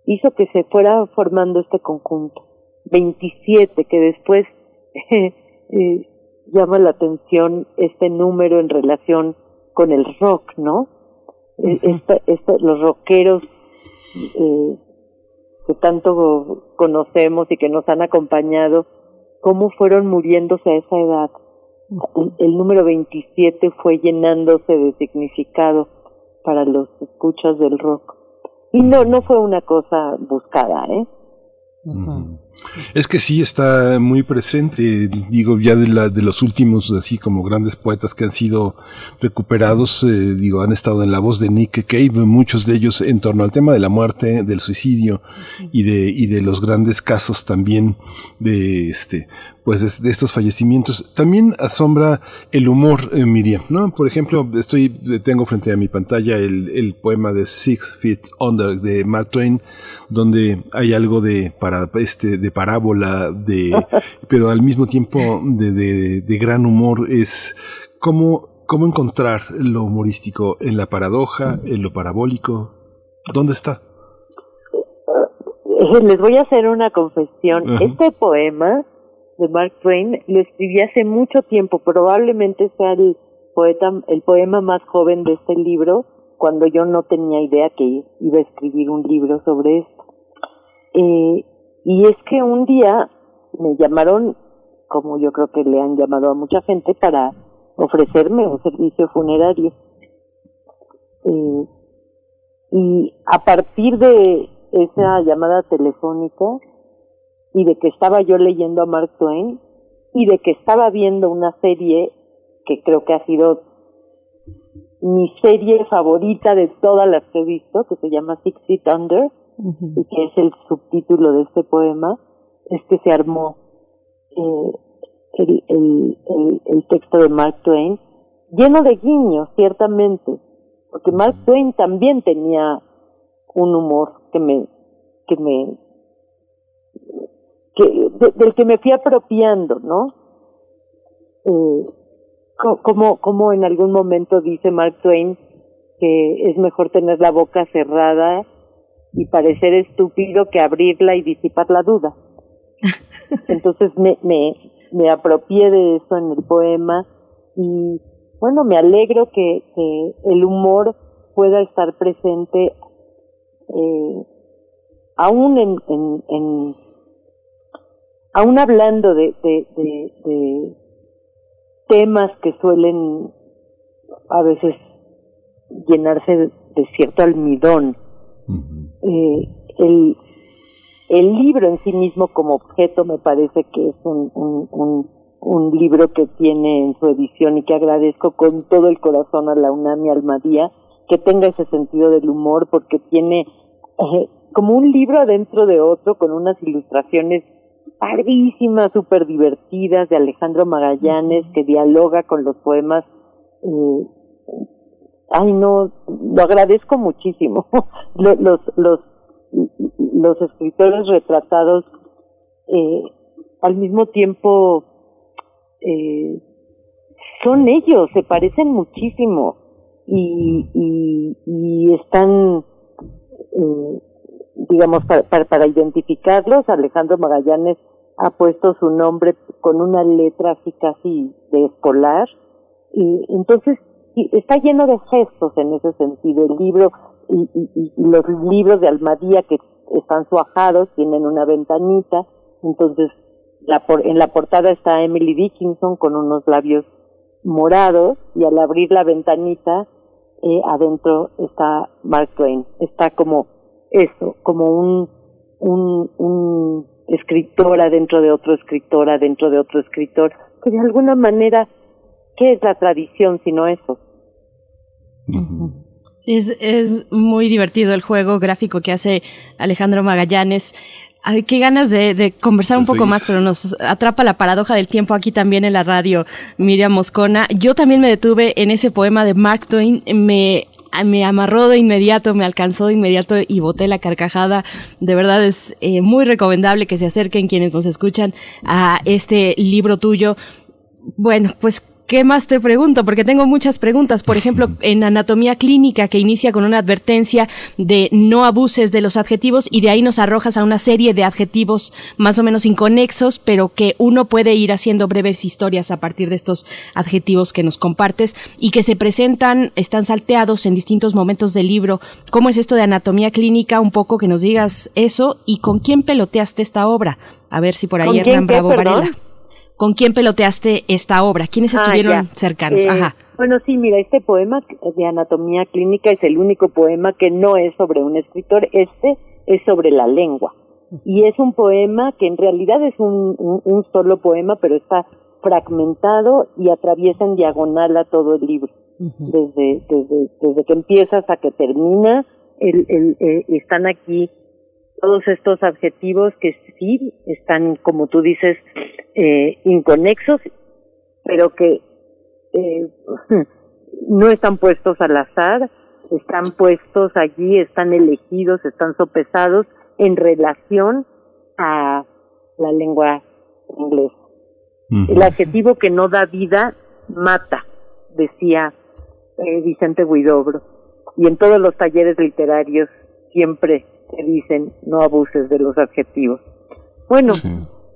hizo que se fuera formando este conjunto. 27, que después *laughs* eh, llama la atención este número en relación con el rock, ¿no? Este, este, los rockeros eh, que tanto conocemos y que nos han acompañado cómo fueron muriéndose a esa edad. El, el, número 27 fue llenándose de significado para los escuchas del rock. Y no, no fue una cosa buscada, ¿eh? Es que sí está muy presente, digo, ya de, la, de los últimos, así como grandes poetas que han sido recuperados, eh, digo, han estado en la voz de Nick Cave, muchos de ellos en torno al tema de la muerte, del suicidio y de, y de los grandes casos también de este, pues de, estos fallecimientos. También asombra el humor, eh, Miriam, ¿no? Por ejemplo, estoy, tengo frente a mi pantalla el, el poema de Six Feet Under de Mark Twain, donde hay algo de para este de parábola, de pero al mismo tiempo de, de, de gran humor es cómo cómo encontrar lo humorístico en la paradoja, en lo parabólico. ¿Dónde está? Les voy a hacer una confesión. Este poema de Mark Twain lo escribí hace mucho tiempo, probablemente sea el poeta, el poema más joven de este libro, cuando yo no tenía idea que iba a escribir un libro sobre esto. Eh, y es que un día me llamaron, como yo creo que le han llamado a mucha gente, para ofrecerme un servicio funerario. Eh, y a partir de esa llamada telefónica, y de que estaba yo leyendo a Mark Twain y de que estaba viendo una serie que creo que ha sido mi serie favorita de todas las que he visto, que se llama Six Feet Under, uh -huh. y que es el subtítulo de este poema, es que se armó eh, el, el, el, el texto de Mark Twain, lleno de guiños, ciertamente, porque Mark Twain también tenía un humor que me, que me que, de, del que me fui apropiando, ¿no? Eh, como, como en algún momento dice Mark Twain que es mejor tener la boca cerrada y parecer estúpido que abrirla y disipar la duda. *laughs* Entonces me, me, me apropié de eso en el poema y bueno, me alegro que, que el humor pueda estar presente eh, aún en, en, en aún hablando de, de, de, temas que suelen a veces llenarse de, cierto almidón, eh, el, el libro en sí mismo como objeto me parece que es un, un, un, libro que tiene en su edición y que agradezco con todo el corazón a la UNAM y Almadía que tenga ese sentido del humor porque tiene eh, como un libro adentro de otro con unas ilustraciones padrísimas, súper divertidas de Alejandro Magallanes que dialoga con los poemas. Eh, ay, no, lo agradezco muchísimo. *laughs* los, los, los escritores retratados eh, al mismo tiempo eh, son ellos, se parecen muchísimo y, y, y están, eh, digamos, para, para, identificarlos, Alejandro Magallanes ha puesto su nombre con una letra así casi de escolar y entonces está lleno de gestos en ese sentido el libro y, y, los libros de Almadía que están suajados tienen una ventanita, entonces la en la portada está Emily Dickinson con unos labios morados y al abrir la ventanita eh, adentro está Mark Twain. Está como eso, como un, un, un escritor adentro de otro escritor, adentro de otro escritor, que de alguna manera, ¿qué es la tradición sino eso? Es, es muy divertido el juego gráfico que hace Alejandro Magallanes. Ay, qué ganas de, conversar un poco más, pero nos atrapa la paradoja del tiempo aquí también en la radio, Miriam Moscona. Yo también me detuve en ese poema de Mark Twain, me, me amarró de inmediato, me alcanzó de inmediato y boté la carcajada. De verdad es eh, muy recomendable que se acerquen quienes nos escuchan a este libro tuyo. Bueno, pues ¿Qué más te pregunto? Porque tengo muchas preguntas. Por ejemplo, en anatomía clínica que inicia con una advertencia de no abuses de los adjetivos y de ahí nos arrojas a una serie de adjetivos más o menos inconexos, pero que uno puede ir haciendo breves historias a partir de estos adjetivos que nos compartes y que se presentan, están salteados en distintos momentos del libro. ¿Cómo es esto de anatomía clínica? Un poco que nos digas eso y con quién peloteaste esta obra. A ver si por ahí Hernán Bravo Varela. ¿Con quién peloteaste esta obra? ¿Quiénes ah, estuvieron cercanos? Eh, Ajá. Bueno, sí, mira, este poema de anatomía clínica es el único poema que no es sobre un escritor, este es sobre la lengua. Y es un poema que en realidad es un, un, solo poema, pero está fragmentado y atraviesa en diagonal a todo el libro. desde, desde, desde que empieza hasta que termina, el, el, eh, están aquí todos estos adjetivos que sí están, como tú dices, eh, inconexos, pero que eh, *laughs* no están puestos al azar, están puestos allí, están elegidos, están sopesados en relación a la lengua inglesa. El adjetivo que no da vida mata, decía eh, Vicente Guidobro. Y en todos los talleres literarios siempre te dicen no abuses de los adjetivos. Bueno,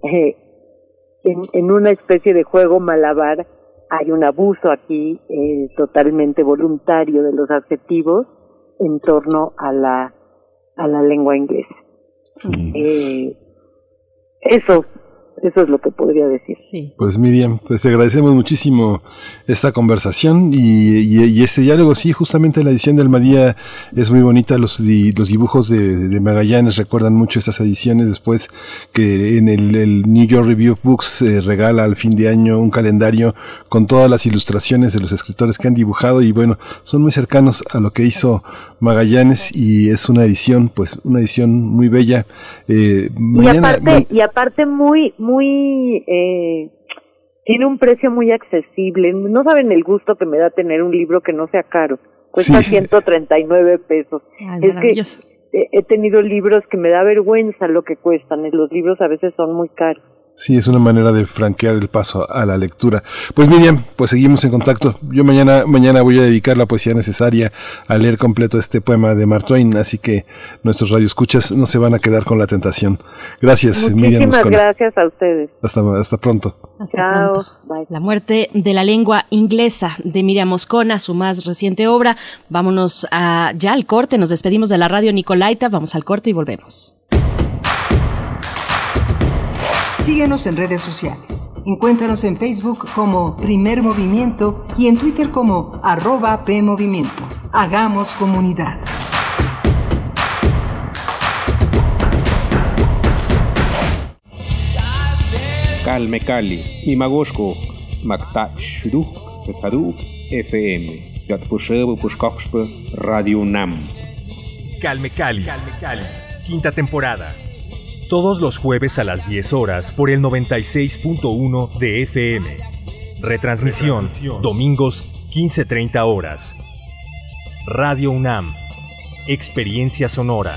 eh, en, en, una especie de juego malabar hay un abuso aquí eh, totalmente voluntario de los adjetivos en torno a la a la lengua inglesa. Eh, eso eso es lo que podría decir. Sí. Pues Miriam, pues te agradecemos muchísimo esta conversación y, y, este diálogo. Sí, justamente la edición de Almadía es muy bonita. Los, los dibujos de, Magallanes recuerdan mucho estas ediciones. Después que en el, New York Review of Books regala al fin de año un calendario con todas las ilustraciones de los escritores que han dibujado y bueno, son muy cercanos a lo que hizo Magallanes y es una edición, pues una edición muy bella. Eh, y, aparte, y aparte muy muy eh, tiene un precio muy accesible. No saben el gusto que me da tener un libro que no sea caro. Cuesta 139 pesos. es que he tenido libros que me da vergüenza lo que cuestan. Los libros a veces son muy caros. Sí, es una manera de franquear el paso a la lectura. Pues Miriam, pues seguimos en contacto. Yo mañana, mañana voy a dedicar la poesía necesaria a leer completo este poema de Mark Twain, así que nuestros radioescuchas no se van a quedar con la tentación. Gracias, Miriam. Muchísimas gracias a ustedes. Hasta, hasta pronto. Hasta pronto. La muerte de la lengua inglesa de Miriam Moscona, su más reciente obra. Vámonos a, ya al corte, nos despedimos de la radio Nicolaita, vamos al corte y volvemos. Síguenos en redes sociales. Encuéntranos en Facebook como Primer Movimiento y en Twitter como arroba PMovimiento. Hagamos comunidad. Calme Cali, Imagoshko, Makta Shuduk, Tzaduk, FM, Yatpusheb, Pushkoxpe, Radio Nam. Calme Cali, quinta temporada. Todos los jueves a las 10 horas por el 96.1 de FM. Retransmisión, domingos 15.30 horas. Radio UNAM. Experiencia sonora.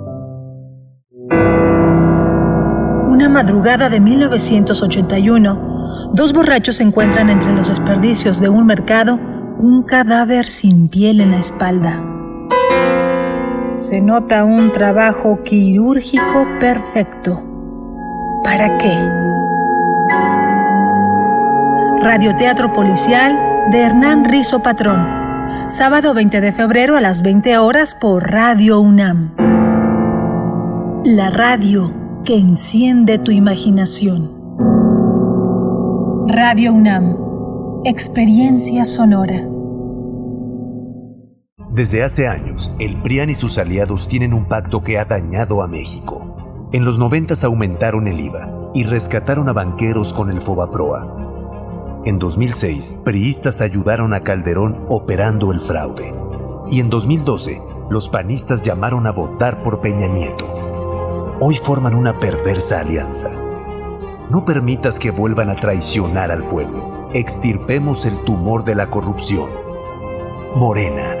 Madrugada de 1981, dos borrachos encuentran entre los desperdicios de un mercado un cadáver sin piel en la espalda. Se nota un trabajo quirúrgico perfecto. ¿Para qué? Radioteatro Policial de Hernán Rizo Patrón. Sábado 20 de febrero a las 20 horas por Radio UNAM. La radio que enciende tu imaginación. Radio UNAM. Experiencia sonora. Desde hace años, el PRIAN y sus aliados tienen un pacto que ha dañado a México. En los 90 aumentaron el IVA y rescataron a banqueros con el FOBAPROA. En 2006, priistas ayudaron a Calderón operando el fraude. Y en 2012, los panistas llamaron a votar por Peña Nieto. Hoy forman una perversa alianza. No permitas que vuelvan a traicionar al pueblo. Extirpemos el tumor de la corrupción. Morena.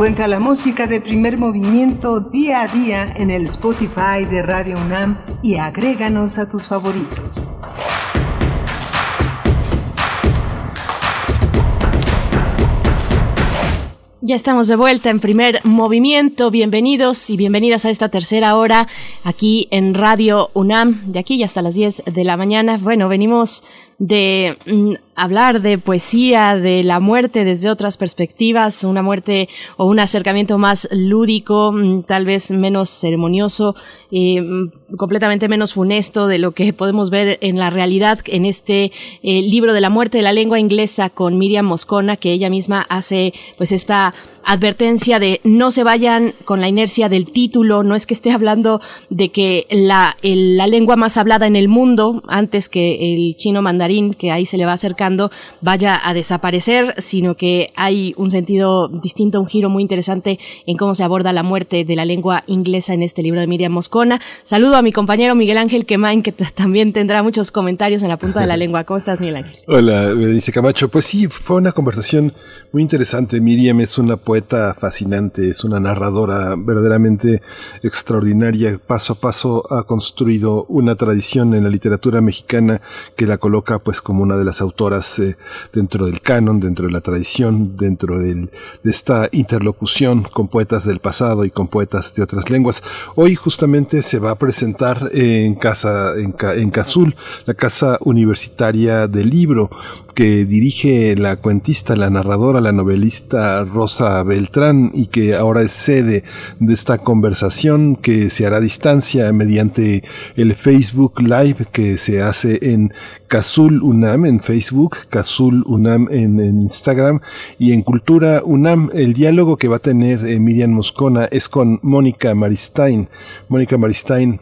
Encuentra la música de primer movimiento día a día en el Spotify de Radio UNAM y agréganos a tus favoritos. Ya estamos de vuelta en primer movimiento. Bienvenidos y bienvenidas a esta tercera hora aquí en Radio UNAM, de aquí y hasta las 10 de la mañana. Bueno, venimos de mm, hablar de poesía, de la muerte desde otras perspectivas, una muerte o un acercamiento más lúdico, mm, tal vez menos ceremonioso, mm, completamente menos funesto de lo que podemos ver en la realidad en este eh, libro de la muerte de la lengua inglesa con Miriam Moscona, que ella misma hace pues esta advertencia de no se vayan con la inercia del título, no es que esté hablando de que la, la lengua más hablada en el mundo, antes que el chino mandarín, que ahí se le va acercando, vaya a desaparecer, sino que hay un sentido distinto, un giro muy interesante en cómo se aborda la muerte de la lengua inglesa en este libro de Miriam Moscona. Saludo a mi compañero Miguel Ángel Quemain, que también tendrá muchos comentarios en la punta de la *laughs* lengua. ¿Cómo estás, Miguel Ángel? Hola, dice Camacho. Pues sí, fue una conversación muy interesante. Miriam es una poeta fascinante, es una narradora verdaderamente extraordinaria. Paso a paso ha construido una tradición en la literatura mexicana que la coloca pues como una de las autoras eh, dentro del canon, dentro de la tradición, dentro de esta interlocución con poetas del pasado y con poetas de otras lenguas. Hoy justamente se va a presentar en casa, en, en la casa universitaria del libro que dirige la cuentista, la narradora, la novelista Rosa Beltrán y que ahora es sede de esta conversación que se hará a distancia mediante el Facebook Live que se hace en Cazul UNAM en Facebook, Cazul UNAM en, Instagram y en Cultura UNAM. El diálogo que va a tener eh, Miriam Moscona es con Mónica Maristain. Mónica Maristain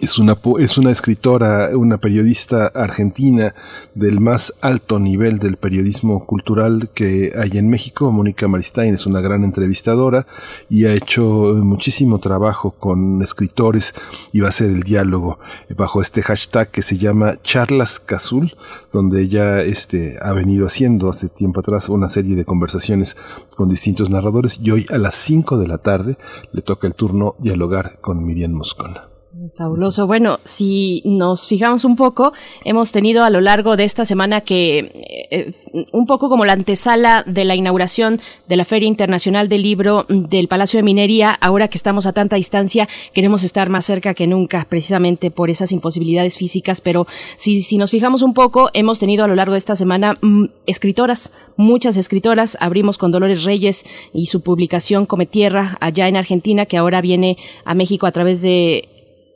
es una, es una escritora, una periodista argentina del más alto nivel del periodismo cultural que hay en México. Mónica Maristain es una gran entrevistadora y ha hecho muchísimo trabajo con escritores y va a ser el diálogo bajo este hashtag que se llama Charlas Cazul, donde ella este, ha venido haciendo hace tiempo atrás una serie de conversaciones con distintos narradores y hoy a las 5 de la tarde le toca el turno dialogar con Miriam Moscona. Fabuloso. Bueno, si nos fijamos un poco, hemos tenido a lo largo de esta semana que eh, un poco como la antesala de la inauguración de la Feria Internacional del Libro del Palacio de Minería, ahora que estamos a tanta distancia, queremos estar más cerca que nunca, precisamente por esas imposibilidades físicas, pero si, si nos fijamos un poco, hemos tenido a lo largo de esta semana mm, escritoras, muchas escritoras, abrimos con Dolores Reyes y su publicación Come Tierra allá en Argentina, que ahora viene a México a través de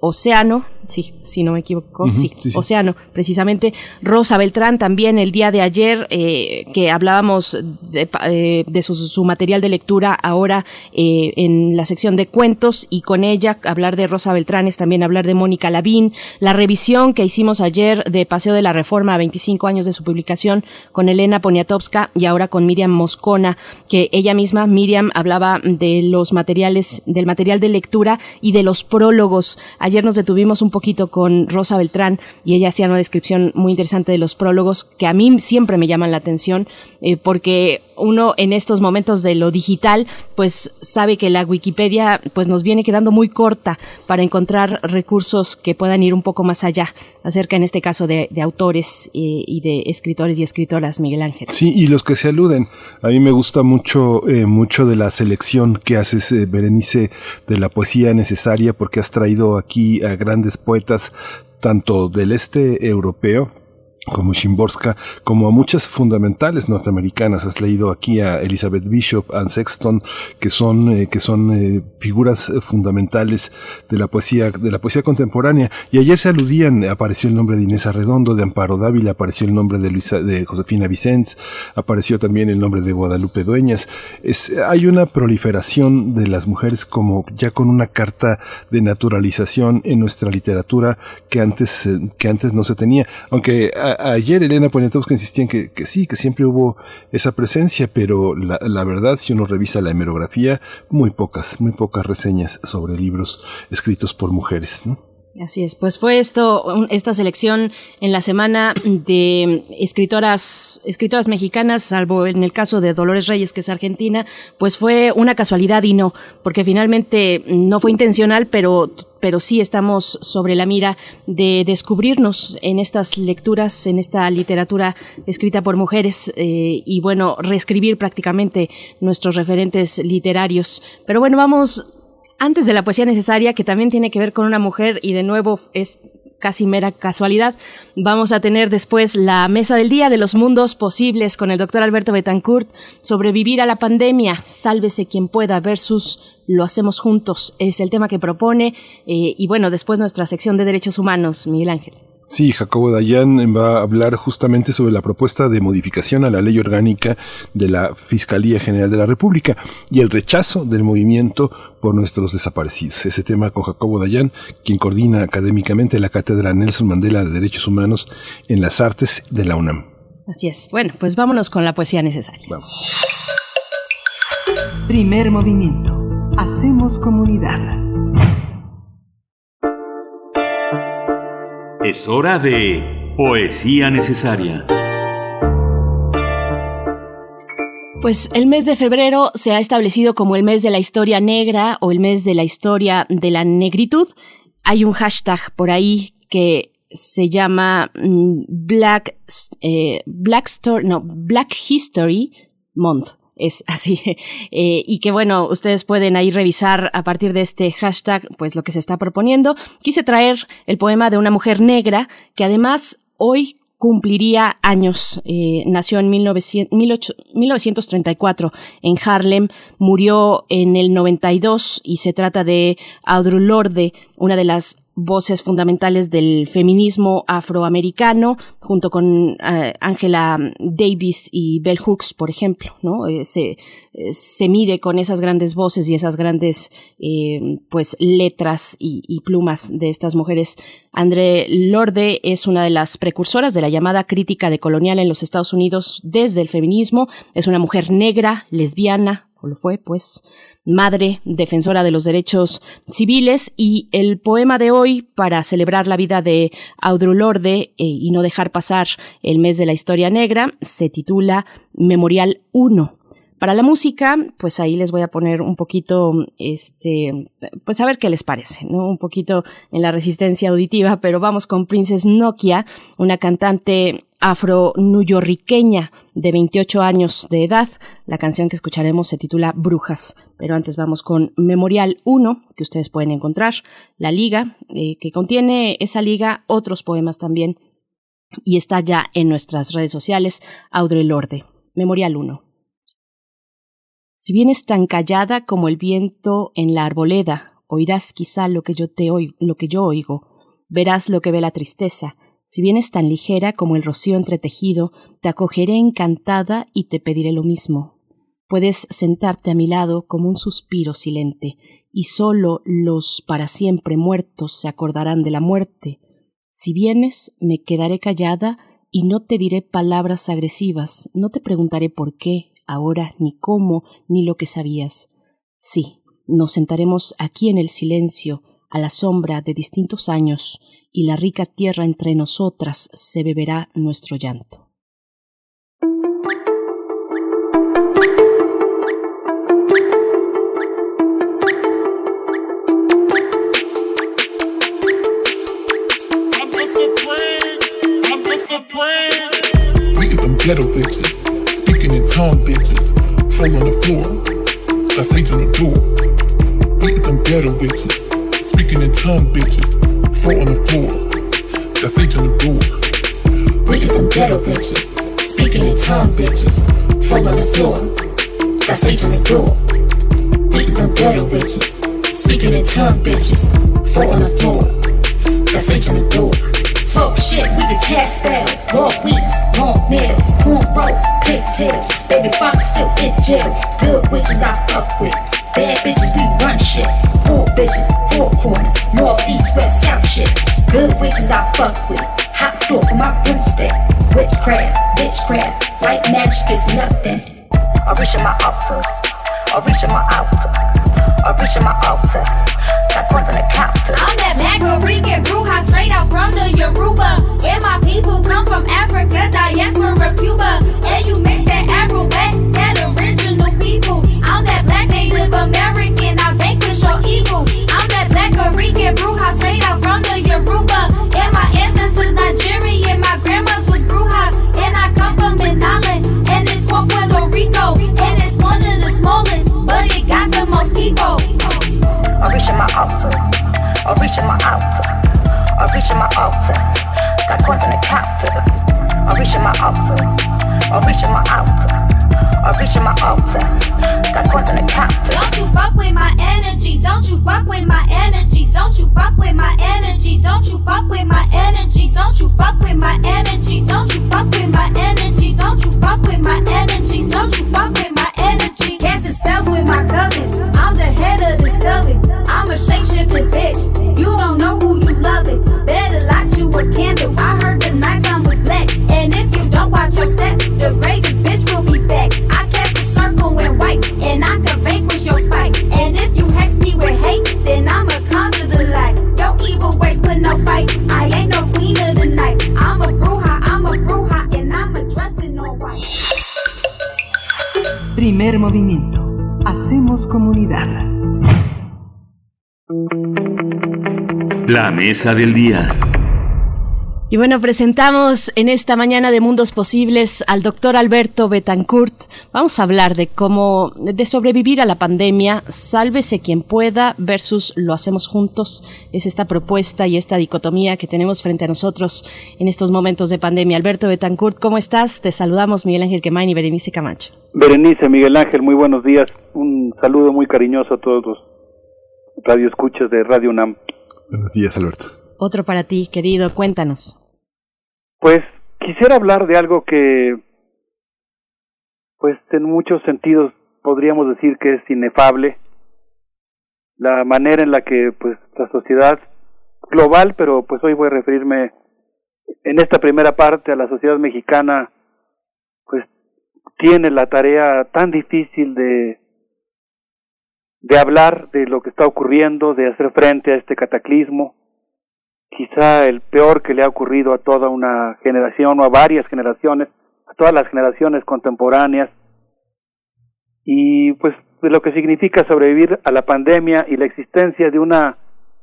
Océano, sí, si no me equivoco, sí, Océano, precisamente. Rosa Beltrán también el día de ayer, eh, que hablábamos de, eh, de su, material de lectura ahora eh, en la sección de cuentos y con ella hablar de Rosa Beltrán es también hablar de Mónica Lavín, la revisión que hicimos ayer de Paseo de la Reforma a 25 años de su publicación con Elena Poniatowska y ahora con Miriam Moscona, que ella misma, Miriam, hablaba de los materiales, del material de lectura y de los prólogos. Ayer nos detuvimos un poquito con Rosa Beltrán y ella hacía una descripción muy interesante de los prólogos que a mí siempre me llaman la atención eh, porque uno en estos momentos de lo digital pues sabe que la Wikipedia pues nos viene quedando muy corta para encontrar recursos que puedan ir un poco más allá acerca en este caso de, autores eh, y de escritores y escritoras Miguel Ángel. Sí, y los que se aluden. A mí me gusta mucho, eh, mucho de la selección que haces, eh, Berenice, de la poesía necesaria, porque has traído aquí a grandes poetas, tanto del este europeo, como Shimborska, como a muchas fundamentales norteamericanas. Has leído aquí a Elizabeth Bishop, Anne Sexton, que son, eh, que son eh, figuras fundamentales de la poesía, de la poesía contemporánea. Y ayer se aludían, apareció el nombre de Inés Arredondo, de Amparo Dávila, apareció el nombre de Luisa, de Josefina Vicens, apareció también el nombre de Guadalupe Dueñas. Hay una proliferación de las mujeres como ya con una carta de naturalización en nuestra literatura que antes, eh, que antes no se tenía. Aunque ayer Elena Poniatowska insistía en que, que, sí, que siempre hubo esa presencia, pero la, la, verdad, si uno revisa la hemerografía, muy pocas, muy pocas reseñas sobre libros escritos por mujeres, ¿no? Así es, pues fue esto, esta selección en la semana de escritoras, escritoras mexicanas, salvo en el caso de Dolores Reyes, que es argentina, pues fue una casualidad y no, porque finalmente no fue intencional, pero pero sí estamos sobre la mira de descubrirnos en estas lecturas, en esta literatura escrita por mujeres eh, y bueno, reescribir prácticamente nuestros referentes literarios. Pero bueno, vamos antes de la poesía necesaria, que también tiene que ver con una mujer y de nuevo es casi mera casualidad. Vamos a tener después la mesa del día de los mundos posibles con el doctor Alberto Betancourt, sobrevivir a la pandemia, sálvese quien pueda versus lo hacemos juntos. Es el tema que propone eh, y bueno, después nuestra sección de derechos humanos, Miguel Ángel. Sí, Jacobo Dayan va a hablar justamente sobre la propuesta de modificación a la ley orgánica de la Fiscalía General de la República y el rechazo del movimiento por nuestros desaparecidos. Ese tema con Jacobo Dayan, quien coordina académicamente la Cátedra Nelson Mandela de Derechos Humanos en las Artes de la UNAM. Así es. Bueno, pues vámonos con la poesía necesaria. Vamos. Primer movimiento. Hacemos comunidad. Es hora de Poesía Necesaria. Pues el mes de febrero se ha establecido como el mes de la historia negra o el mes de la historia de la negritud. Hay un hashtag por ahí que se llama mm, Black, eh, Black, no, Black History Month es así. *laughs* Eh, y que bueno, ustedes pueden ahí revisar a partir de este hashtag, pues lo que se está proponiendo. Quise traer el poema de una mujer negra que además hoy cumpliría años. Eh, nació en 1934 en Harlem, murió en el 92 y se trata de Audre Lorde, una de las voces fundamentales del feminismo afroamericano, junto con eh, Angela Davis y Bell Hooks, por ejemplo, ¿no? Eh, se, eh, se, mide con esas grandes voces y esas grandes, pues, letras y, y, plumas de estas mujeres. André Lorde es una de las precursoras de la llamada crítica de colonial en los Estados Unidos desde el feminismo. Es una mujer negra, lesbiana, lo fue, pues, madre defensora de los derechos civiles y el poema de hoy para celebrar la vida de Audre Lorde eh, y no dejar pasar el mes de la historia negra se titula Memorial 1. Para la música, pues ahí les voy a poner un poquito, este, pues a ver qué les parece, ¿no? Un poquito en la resistencia auditiva, pero vamos con Princess Nokia, una cantante afro-nuyorriqueña de 28 años de edad. La canción que escucharemos se titula Brujas, pero antes vamos con Memorial 1, que ustedes pueden encontrar, la liga, eh, que contiene esa liga otros poemas también, y está ya en nuestras redes sociales, Audre Lorde. Memorial 1. Si vienes tan callada como el viento en la arboleda, oirás quizá lo que yo te oigo, lo que yo oigo, verás lo que ve la tristeza, si vienes tan ligera como el rocío entretejido, te acogeré encantada y te pediré lo mismo. Puedes sentarte a mi lado como un suspiro silente, y sólo los para siempre muertos se acordarán de la muerte. Si vienes, me quedaré callada y no te diré palabras agresivas, no te preguntaré por qué, ahora, ni cómo, ni lo que sabías. Sí, nos sentaremos aquí en el silencio, a la sombra de distintos años, y la rica tierra entre nosotras se beberá nuestro llanto. ghetto bitches, speaking in tongue bitches, fall on the floor, that's age on the door. Beat them ghetto bitches, speaking in tongue bitches, foot on the floor. Got sage on the door. Waiting for ghetto bitches. Speaking in tongue bitches. Fall on the floor. Got sage on the door. Waiting for ghetto bitches. Speaking in tongue bitches. Fall on the floor. Got sage on the door. Talk shit, we the cat spell. Walk weak, long nails, cornrow, pigtails. Baby funk still in jail. Good witches I fuck with. Bad bitches, we run shit. Four bitches, four corners, north, east, west, south shit. Good witches I fuck with. Hot door for my broomstick. Witchcraft, witchcraft, white magic is nothing. I reach in my altar, I reach in my altar, I reach in my altar. On the counter. I'm that black Rican bruja straight out from the Yoruba. And my people come from Africa, diaspora, Cuba. And you mix that Afro-back, that Rican bruja straight out from the Yoruba. And my ancestors Nigerian, my grandma's was bruja. And I come from an island, and it's called Puerto Rico. And it's one of the smallest, but it got the most people. I'm reaching my altar. I'm reaching my altar. I'm reaching my altar. Got coins on the counter. I'm reaching my altar. I'm reaching my altar. I'm reaching my altar got coins on the. Don't you fuck with my energy, don't you fuck with my energy, don't you fuck with my energy, don't you fuck with my energy, don't you fuck with my energy, don't you fuck with my energy, don't you fuck with my energy, don't you fuck with my energy. Casting spells with my cousin, I'm the head of this coven. I'm a shapeshifting bitch, you don't know who you loving. Better light you a candle, I heard the nighttime was black. And if you don't watch your step, the greatest bitch will be back. White, and I can vanquish your spite. And if you hex me with hate, then I'ma conjure the light. Your evil ways put no fight. I ain't no queen of the night. I'm a bruja, I'm a bruja, and I'm a dressing all white. Primer movimiento. Hacemos comunidad. La mesa del día. Y bueno, presentamos en esta mañana de Mundos Posibles al doctor Alberto Betancourt. Vamos a hablar de cómo, de sobrevivir a la pandemia, sálvese quien pueda versus lo hacemos juntos. Es esta propuesta y esta dicotomía que tenemos frente a nosotros en estos momentos de pandemia. Alberto Betancourt, ¿cómo estás? Te saludamos Miguel Ángel Quemain y Berenice Camacho. Berenice, Miguel Ángel, muy buenos días. Un saludo muy cariñoso a todos los radioescuchas de Radio UNAM. Buenos días, Alberto. Otro para ti, querido, cuéntanos. Pues quisiera hablar de algo que, pues en muchos sentidos podríamos decir que es inefable, la manera en la que pues la sociedad global, pero pues hoy voy a referirme en esta primera parte a la sociedad mexicana, pues tiene la tarea tan difícil de de hablar de lo que está ocurriendo, de hacer frente a este cataclismo, quizá el peor que le ha ocurrido a toda una generación o a varias generaciones, a todas las generaciones contemporáneas, y pues de lo que significa sobrevivir a la pandemia y la existencia de una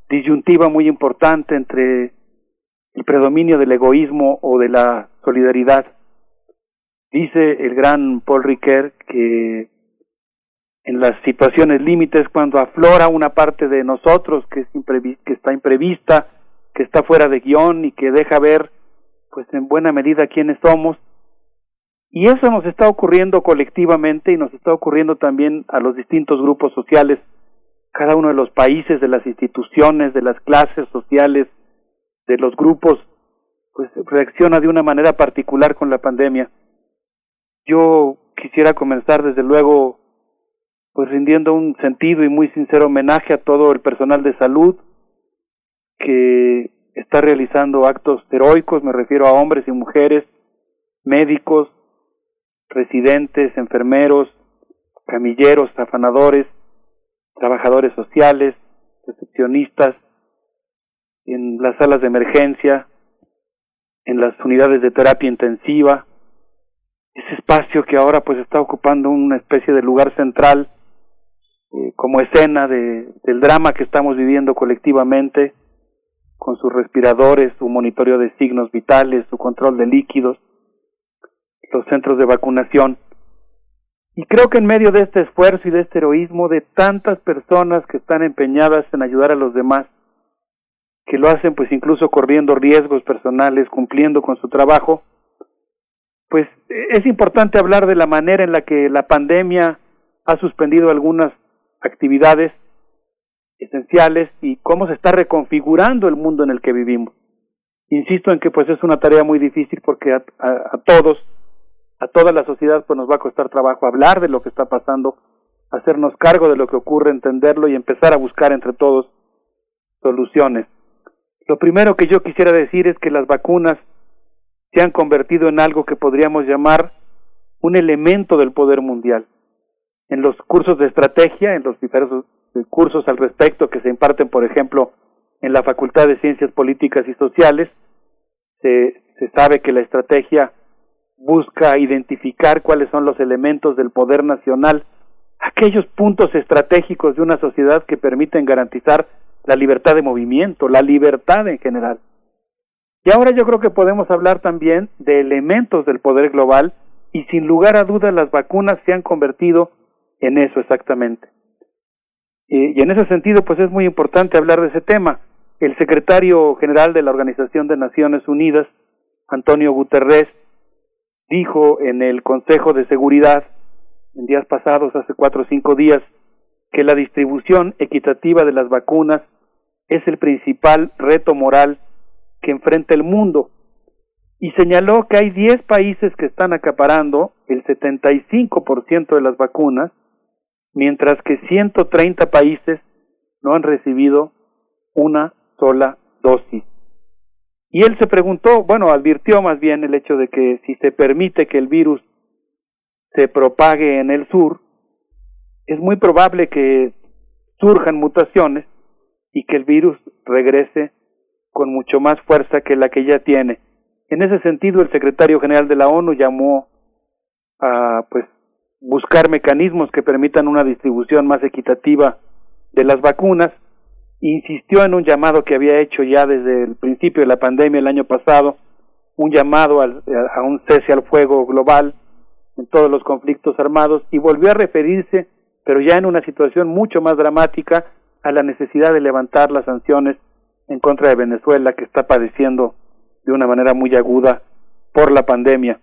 disyuntiva muy importante entre el predominio del egoísmo o de la solidaridad. Dice el gran Paul Ricoeur que en las situaciones límites cuando aflora una parte de nosotros que, es que está imprevista, que está fuera de guion y que deja ver pues en buena medida quiénes somos. Y eso nos está ocurriendo colectivamente y nos está ocurriendo también a los distintos grupos sociales, cada uno de los países, de las instituciones, de las clases sociales, de los grupos, pues reacciona de una manera particular con la pandemia. Yo quisiera comenzar desde luego pues rindiendo un sentido y muy sincero homenaje a todo el personal de salud que está realizando actos heroicos, me refiero a hombres y mujeres, médicos, residentes, enfermeros, camilleros, afanadores, trabajadores sociales, recepcionistas, en las salas de emergencia, en las unidades de terapia intensiva, ese espacio que ahora pues está ocupando una especie de lugar central eh, como escena de, del drama que estamos viviendo colectivamente, con sus respiradores, su monitoreo de signos vitales, su control de líquidos, los centros de vacunación. Y creo que en medio de este esfuerzo y de este heroísmo de tantas personas que están empeñadas en ayudar a los demás, que lo hacen pues incluso corriendo riesgos personales, cumpliendo con su trabajo, pues es importante hablar de la manera en la que la pandemia ha suspendido algunas actividades esenciales y cómo se está reconfigurando el mundo en el que vivimos. Insisto en que pues es una tarea muy difícil porque a, a, todos, a toda la sociedad pues nos va a costar trabajo hablar de lo que está pasando, hacernos cargo de lo que ocurre, entenderlo y empezar a buscar entre todos soluciones. Lo primero que yo quisiera decir es que las vacunas se han convertido en algo que podríamos llamar un elemento del poder mundial. En los cursos de estrategia, en los diversos cursos al respecto que se imparten, por ejemplo, en la Facultad de Ciencias Políticas y Sociales. Se, se sabe que la estrategia busca identificar cuáles son los elementos del poder nacional, aquellos puntos estratégicos de una sociedad que permiten garantizar la libertad de movimiento, la libertad en general. Y ahora yo creo que podemos hablar también de elementos del poder global y sin lugar a dudas las vacunas se han convertido en eso exactamente. Y, en ese sentido, pues es muy importante hablar de ese tema. El secretario general de la Organización de Naciones Unidas, Antonio Guterres, dijo en el Consejo de Seguridad, en días pasados, hace cuatro o cinco días, que la distribución equitativa de las vacunas es el principal reto moral que enfrenta el mundo y señaló que hay 10 países que están acaparando el 75% de las vacunas, mientras que 130 países no han recibido una sola dosis. Y él se preguntó, bueno, advirtió más bien el hecho de que si se permite que el virus se propague en el sur, es muy probable que surjan mutaciones y que el virus regrese con mucho más fuerza que la que ya tiene. En ese sentido, el secretario general de la ONU llamó a pues buscar mecanismos que permitan una distribución más equitativa de las vacunas. Insistió en un llamado que había hecho ya desde el principio de la pandemia el año pasado, un llamado a un cese al fuego global en todos los conflictos armados y volvió a referirse, pero ya en una situación mucho más dramática, a la necesidad de levantar las sanciones en contra de Venezuela que está padeciendo de una manera muy aguda por la pandemia.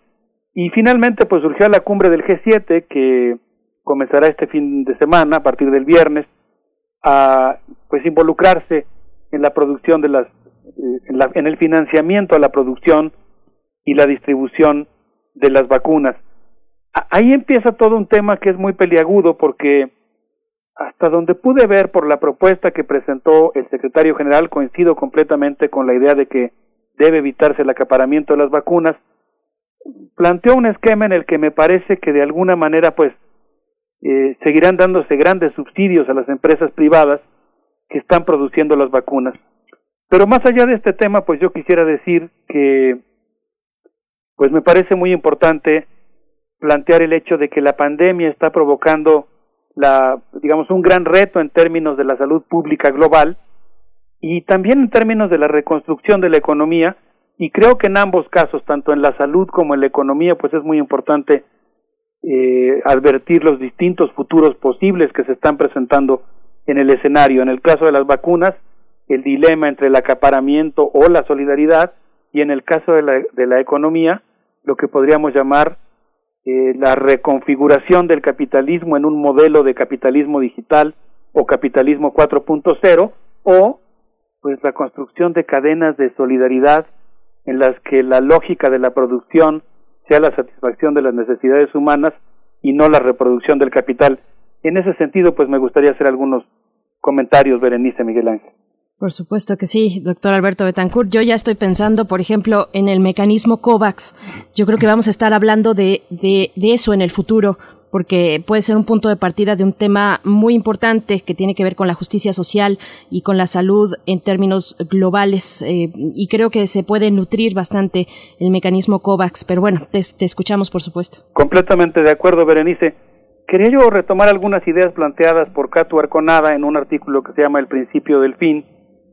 Y finalmente pues surgió la cumbre del G7 que comenzará este fin de semana a partir del viernes a pues involucrarse en la producción de las eh, en, en el financiamiento a la producción y la distribución de las vacunas. Ahí empieza todo un tema que es muy peliagudo porque hasta donde pude ver por la propuesta que presentó el secretario general, coincido completamente con la idea de que debe evitarse el acaparamiento de las vacunas. Planteó un esquema en el que me parece que de alguna manera pues eh, seguirán dándose grandes subsidios a las empresas privadas que están produciendo las vacunas. Pero más allá de este tema, pues yo quisiera decir que pues me parece muy importante plantear el hecho de que la pandemia está provocando la digamos un gran reto en términos de la salud pública global y también en términos de la reconstrucción de la economía y creo que en ambos casos tanto en la salud como en la economía pues es muy importante eh, advertir los distintos futuros posibles que se están presentando en el escenario. En el caso de las vacunas el dilema entre el acaparamiento o la solidaridad y en el caso de la, de la economía lo que podríamos llamar eh, la reconfiguración del capitalismo en un modelo de capitalismo digital o capitalismo 4.0 o pues la construcción de cadenas de solidaridad en las que la lógica de la producción sea la satisfacción de las necesidades humanas y no la reproducción del capital. En ese sentido, pues me gustaría hacer algunos comentarios, Berenice Miguel Ángel. Por supuesto que sí, doctor Alberto Betancourt. Yo ya estoy pensando, por ejemplo, en el mecanismo COVAX. Yo creo que vamos a estar hablando de, de, eso en el futuro, porque puede ser un punto de partida de un tema muy importante que tiene que ver con la justicia social y con la salud en términos globales. Eh, y creo que se puede nutrir bastante el mecanismo COVAX. Pero bueno, te, escuchamos, por supuesto. Completamente de acuerdo, Berenice. Quería yo retomar algunas ideas planteadas por Cato Arconada en un artículo que se llama El principio del fin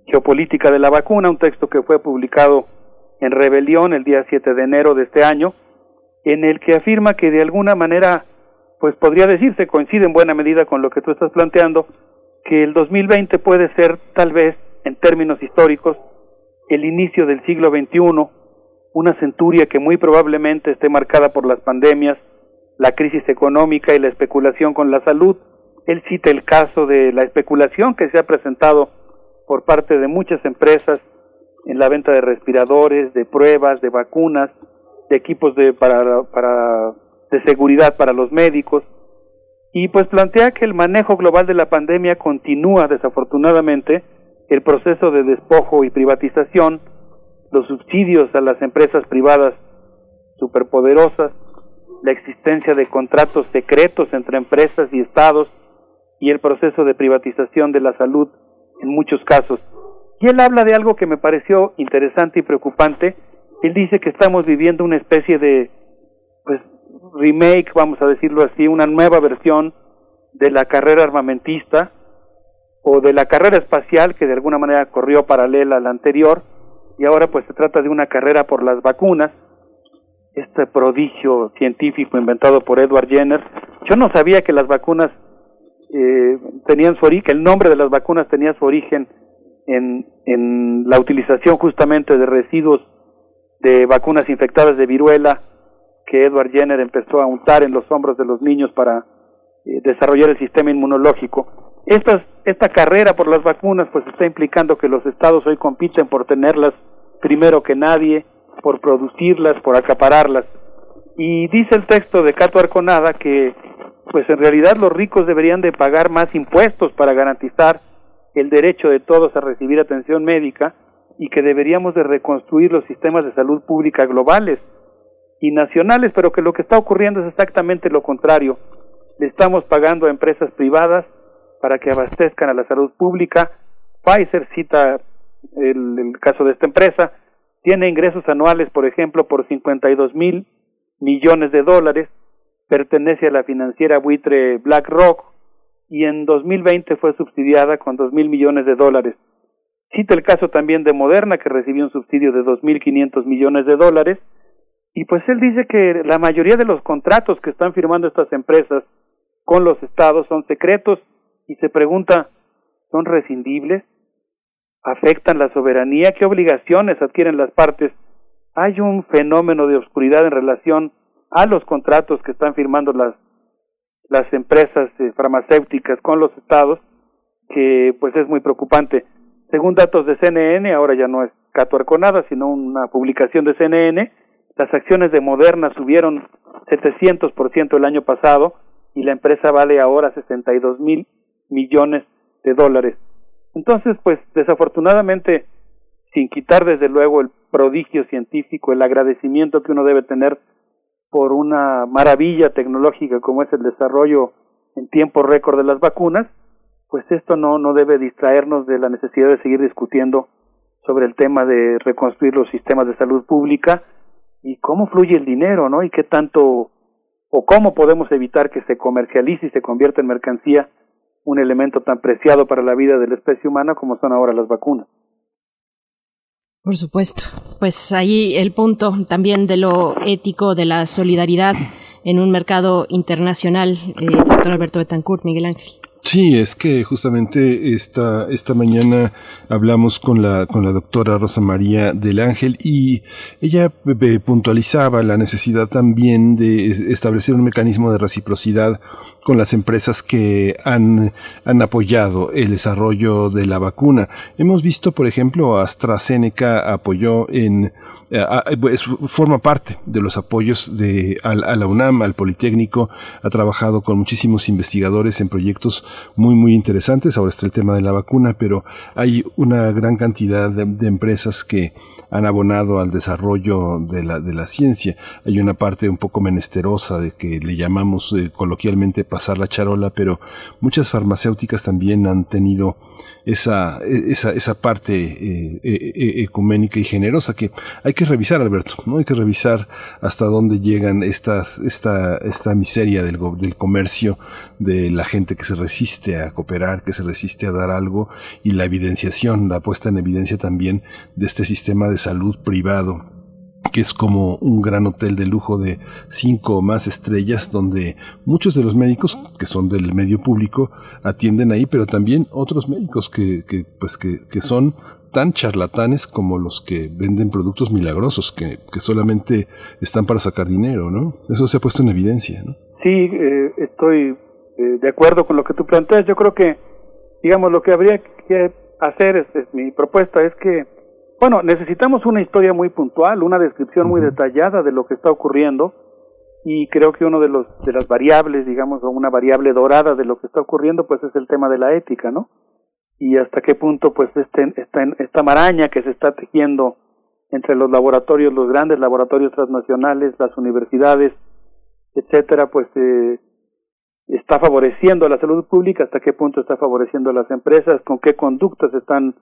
Geopolítica de la Vacuna, un texto que fue publicado en Rebelión el día 7 de enero de este año, en el que afirma que de alguna manera, pues podría decirse, coincide en buena medida con lo que tú estás planteando, que el 2020 puede ser tal vez, en términos históricos, el inicio del siglo XXI, una centuria que muy probablemente esté marcada por las pandemias, la crisis económica y la especulación con la salud. Él cita el caso de la especulación que se ha presentado por parte de muchas empresas en la venta de respiradores, de pruebas, de vacunas, de equipos de, para, para, de seguridad para los médicos, y pues plantea que el manejo global de la pandemia continúa desafortunadamente el proceso de despojo y privatización, los subsidios a las empresas privadas superpoderosas, la existencia de contratos secretos entre empresas y estados y el proceso de privatización de la salud en muchos casos. Y él habla de algo que me pareció interesante y preocupante. Él dice que estamos viviendo una especie de pues remake, vamos a decirlo así, una nueva versión de la carrera armamentista o de la carrera espacial que de alguna manera corrió paralela a la anterior y ahora pues se trata de una carrera por las vacunas, este prodigio científico inventado por Edward Jenner. Yo no sabía que las vacunas eh, tenían su origen, el nombre de las vacunas tenía su origen en, en la utilización justamente de residuos de vacunas infectadas de viruela que Edward Jenner empezó a untar en los hombros de los niños para eh, desarrollar el sistema inmunológico. Estas, esta carrera por las vacunas pues está implicando que los estados hoy compiten por tenerlas primero que nadie, por producirlas, por acapararlas. Y dice el texto de Cato Arconada que pues en realidad los ricos deberían de pagar más impuestos para garantizar el derecho de todos a recibir atención médica y que deberíamos de reconstruir los sistemas de salud pública globales y nacionales, pero que lo que está ocurriendo es exactamente lo contrario. Le estamos pagando a empresas privadas para que abastezcan a la salud pública. Pfizer cita el, el caso de esta empresa, tiene ingresos anuales, por ejemplo, por 52 mil millones de dólares, pertenece a la financiera buitre BlackRock y en 2020 fue subsidiada con 2 mil millones de dólares. Cita el caso también de Moderna, que recibió un subsidio de 2.500 millones de dólares, y pues él dice que la mayoría de los contratos que están firmando estas empresas con los estados son secretos y se pregunta, ¿son rescindibles? ¿Afectan la soberanía? ¿Qué obligaciones adquieren las partes? Hay un fenómeno de oscuridad en relación a los contratos que están firmando las las empresas eh, farmacéuticas con los estados que pues es muy preocupante. Según datos de CNN, ahora ya no es Cato Arconada, sino una publicación de CNN, las acciones de Moderna subieron 700% el año pasado y la empresa vale ahora 62 mil millones de dólares. Entonces, pues desafortunadamente, sin quitar desde luego el prodigio científico, el agradecimiento que uno debe tener por una maravilla tecnológica como es el desarrollo en tiempo récord de las vacunas, pues esto no, no debe distraernos de la necesidad de seguir discutiendo sobre el tema de reconstruir los sistemas de salud pública y cómo fluye el dinero, ¿no? Y qué tanto o cómo podemos evitar que se comercialice y se convierta en mercancía un elemento tan preciado para la vida de la especie humana como son ahora las vacunas. Por supuesto. Pues ahí el punto también de lo ético, de la solidaridad en un mercado internacional, eh, doctor Alberto Betancourt, Miguel Ángel. Sí, es que justamente esta, esta mañana hablamos con la, con la doctora Rosa María del Ángel y ella eh, puntualizaba la necesidad también de establecer un mecanismo de reciprocidad con las empresas que han, han apoyado el desarrollo de la vacuna. Hemos visto, por ejemplo, AstraZeneca apoyó en, eh, forma parte de los apoyos de, a, la UNAM, al Politécnico, ha trabajado con muchísimos investigadores en proyectos muy, muy interesantes. Ahora está el tema de la vacuna, pero hay una gran cantidad de empresas que han abonado al desarrollo de la, de la ciencia. Hay una parte un poco menesterosa de que le llamamos eh, coloquialmente pasar la charola, pero muchas farmacéuticas también han tenido esa, esa, esa parte eh, eh, ecuménica y generosa que hay que revisar, Alberto, ¿no? Hay que revisar hasta dónde llegan estas, esta, esta miseria del, del comercio, de la gente que se resiste a cooperar, que se resiste a dar algo, y la evidenciación, la puesta en evidencia también de este sistema de salud privado que es como un gran hotel de lujo de cinco o más estrellas donde muchos de los médicos que son del medio público atienden ahí, pero también otros médicos que, que pues que, que son tan charlatanes como los que venden productos milagrosos que, que, solamente están para sacar dinero, ¿no? Eso se ha puesto en evidencia, ¿no? Sí, eh, estoy eh, de acuerdo con lo que tú planteas. Yo creo que, digamos, lo que habría que hacer, es, es mi propuesta, es que bueno, necesitamos una historia muy puntual, una descripción muy detallada de lo que está ocurriendo y creo que uno de los de las variables, digamos, o una variable dorada de lo que está ocurriendo, pues es el tema de la ética, ¿no? Y hasta qué punto, pues, este, esta, esta maraña que se está tejiendo entre los laboratorios, los grandes laboratorios transnacionales, las universidades, etcétera, pues eh, está favoreciendo la salud pública, hasta qué punto está favoreciendo las empresas, con qué conductas están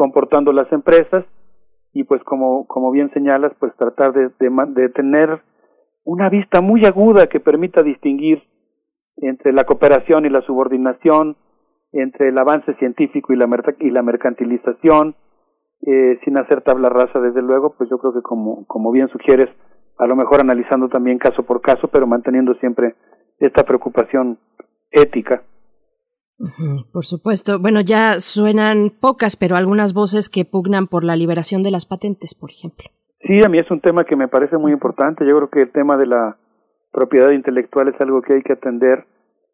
comportando las empresas y pues como, como bien señalas, pues tratar de, de, tener una vista muy aguda que permita distinguir entre la cooperación y la subordinación, entre el avance científico y la, y la mercantilización, eh, sin hacer tabla rasa, desde luego, pues yo creo que como, como bien sugieres, a lo mejor analizando también caso por caso, pero manteniendo siempre esta preocupación ética. Por supuesto. Bueno, ya suenan pocas, pero algunas voces que pugnan por la liberación de las patentes, por ejemplo. Sí, a mí es un tema que me parece muy importante. Yo creo que el tema de la propiedad intelectual es algo que hay que atender.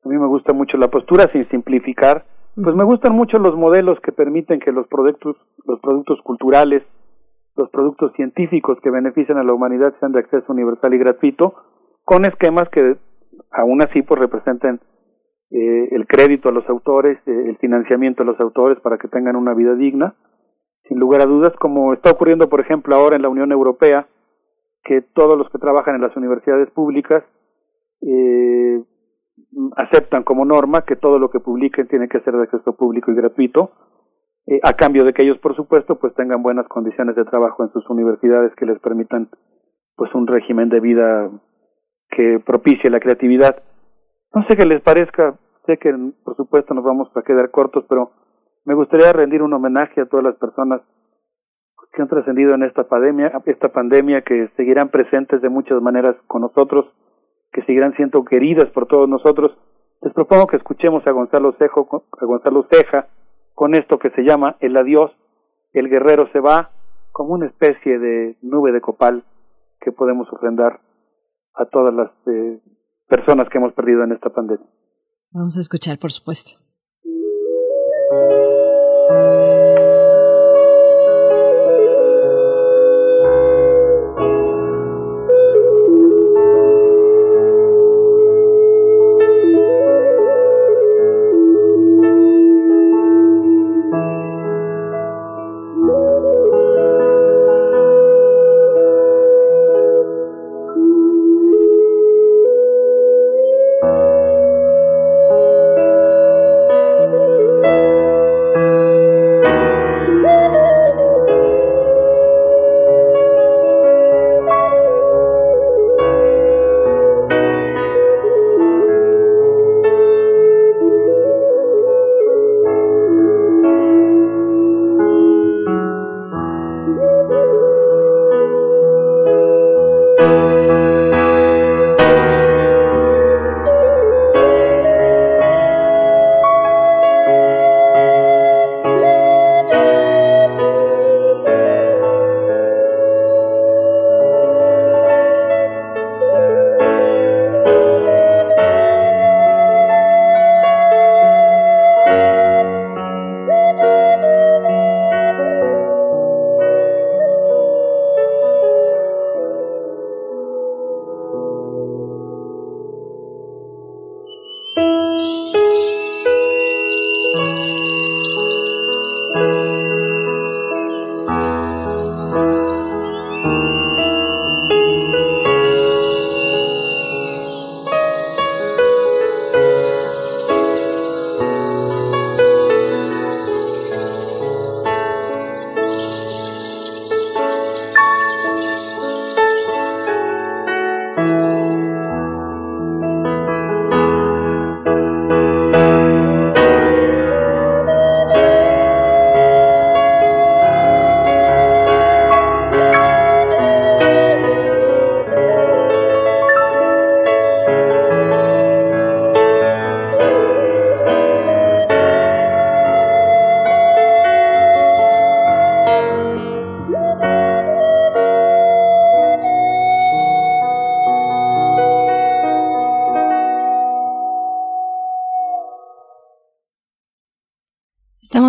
A mí me gusta mucho la postura sin simplificar. Pues me gustan mucho los modelos que permiten que los productos, los productos culturales, los productos científicos que benefician a la humanidad sean de acceso universal y gratuito, con esquemas que aún así pues representen eh, el crédito a los autores, eh, el financiamiento a los autores para que tengan una vida digna, sin lugar a dudas, como está ocurriendo por ejemplo ahora en la Unión Europea, que todos los que trabajan en las universidades públicas eh, aceptan como norma que todo lo que publiquen tiene que ser de acceso público y gratuito, eh, a cambio de que ellos, por supuesto, pues tengan buenas condiciones de trabajo en sus universidades que les permitan pues un régimen de vida que propicie la creatividad. No sé qué les parezca, sé que por supuesto nos vamos a quedar cortos, pero me gustaría rendir un homenaje a todas las personas que han trascendido en esta pandemia, esta pandemia que seguirán presentes de muchas maneras con nosotros, que seguirán siendo queridas por todos nosotros. Les propongo que escuchemos a Gonzalo Cejo, a Gonzalo Ceja, con esto que se llama El adiós, el guerrero se va, como una especie de nube de copal que podemos ofrendar a todas las eh, personas que hemos perdido en esta pandemia. Vamos a escuchar, por supuesto.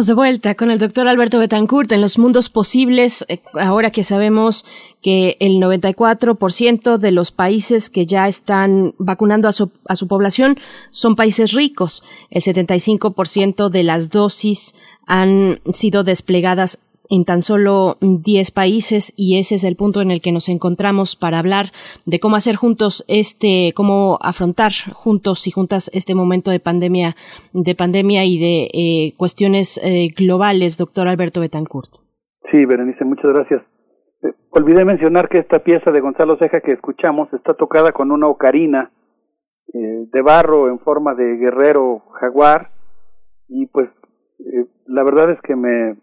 De vuelta con el doctor Alberto Betancourt en los mundos posibles, eh, ahora que sabemos que el 94% de los países que ya están vacunando a su, a su población son países ricos. El 75% de las dosis han sido desplegadas en tan solo 10 países y ese es el punto en el que nos encontramos para hablar de cómo hacer juntos este, cómo afrontar juntos y juntas este momento de pandemia, de pandemia y de eh, cuestiones eh, globales, doctor Alberto Betancourt. Sí, Berenice, muchas gracias. Eh, olvidé mencionar que esta pieza de Gonzalo Ceja que escuchamos está tocada con una ocarina de barro en forma de guerrero jaguar y pues la verdad es que me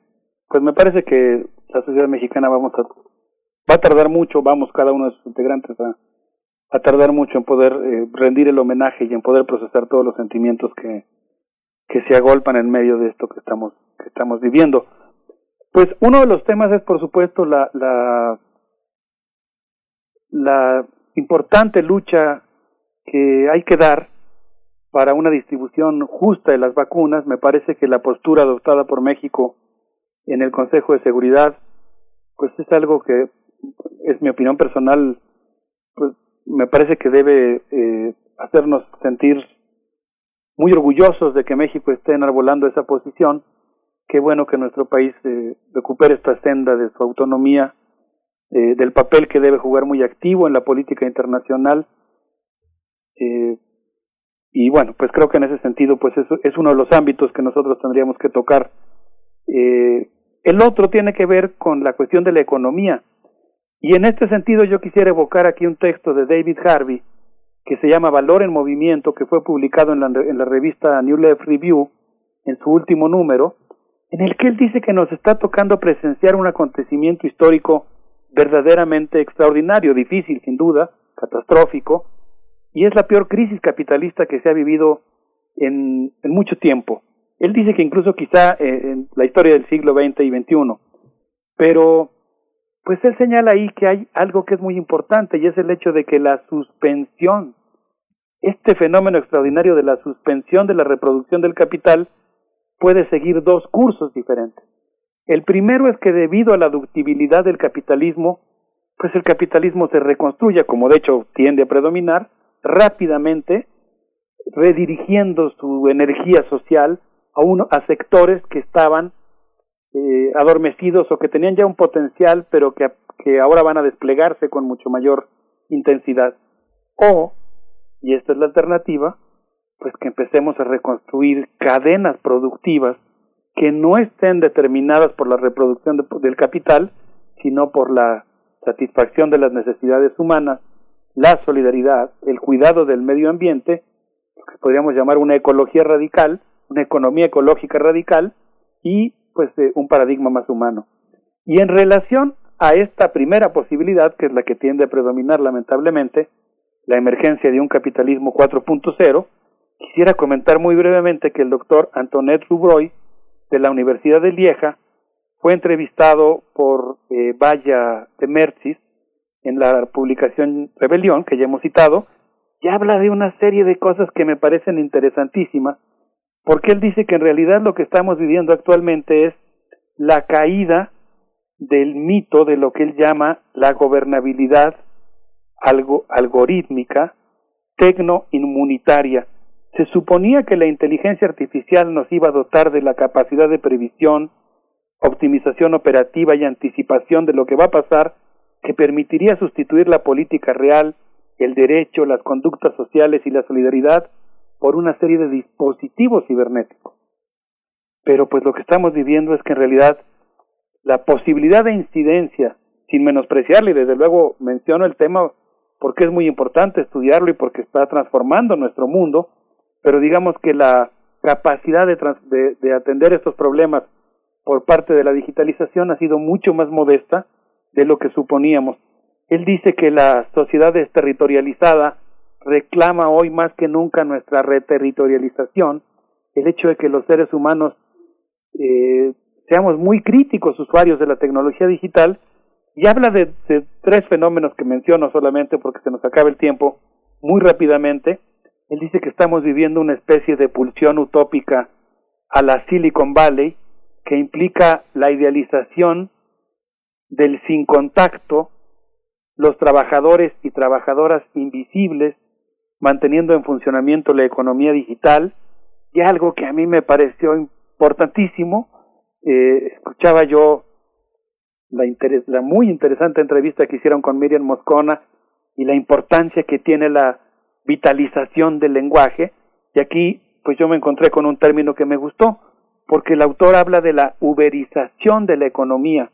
pues me parece que la sociedad mexicana vamos a va a tardar mucho, vamos cada uno de sus integrantes a, a tardar mucho en poder eh, rendir el homenaje y en poder procesar todos los sentimientos que, que se agolpan en medio de esto que estamos que estamos viviendo. Pues uno de los temas es por supuesto la la la importante lucha que hay que dar para una distribución justa de las vacunas. Me parece que la postura adoptada por México en el Consejo de Seguridad, pues es algo que es mi opinión personal, pues me parece que debe eh, hacernos sentir muy orgullosos de que México esté enarbolando esa posición. Qué bueno que nuestro país eh, recupere esta senda de su autonomía, eh, del papel que debe jugar muy activo en la política internacional. Eh, y bueno, pues creo que en ese sentido, pues eso es uno de los ámbitos que nosotros tendríamos que tocar eh, el otro tiene que ver con la cuestión de la economía. Y en este sentido yo quisiera evocar aquí un texto de David Harvey que se llama Valor en Movimiento, que fue publicado en la, en la revista New Left Review en su último número, en el que él dice que nos está tocando presenciar un acontecimiento histórico verdaderamente extraordinario, difícil sin duda, catastrófico, y es la peor crisis capitalista que se ha vivido en, en mucho tiempo. Él dice que incluso quizá eh, en la historia del siglo XX y XXI, pero pues él señala ahí que hay algo que es muy importante y es el hecho de que la suspensión, este fenómeno extraordinario de la suspensión de la reproducción del capital puede seguir dos cursos diferentes. El primero es que debido a la ductibilidad del capitalismo, pues el capitalismo se reconstruye, como de hecho tiende a predominar, rápidamente, redirigiendo su energía social a, uno, a sectores que estaban eh, adormecidos o que tenían ya un potencial, pero que, que ahora van a desplegarse con mucho mayor intensidad. O, y esta es la alternativa, pues que empecemos a reconstruir cadenas productivas que no estén determinadas por la reproducción de, del capital, sino por la satisfacción de las necesidades humanas, la solidaridad, el cuidado del medio ambiente, lo que podríamos llamar una ecología radical, una economía ecológica radical y pues eh, un paradigma más humano. Y en relación a esta primera posibilidad, que es la que tiende a predominar lamentablemente, la emergencia de un capitalismo 4.0, quisiera comentar muy brevemente que el doctor Antoinette Rubroy de la Universidad de Lieja fue entrevistado por eh, Vaya de Mercis en la publicación Rebelión, que ya hemos citado, y habla de una serie de cosas que me parecen interesantísimas, porque él dice que en realidad lo que estamos viviendo actualmente es la caída del mito de lo que él llama la gobernabilidad algo, algorítmica tecno-inmunitaria. Se suponía que la inteligencia artificial nos iba a dotar de la capacidad de previsión, optimización operativa y anticipación de lo que va a pasar, que permitiría sustituir la política real, el derecho, las conductas sociales y la solidaridad por una serie de dispositivos cibernéticos. Pero pues lo que estamos viviendo es que en realidad la posibilidad de incidencia, sin menospreciarle, y desde luego menciono el tema porque es muy importante estudiarlo y porque está transformando nuestro mundo, pero digamos que la capacidad de, de, de atender estos problemas por parte de la digitalización ha sido mucho más modesta de lo que suponíamos. Él dice que la sociedad territorializada reclama hoy más que nunca nuestra reterritorialización, el hecho de que los seres humanos eh, seamos muy críticos usuarios de la tecnología digital y habla de, de, tres fenómenos que menciono solamente porque se nos acaba el tiempo muy rápidamente. Él dice que estamos viviendo una especie de pulsión utópica a la Silicon Valley que implica la idealización del sin contacto, los trabajadores y trabajadoras invisibles, manteniendo en funcionamiento la economía digital y algo que a mí me pareció importantísimo, eh, escuchaba yo la, la muy interesante entrevista que hicieron con Miriam Moscona y la importancia que tiene la vitalización del lenguaje. Y aquí, pues yo me encontré con un término que me gustó, porque el autor habla de la uberización de la economía,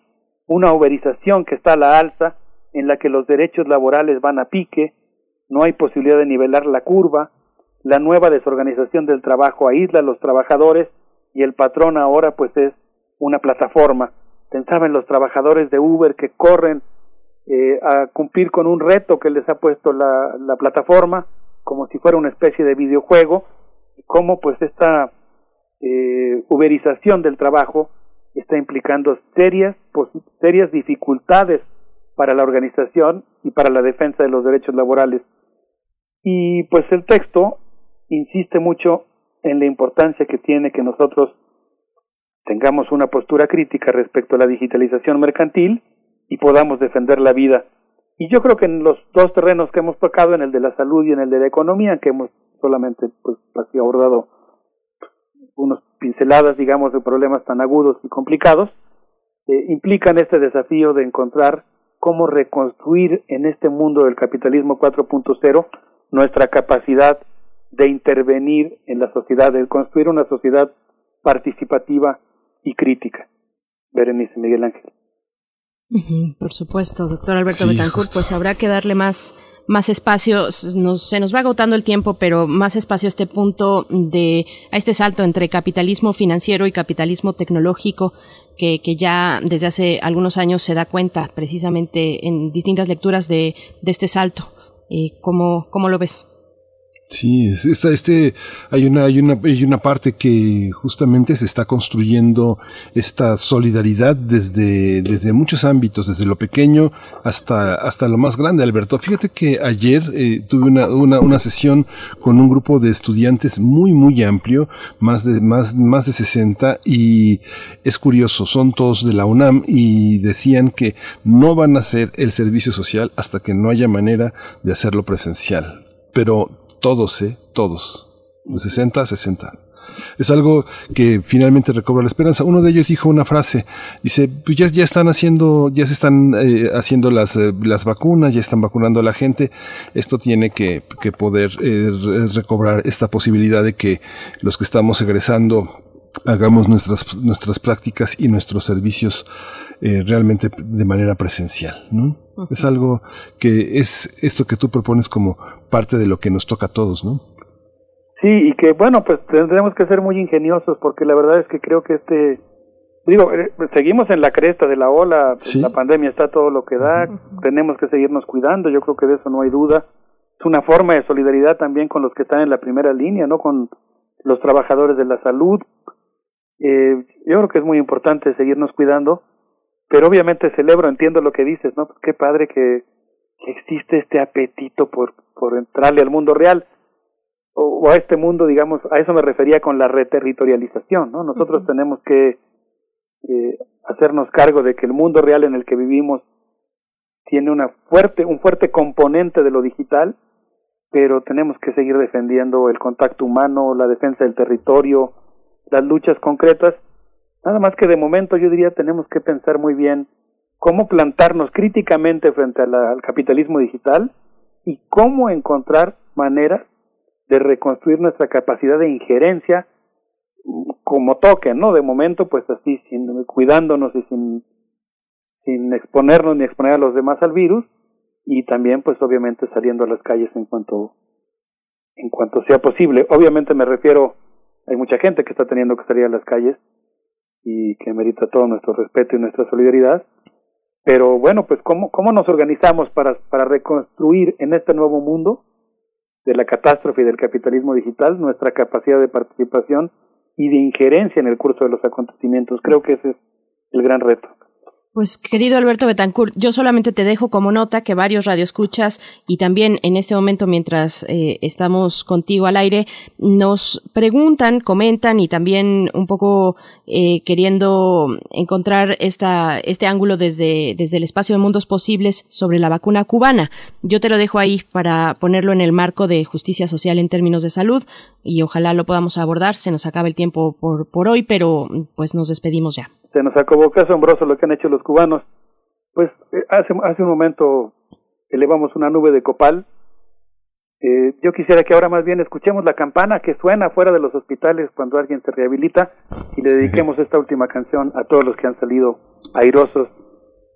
una uberización que está a la alza, en la que los derechos laborales van a pique, no hay posibilidad de nivelar la curva, la nueva desorganización del trabajo aísla a los trabajadores y el patrón ahora pues es una plataforma. Pensaba en los trabajadores de Uber que corren eh, a cumplir con un reto que les ha puesto la, la plataforma, como si fuera una especie de videojuego, y cómo pues esta eh, uberización del trabajo está implicando serias, serias dificultades para la organización y para la defensa de los derechos laborales. Y pues el texto insiste mucho en la importancia que tiene que nosotros tengamos una postura crítica respecto a la digitalización mercantil y podamos defender la vida. Y yo creo que en los dos terrenos que hemos tocado, en el de la salud y en el de la economía, que hemos solamente pues así abordado unos pinceladas, digamos, de problemas tan agudos y complicados, eh, implican este desafío de encontrar cómo reconstruir en este mundo del capitalismo 4.0 nuestra capacidad de intervenir en la sociedad, de construir una sociedad participativa y crítica. Berenice Miguel Ángel. por supuesto, doctor Alberto Betancourt, pues habrá que darle más, más espacio, nos, se nos va agotando el tiempo, pero más espacio a este punto de, a este salto entre capitalismo financiero y capitalismo tecnológico, que, que ya desde hace algunos años se da cuenta precisamente en distintas lecturas de, de este salto. ¿Cómo, ¿Cómo lo ves? Sí, esta, este, hay una, hay una, hay una parte que justamente se está construyendo esta solidaridad desde, desde muchos ámbitos, desde lo pequeño hasta, hasta lo más grande, Alberto. Fíjate que ayer eh, tuve una, una, una sesión con un grupo de estudiantes muy, muy amplio, más de, más, más de 60, y es curioso, son todos de la UNAM y decían que no van a hacer el servicio social hasta que no haya manera de hacerlo presencial. Pero todos, ¿eh? Todos. De 60 a 60. Es algo que finalmente recobra la esperanza. Uno de ellos dijo una frase, dice, pues ya, ya están haciendo, ya se están eh, haciendo las, eh, las vacunas, ya están vacunando a la gente. Esto tiene que, que poder eh, recobrar esta posibilidad de que los que estamos egresando hagamos nuestras, nuestras prácticas y nuestros servicios eh, realmente de manera presencial, ¿no? Es algo que es esto que tú propones como parte de lo que nos toca a todos, ¿no? Sí, y que bueno, pues tendremos que ser muy ingeniosos porque la verdad es que creo que este, digo, eh, seguimos en la cresta de la ola, la pandemia está todo lo que da, tenemos que seguirnos cuidando, yo creo que de eso no hay duda. Es una forma de solidaridad también con los que están en la primera línea, ¿no? Con los trabajadores de la salud. Eh, yo creo que es muy importante seguirnos cuidando pero obviamente celebro, entiendo lo que dices, ¿no? Qué padre que, existe este apetito por, por entrarle al mundo real o, a este mundo, digamos, a eso me refería con la reterritorialización, ¿no? Nosotros tenemos que eh, hacernos cargo de que el mundo real en el que vivimos tiene una fuerte, un fuerte componente de lo digital, pero tenemos que seguir defendiendo el contacto humano, la defensa del territorio, las luchas concretas Nada más que de momento yo diría tenemos que pensar muy bien cómo plantarnos críticamente frente al capitalismo digital y cómo encontrar maneras de reconstruir nuestra capacidad de injerencia como toque, ¿no? De momento, pues así, sin, cuidándonos y sin, sin exponernos ni exponer a los demás al virus y también, pues obviamente, saliendo a las calles en cuanto, en cuanto sea posible. Obviamente me refiero, hay mucha gente que está teniendo que salir a las calles, y que merita todo nuestro respeto y nuestra solidaridad. Pero bueno, pues ¿cómo, cómo nos organizamos para, para reconstruir en este nuevo mundo de la catástrofe y del capitalismo digital nuestra capacidad de participación y de injerencia en el curso de los acontecimientos. Creo que ese es el gran reto. Pues querido Alberto Betancourt, yo solamente te dejo como nota que varios radioescuchas y también en este momento mientras eh, estamos contigo al aire nos preguntan, comentan y también un poco eh, queriendo encontrar esta, este ángulo desde, desde el espacio de mundos posibles sobre la vacuna cubana. Yo te lo dejo ahí para ponerlo en el marco de justicia social en términos de salud y ojalá lo podamos abordar. Se nos acaba el tiempo por, por hoy, pero pues nos despedimos ya se nos acabó, qué asombroso lo que han hecho los cubanos. pues eh, hace, hace un momento elevamos una nube de copal. Eh, yo quisiera que ahora más bien escuchemos la campana que suena fuera de los hospitales cuando alguien se rehabilita y le dediquemos esta última canción a todos los que han salido airosos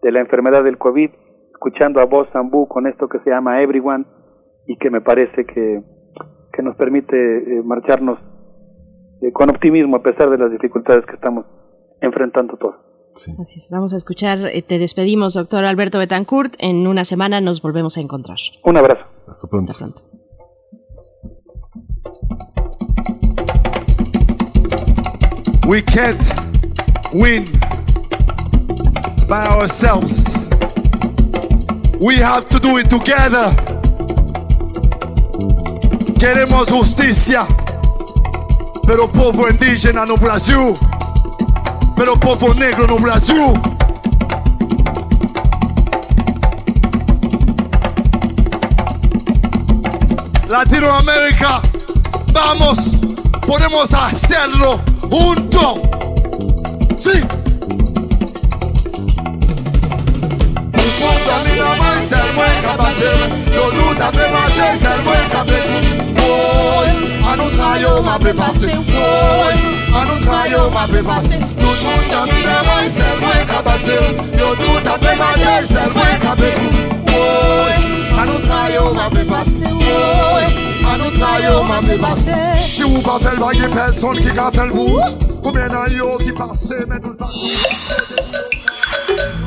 de la enfermedad del COVID, escuchando a voz Zambú con esto que se llama Everyone y que me parece que, que nos permite eh, marcharnos eh, con optimismo a pesar de las dificultades que estamos enfrentando todos. Así es. Vamos a escuchar, eh, te despedimos, doctor Alberto Betancourt. En una semana nos volvemos a encontrar. Un abrazo. Hasta pronto. Hasta pronto. We can't win by ourselves. We have to do it together. Queremos justicia, pero povo indígena no Brasil, pero povo negro no Brasil. Latinoamérica, vamos, podemos hacerlo juntos. Sí. Kapè Woy, anou trayo ma pe pase Woy, anou trayo ma pe pase Tout moun dan mira mai ser mwen kapatir Yo tout apè mache ser mwen kapè Woy, anou trayo ma pe pase Woy, anou trayo ma pe pase Si ou pa fel bagi person ki ka fel vou Koumyen nan yo ki pase men tout fa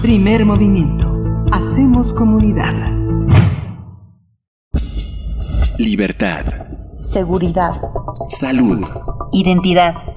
Primer movimiento. Hacemos comunidad. Libertad. Seguridad. Salud. Identidad.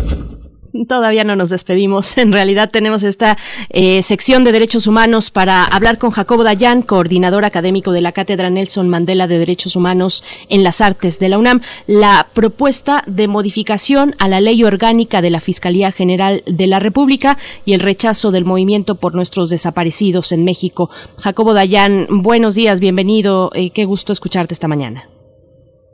Todavía no nos despedimos. *laughs* En realidad tenemos esta eh, sección de derechos humanos para hablar con Jacobo Dayan, coordinador académico de la Cátedra Nelson Mandela de Derechos Humanos en las Artes de la UNAM. La propuesta de modificación a la ley orgánica de la Fiscalía General de la República y el rechazo del movimiento por nuestros desaparecidos en México. Jacobo Dayan, buenos días, bienvenido. Eh, qué gusto escucharte esta mañana.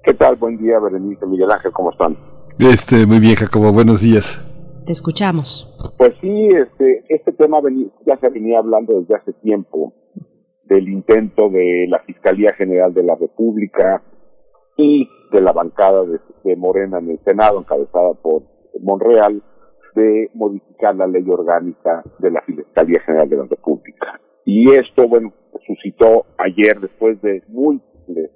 ¿Qué tal? Buen día, Berenice, Miguel Ángel, ¿cómo están? Este, muy bien, Jacobo, buenos días. Te escuchamos. Pues sí, este, este tema ya se venía hablando desde hace tiempo del intento de la Fiscalía General de la República y de la bancada de, de Morena en el Senado, encabezada por Monreal, de modificar la ley orgánica de la Fiscalía General de la República. Y esto, bueno, suscitó ayer, después de múltiples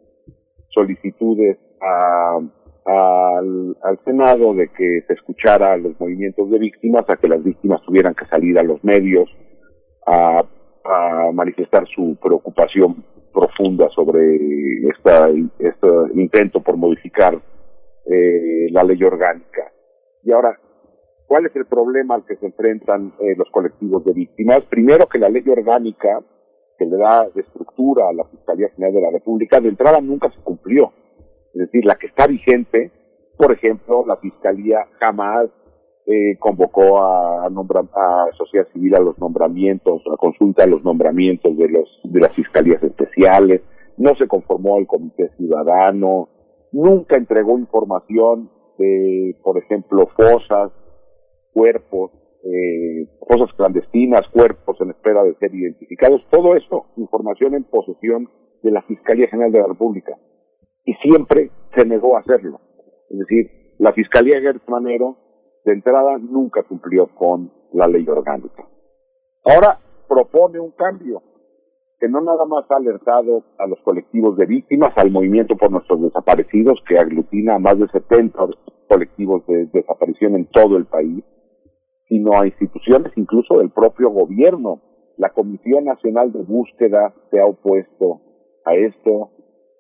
solicitudes a al, Senado de que se escuchara los movimientos de víctimas, a que las víctimas tuvieran que salir a los medios a, a manifestar su preocupación profunda sobre esta, este intento por modificar eh, la ley orgánica. Y ahora, ¿cuál es el problema al que se enfrentan eh, los colectivos de víctimas? Primero que la ley orgánica que le da de estructura a la Fiscalía General de la República, de entrada nunca se cumplió. Es decir, la que está vigente, por ejemplo, la Fiscalía jamás eh, convocó a, nombra- a sociedad civil a los nombramientos, a consulta a los nombramientos de los de las fiscalías especiales, no se conformó al comité ciudadano, nunca entregó información de, por ejemplo, fosas, cuerpos, eh, fosas clandestinas, cuerpos en espera de ser identificados, todo eso, información en posesión de la Fiscalía General de la República y siempre se negó a hacerlo. Es decir, la Fiscalía Gertz Manero de entrada nunca cumplió con la ley orgánica. Ahora propone un cambio que no nada más ha alertado a los colectivos de víctimas, al movimiento por nuestros desaparecidos, que aglutina a más de 70 colectivos de desaparición en todo el país, sino a instituciones incluso del propio gobierno. La Comisión Nacional de Búsqueda se ha opuesto a esto,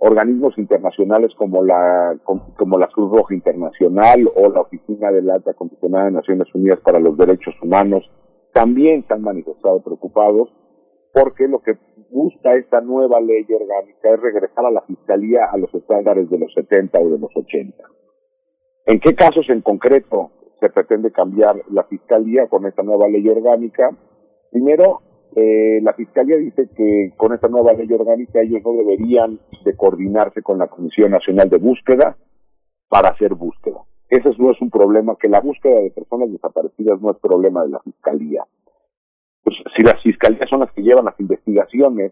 organismos internacionales como la como la Cruz Roja Internacional o la Oficina del Alta Comisionada de Naciones Unidas para los Derechos Humanos también se han manifestado preocupados porque lo que busca esta nueva ley orgánica es regresar a la fiscalía a los estándares de los 70 o de los 80. ¿En qué casos en concreto se pretende cambiar la fiscalía con esta nueva ley orgánica? Primero, eh, la Fiscalía dice que con esta nueva ley orgánica ellos no deberían de coordinarse con la Comisión Nacional de Búsqueda para hacer búsqueda. Ese no es un problema, que la búsqueda de personas desaparecidas no es problema de la Fiscalía. Pues si las fiscalías son las que llevan las investigaciones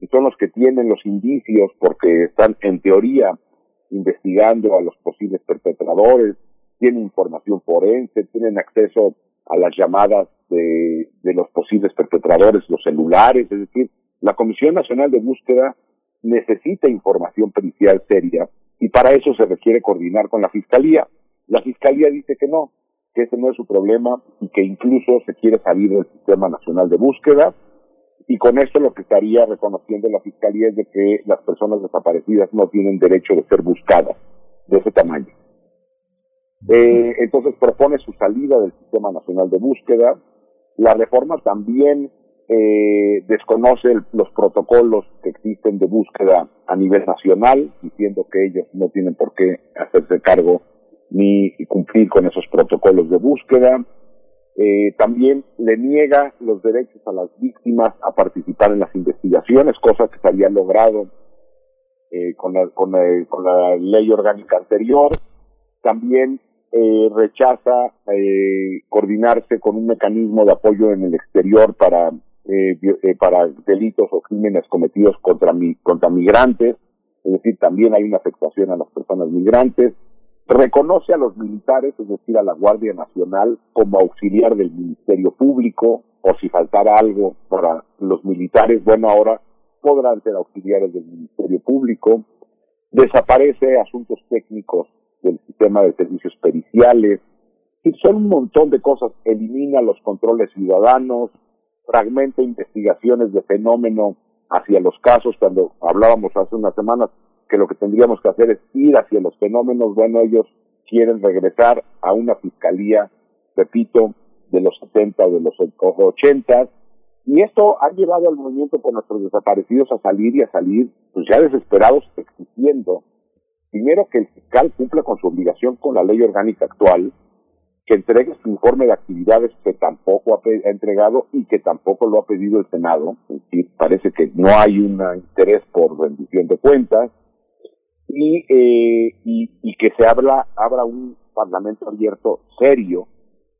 y son los que tienen los indicios porque están en teoría investigando a los posibles perpetradores, tienen información forense, tienen acceso a las llamadas de, los posibles perpetradores, los celulares, es decir, la Comisión Nacional de Búsqueda necesita información pericial seria y para eso se requiere coordinar con la Fiscalía. La Fiscalía dice que no, que ese no es su problema y que incluso se quiere salir del Sistema Nacional de Búsqueda y con esto lo que estaría reconociendo la Fiscalía es de que las personas desaparecidas no tienen derecho de ser buscadas de ese tamaño. Eh, entonces propone su salida del Sistema Nacional de Búsqueda. La reforma también eh, desconoce los protocolos que existen de búsqueda a nivel nacional, diciendo que ellos no tienen por qué hacerse cargo ni cumplir con esos protocolos de búsqueda. Eh, también le niega los derechos a las víctimas a participar en las investigaciones, cosa que se había logrado eh, con, la, con, con, la, ley orgánica anterior. También eh, rechaza eh, coordinarse con un mecanismo de apoyo en el exterior para, eh, eh, para delitos o crímenes cometidos contra, mi, contra migrantes, es decir, también hay una afectación a las personas migrantes. Reconoce a los militares, es decir, a la Guardia Nacional, como auxiliar del Ministerio Público, o si faltara algo para los militares, bueno, ahora podrán ser auxiliares del Ministerio Público. Desaparece asuntos técnicos del sistema de servicios periciales, y son un montón de cosas. Elimina los controles ciudadanos, fragmenta investigaciones de fenómeno hacia los casos, cuando hablábamos hace unas semanas que lo que tendríamos que hacer es ir hacia los fenómenos, bueno, ellos quieren regresar a una fiscalía, repito, de los 70 o de los 80, y esto ha llevado al movimiento por nuestros desaparecidos a salir y a salir, pues ya desesperados, exigiendo Primero, que el fiscal cumpla con su obligación con la ley orgánica actual, que entregue su informe de actividades que tampoco ha, entregado y que tampoco lo ha pedido el Senado. Y parece que no hay un interés por rendición de cuentas. Y, eh, y, y, que se abra, abra un parlamento abierto serio,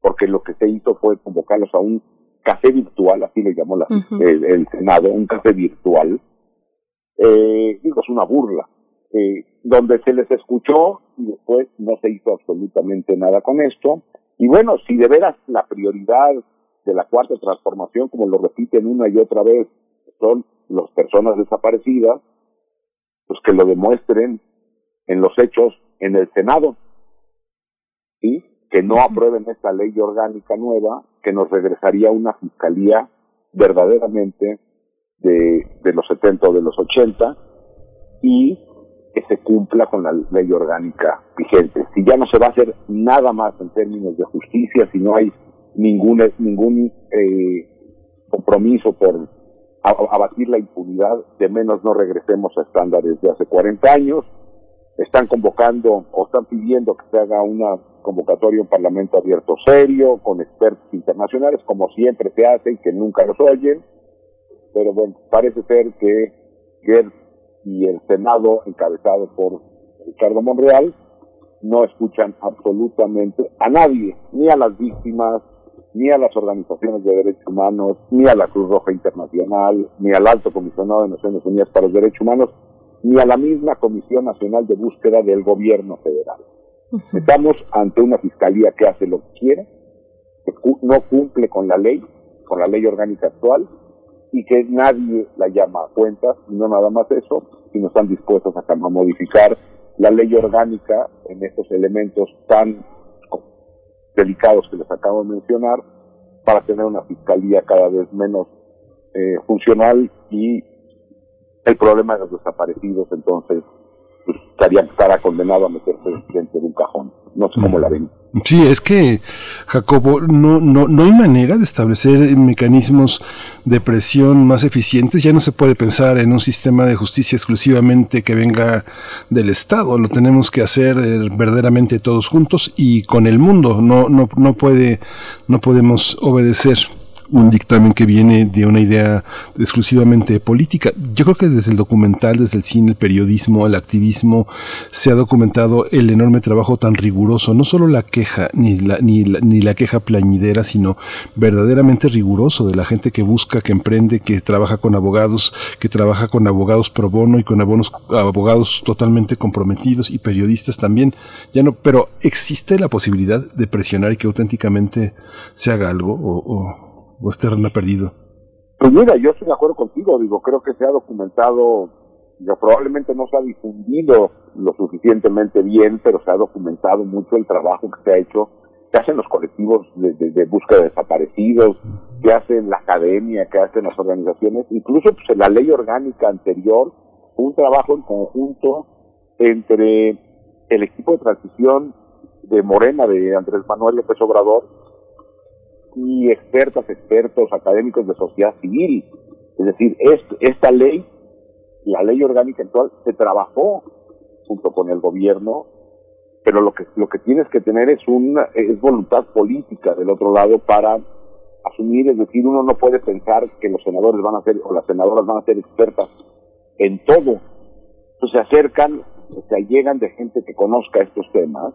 porque lo que se hizo fue convocarlos a un café virtual, así le llamó la, el, el, Senado, un café virtual. Eh, digo, es una burla eh, donde se les escuchó y después no se hizo absolutamente nada con esto. Y bueno, si de veras la prioridad de la cuarta transformación, como lo repiten una y otra vez, son las personas desaparecidas, pues que lo demuestren en los hechos en el Senado, ¿sí? que no aprueben esta ley orgánica nueva, que nos regresaría a una fiscalía verdaderamente de, de los 70 o de los 80, y se cumpla con la ley orgánica vigente. Si ya no se va a hacer nada más en términos de justicia, si no hay ningún, ningún eh, compromiso por abatir la impunidad, de menos no regresemos a estándares de hace 40 años. Están convocando o están pidiendo que se haga una convocatoria, un parlamento abierto serio, con expertos internacionales, como siempre se hace y que nunca los oyen. Pero bueno, parece ser que Gertz y el Senado, encabezado por Ricardo Monreal, no escuchan absolutamente a nadie, ni a las víctimas, ni a las organizaciones de derechos humanos, ni a la Cruz Roja Internacional, ni al Alto Comisionado de Naciones Unidas para los Derechos Humanos, ni a la misma Comisión Nacional de Búsqueda del Gobierno Federal. Estamos ante una fiscalía que hace lo que quiere, que no cumple con la ley, con la ley orgánica actual, y que nadie la llama a cuentas, y no nada más eso, sino están dispuestos a, a modificar la ley orgánica en estos elementos tan delicados que les acabo de mencionar para tener una fiscalía cada vez menos eh, funcional y el problema de los desaparecidos entonces pues, estaría, estará condenado a meterse dentro de un cajón. No sé cómo la ven. Sí, es que, Jacobo, no, no, no hay manera de establecer mecanismos de presión más eficientes. Ya no se puede pensar en un sistema de justicia exclusivamente que venga del Estado. Lo tenemos que hacer eh, verdaderamente todos juntos y con el mundo. No, no, no puede, no podemos obedecer un dictamen que viene de una idea exclusivamente política. Yo creo que desde el documental, desde el cine, el periodismo, el activismo, se ha documentado el enorme trabajo tan riguroso, no solo la queja, ni la, ni la, ni la queja plañidera, sino verdaderamente riguroso de la gente que busca, que emprende, que trabaja con abogados, que trabaja con abogados pro bono y con abonos, abogados totalmente comprometidos y periodistas también. Ya no, pero existe la posibilidad de presionar y que auténticamente se haga algo o, o o es terreno perdido? Pues mira, yo estoy de acuerdo contigo, digo, creo que se ha documentado, probablemente no se ha difundido lo suficientemente bien, pero se ha documentado mucho el trabajo que se ha hecho, que hacen los colectivos de, de, de búsqueda de desaparecidos, que hacen la academia, que hacen las organizaciones, incluso pues, en la ley orgánica anterior, un trabajo en conjunto entre el equipo de transición de Morena, de Andrés Manuel López Obrador, y expertas, expertos, académicos de sociedad civil. Es decir, esta ley, la ley orgánica actual, se trabajó junto con el gobierno, pero lo que, lo que tienes que tener es una, es voluntad política del otro lado para asumir, es decir, uno no puede pensar que los senadores van a ser, o las senadoras van a ser expertas en todo. Entonces se acercan, se allegan de gente que conozca estos temas,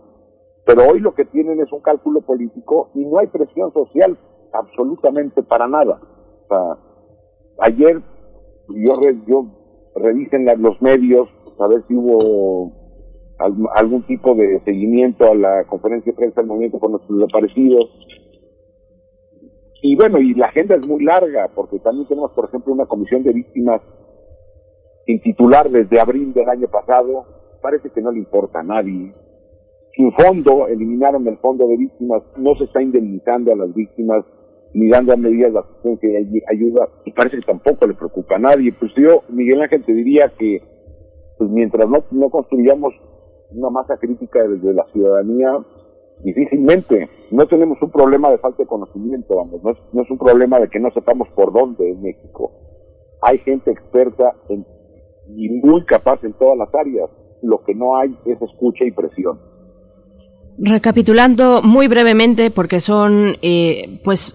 pero hoy lo que tienen es un cálculo político y no hay presión social absolutamente para nada. O sea, ayer yo, yo revisen los medios a ver si hubo algún tipo de seguimiento a la conferencia de prensa del movimiento con los desaparecidos. Y bueno, y la agenda es muy larga, porque también tenemos, por ejemplo, una comisión de víctimas sin titular desde abril del año pasado. Parece que no le importa a nadie sin fondo, eliminaron el fondo de víctimas, no se está indemnizando a las víctimas, ni dando medidas de asistencia y ayuda, y parece que tampoco le preocupa a nadie. Pues yo, Miguel Ángel, te diría que pues mientras no, no construyamos una masa crítica desde la ciudadanía, difícilmente, no tenemos un problema de falta de conocimiento, vamos, no es, no es un problema de que no sepamos por dónde en México. Hay gente experta en, y muy capaz en todas las áreas, lo que no hay es escucha y presión. Recapitulando muy brevemente, porque son eh, pues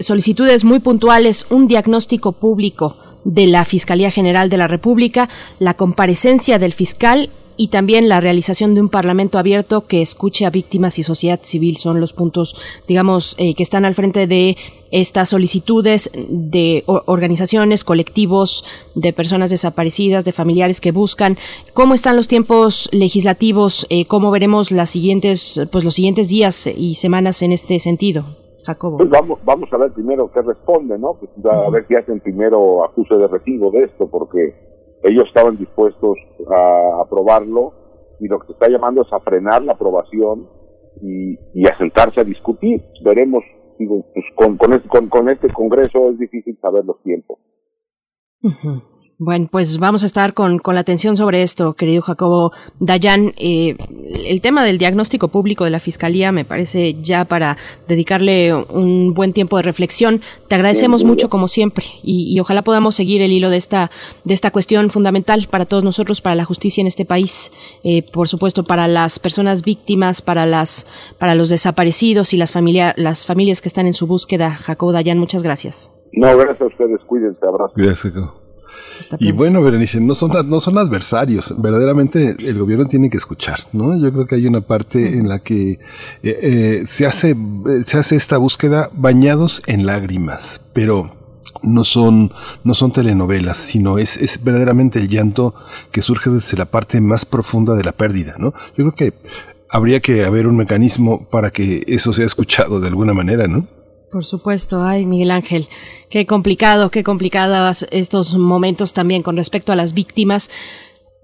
solicitudes muy puntuales, un diagnóstico público de la Fiscalía General de la República, la comparecencia del fiscal y también la realización de un parlamento abierto que escuche a víctimas y sociedad civil son los puntos, digamos, eh, que están al frente de estas solicitudes de organizaciones, colectivos, de personas desaparecidas, de familiares que buscan. ¿Cómo están los tiempos legislativos? Eh, ¿Cómo veremos las siguientes, pues los siguientes días y semanas en este sentido? Jacobo. Pues vamos, vamos a ver primero qué responde, ¿no? Pues a ver si hacen primero acuse de recibo de esto, porque ellos estaban dispuestos a aprobarlo y lo que se está llamando es a frenar la aprobación y, y a sentarse a discutir. Veremos, digo, pues con, con, este, con, con este Congreso es difícil saber los tiempos. Bueno, pues vamos a estar con, con la atención sobre esto, querido Jacobo Dayan. Eh, el tema del diagnóstico público de la Fiscalía me parece ya para dedicarle un buen tiempo de reflexión. Te agradecemos mucho como siempre y, y, ojalá podamos seguir el hilo de esta, de esta cuestión fundamental para todos nosotros, para la justicia en este país, eh, por supuesto para las personas víctimas, para las, para los desaparecidos y las, familia, las familias que están en su búsqueda. Jacobo Dayan, muchas gracias. No, gracias a ustedes, cuídense, abrazo. Gracias, y bueno, Berenice, no son, no son adversarios, verdaderamente el gobierno tiene que escuchar, ¿no? Yo creo que hay una parte en la que eh, eh, se, hace, se hace esta búsqueda bañados en lágrimas, pero no son, no son telenovelas, sino es, es verdaderamente el llanto que surge desde la parte más profunda de la pérdida, ¿no? Yo creo que habría que haber un mecanismo para que eso sea escuchado de alguna manera, ¿no? Por supuesto, ay Miguel Ángel, qué complicado, qué complicados estos momentos también con respecto a las víctimas.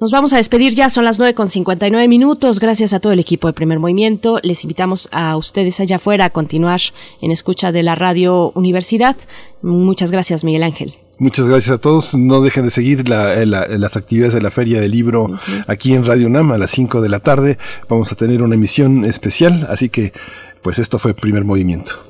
Nos vamos a despedir ya, son las nueve con nueve minutos. Gracias a todo el equipo de Primer Movimiento. Les invitamos a ustedes allá afuera a continuar en escucha de la Radio Universidad. Muchas gracias, Miguel Ángel. Muchas gracias a todos. No dejen de seguir la, la, las actividades de la Feria del Libro uh -huh. aquí en Radio UNAM a las 5 de la tarde. Vamos a tener una emisión especial, así que pues esto fue Primer Movimiento.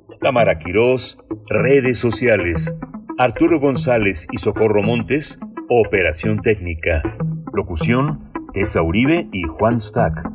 Tamara Quirós, redes sociales. Arturo González y Socorro Montes, operación técnica. Locución, Tessa Uribe y Juan Stack.